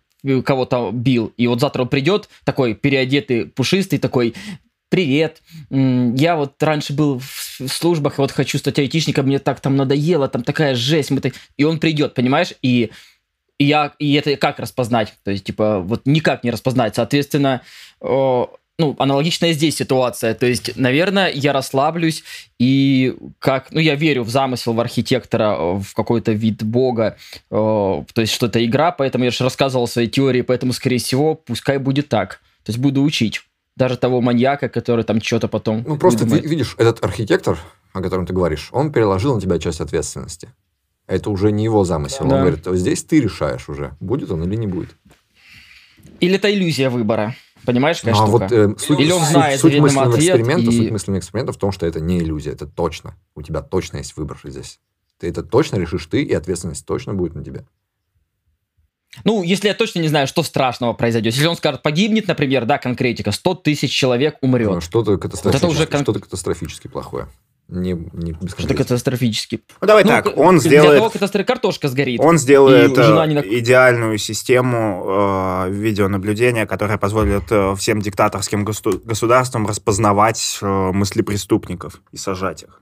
кого-то бил, и вот завтра он придет, такой переодетый, пушистый, такой, привет, я вот раньше был в службах, и вот хочу стать айтишником, мне так там надоело, там такая жесть, мы так... и он придет, понимаешь, и и я, и это как распознать? То есть, типа, вот никак не распознать. Соответственно, о, ну, аналогичная здесь ситуация. То есть, наверное, я расслаблюсь, и как, ну, я верю в замысел, в архитектора, э, в какой-то вид бога, э, то есть, что это игра, поэтому я же рассказывал свои теории, поэтому, скорее всего, пускай будет так. То есть, буду учить. Даже того маньяка, который там что-то потом... Ну, просто выдумает. ви- видишь, этот архитектор, о котором ты говоришь, он переложил на тебя часть ответственности. Это уже не его замысел. Да. Он говорит, «Вот здесь ты решаешь уже, будет он или не будет. Или это иллюзия выбора. Понимаешь, какая Ну, а штука? вот э, суть, Или он суть- знает суть заведомо мысленного ответ эксперимента, и- суть мысленного эксперимента в том, что это не иллюзия, это точно. У тебя точно есть выбор здесь. Ты это точно решишь ты, и ответственность точно будет на тебе. Ну, если я точно не знаю, что страшного произойдет. Если он скажет, погибнет, например, да, конкретика, 100 тысяч человек умрет. Что-то катастрофически, уже кон- что-то катастрофически плохое. Не, не Что-то катастрофически. Ну, давай Ну, так, он Для сделает... того катастрофы картошка сгорит. Он сделает э, не на- идеальную систему э, видеонаблюдения, которая позволит э, всем диктаторским госу- государствам распознавать э, мысли преступников и сажать их.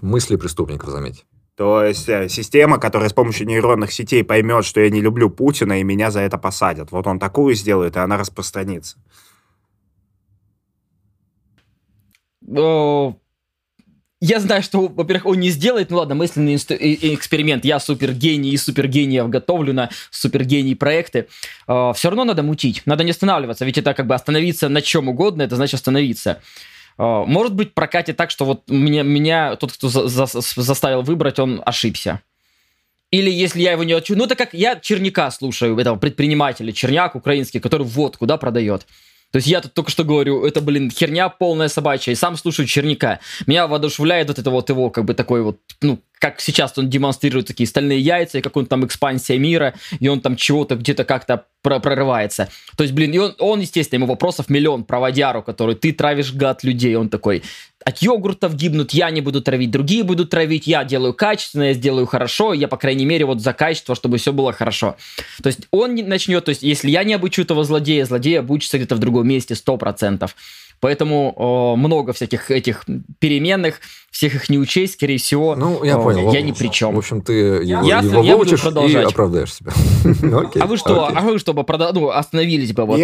Мысли преступников, заметь. То есть э, система, которая с помощью нейронных сетей поймет, что я не люблю Путина, и меня за это посадят. Вот он такую сделает, и она распространится. О, я знаю, что, во-первых, он не сделает, ну ладно, мысленный инст- эксперимент, я супергений и супергениев готовлю на супергений проекты, э, а, все равно надо мутить, надо не останавливаться, ведь это как бы остановиться на чем угодно, это значит остановиться. Э, может быть, прокатит так, что вот меня, меня тот, кто за- за- заставил выбрать, он ошибся. Или если я его не отчу... Ну, это как я Черняка слушаю, этого предпринимателя, Черняк украинский, который водку, да, продает. То есть я тут только что говорю, это, блин, херня полная собачья, и сам слушаю Черняка. Меня воодушевляет вот это вот его, как бы, такой вот, ну, как сейчас он демонстрирует такие стальные яйца, и как он там экспансия мира, и он там чего-то где-то как-то прорывается. То есть, блин, и он, он, естественно, ему вопросов миллион про водяру, который ты травишь гад людей, он такой, от йогуртов гибнут, я не буду травить, другие будут травить, я делаю качественно, я сделаю хорошо, я, по крайней мере, вот за качество, чтобы все было хорошо. То есть он начнет, то есть если я не обучу этого злодея, злодей обучится где-то в другом месте 100%. Поэтому о, много всяких этих переменных, всех их не учесть, скорее всего, ну, я, понял. я ни при чем. В общем, ты его, я, его я выучишь и оправдаешь себя. Ну, а вы что, а вы чтобы ну, остановились бы? Вот,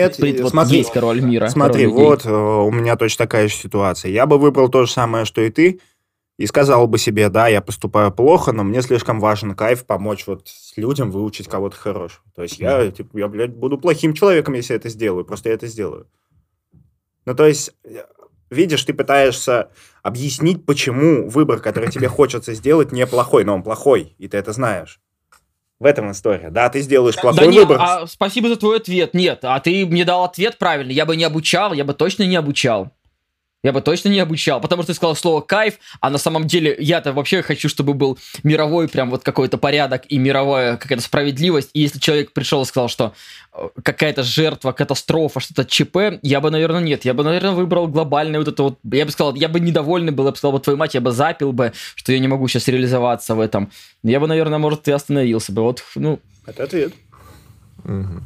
есть король мира. Смотри, вот у меня точно такая же ситуация. Я бы выбрал то же самое, что и ты, и сказал бы себе, да, я поступаю плохо, но мне слишком важен кайф помочь вот людям выучить кого-то хорошего. То есть я, типа, я, блядь, буду плохим человеком, если это сделаю, просто я это сделаю. Ну, то есть, э, видишь, ты пытаешься объяснить, почему выбор, который тебе хочется сделать, неплохой, но он плохой, и ты это знаешь. В этом история. Да, ты сделаешь плохой да нет, выбор. А, спасибо за твой ответ. Нет, а ты мне дал ответ правильный. Я бы не обучал, я бы точно не обучал я бы точно не обучал, потому что ты сказал слово кайф, а на самом деле я-то вообще хочу, чтобы был мировой прям вот какой-то порядок и мировая какая-то справедливость. И если человек пришел и сказал, что э, какая-то жертва, катастрофа, что-то ЧП, я бы, наверное, нет. Я бы, наверное, выбрал глобальный вот это вот... Я бы сказал, я бы недовольный был, я бы сказал, вот твою мать, я бы запил бы, что я не могу сейчас реализоваться в этом. Я бы, наверное, может, и остановился бы. Вот, ну... Это ответ. Угу.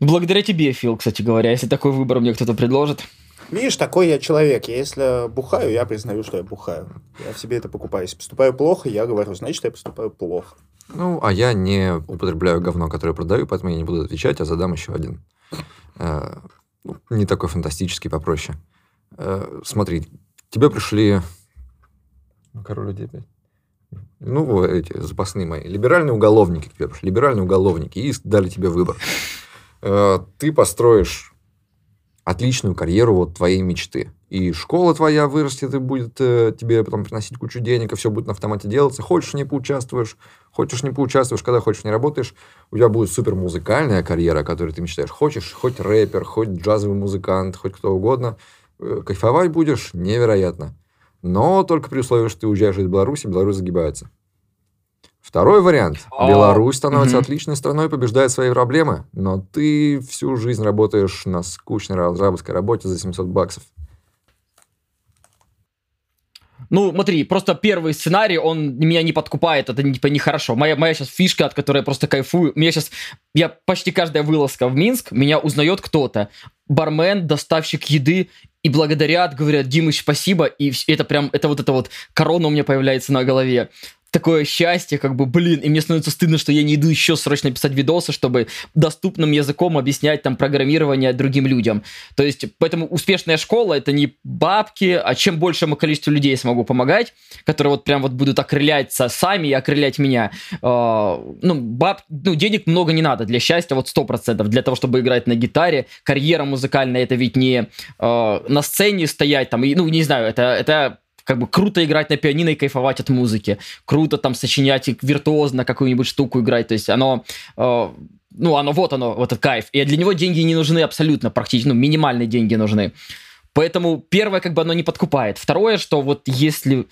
Благодаря тебе, Фил, кстати говоря, если такой выбор мне кто-то предложит. Видишь, такой я человек. Я если бухаю, я признаю, что я бухаю. Я в себе это покупаю. Если поступаю плохо, я говорю, значит, я поступаю плохо. Ну, а я не употребляю говно, которое продаю, поэтому я не буду отвечать, а задам еще один. Э, ну, не такой фантастический, попроще. Э, смотри, тебе пришли... Ну, король людей опять. Ну, эти запасные мои. Либеральные уголовники к тебе пришли. Либеральные уголовники. И дали тебе выбор. Э, ты построишь отличную карьеру вот твоей мечты. И школа твоя вырастет и будет э, тебе потом приносить кучу денег, и все будет на автомате делаться. Хочешь, не поучаствуешь, хочешь, не поучаствуешь, когда хочешь, не работаешь. У тебя будет супер музыкальная карьера, о которой ты мечтаешь. Хочешь, хоть рэпер, хоть джазовый музыкант, хоть кто угодно. Э, кайфовать будешь невероятно. Но только при условии, что ты уезжаешь из Беларуси, Беларусь загибается. Второй вариант. Беларусь становится отличной страной, побеждает свои проблемы, но ты всю жизнь работаешь на скучной разработской работе за 700 баксов. Ну, смотри, просто первый сценарий, он меня не подкупает, это типа нехорошо. Моя, моя сейчас фишка, от которой я просто кайфую. Меня сейчас, я почти каждая вылазка в Минск, меня узнает кто-то. Бармен, доставщик еды, и благодарят, говорят, Димыч, спасибо, и это прям, это вот это вот корона у меня появляется на голове такое счастье, как бы, блин, и мне становится стыдно, что я не иду еще срочно писать видосы, чтобы доступным языком объяснять там программирование другим людям. То есть, поэтому успешная школа это не бабки, а чем большему количеству людей смогу помогать, которые вот прям вот будут окрыляться сами и окрылять меня. Э, ну, баб, ну, денег много не надо для счастья, вот сто процентов для того, чтобы играть на гитаре. Карьера музыкальная это ведь не э, на сцене стоять там, и, ну, не знаю, это, это как бы круто играть на пианино и кайфовать от музыки, круто там сочинять и виртуозно какую-нибудь штуку играть, то есть оно, э, ну, оно, вот оно, вот этот кайф, и для него деньги не нужны абсолютно, практически, ну, минимальные деньги нужны. Поэтому первое, как бы оно не подкупает. Второе, что вот если...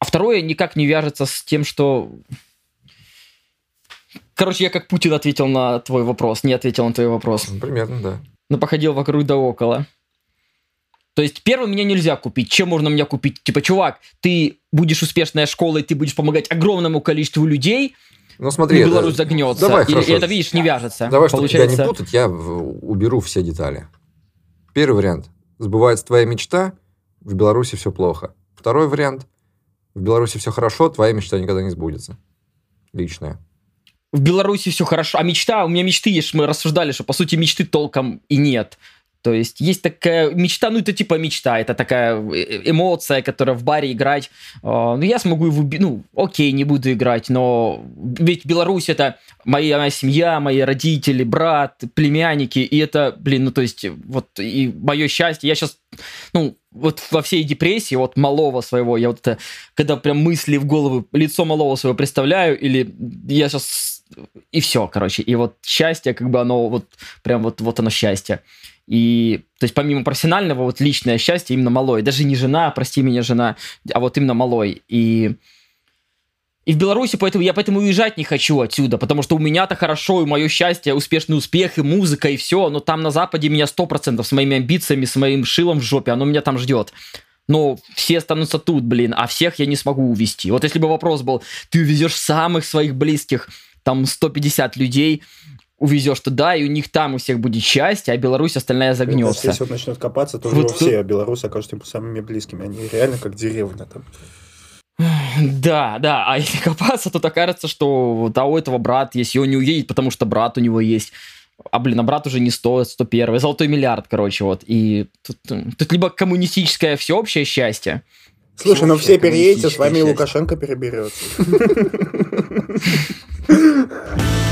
А второе никак не вяжется с тем, что... Короче, я как Путин ответил на твой вопрос, не ответил на твой вопрос. Примерно, да. Но походил вокруг да около. То есть первым меня нельзя купить. Чем можно меня купить? Типа, чувак, ты будешь успешная школа, и ты будешь помогать огромному количеству людей, ну, смотри, и Беларусь загнется. Давай, и, хорошо. и это, видишь, не вяжется. Давай, чтобы Получается... тебя не путать, я уберу все детали. Первый вариант. Сбывается твоя мечта, в Беларуси все плохо. Второй вариант. В Беларуси все хорошо, твоя мечта никогда не сбудется. Личная. В Беларуси все хорошо. А мечта, у меня мечты есть, мы рассуждали, что по сути мечты толком и нет То есть есть такая мечта, ну это типа мечта, это такая э, эмоция, которая в баре играть. Э, ну я смогу его, ну окей, не буду играть, но ведь Беларусь это моя семья, мои родители, брат, племянники, и это, блин, ну то есть вот и мое счастье. Я сейчас, ну вот во всей депрессии, вот малого своего, я вот это, когда прям мысли в голову, лицо малого своего представляю, или я сейчас и все, короче, и вот счастье, как бы оно вот прям вот вот оно счастье. И, то есть, помимо профессионального, вот личное счастье именно малой. Даже не жена, прости меня, жена, а вот именно малой. И, и в Беларуси поэтому я поэтому уезжать не хочу отсюда, потому что у меня-то хорошо, и мое счастье, успешный успех, и музыка, и все, но там на Западе меня 100% с моими амбициями, с моим шилом в жопе, оно меня там ждет. Но все останутся тут, блин, а всех я не смогу увезти. Вот если бы вопрос был, ты увезешь самых своих близких, там 150 людей, увезешь туда, и у них там у всех будет счастье, а Беларусь остальная загнется. Если вот начнет копаться, то вот все белорусы окажутся самыми близкими. Они реально как деревня там. Да, да, а если копаться, то окажется, что вот, а у этого брат есть, и он не уедет, потому что брат у него есть. А, блин, а брат уже не стоит, 101 золотой миллиард, короче, вот. И тут, тут либо коммунистическое всеобщее счастье. Слушай, ну все переедете, с вами Лукашенко переберется.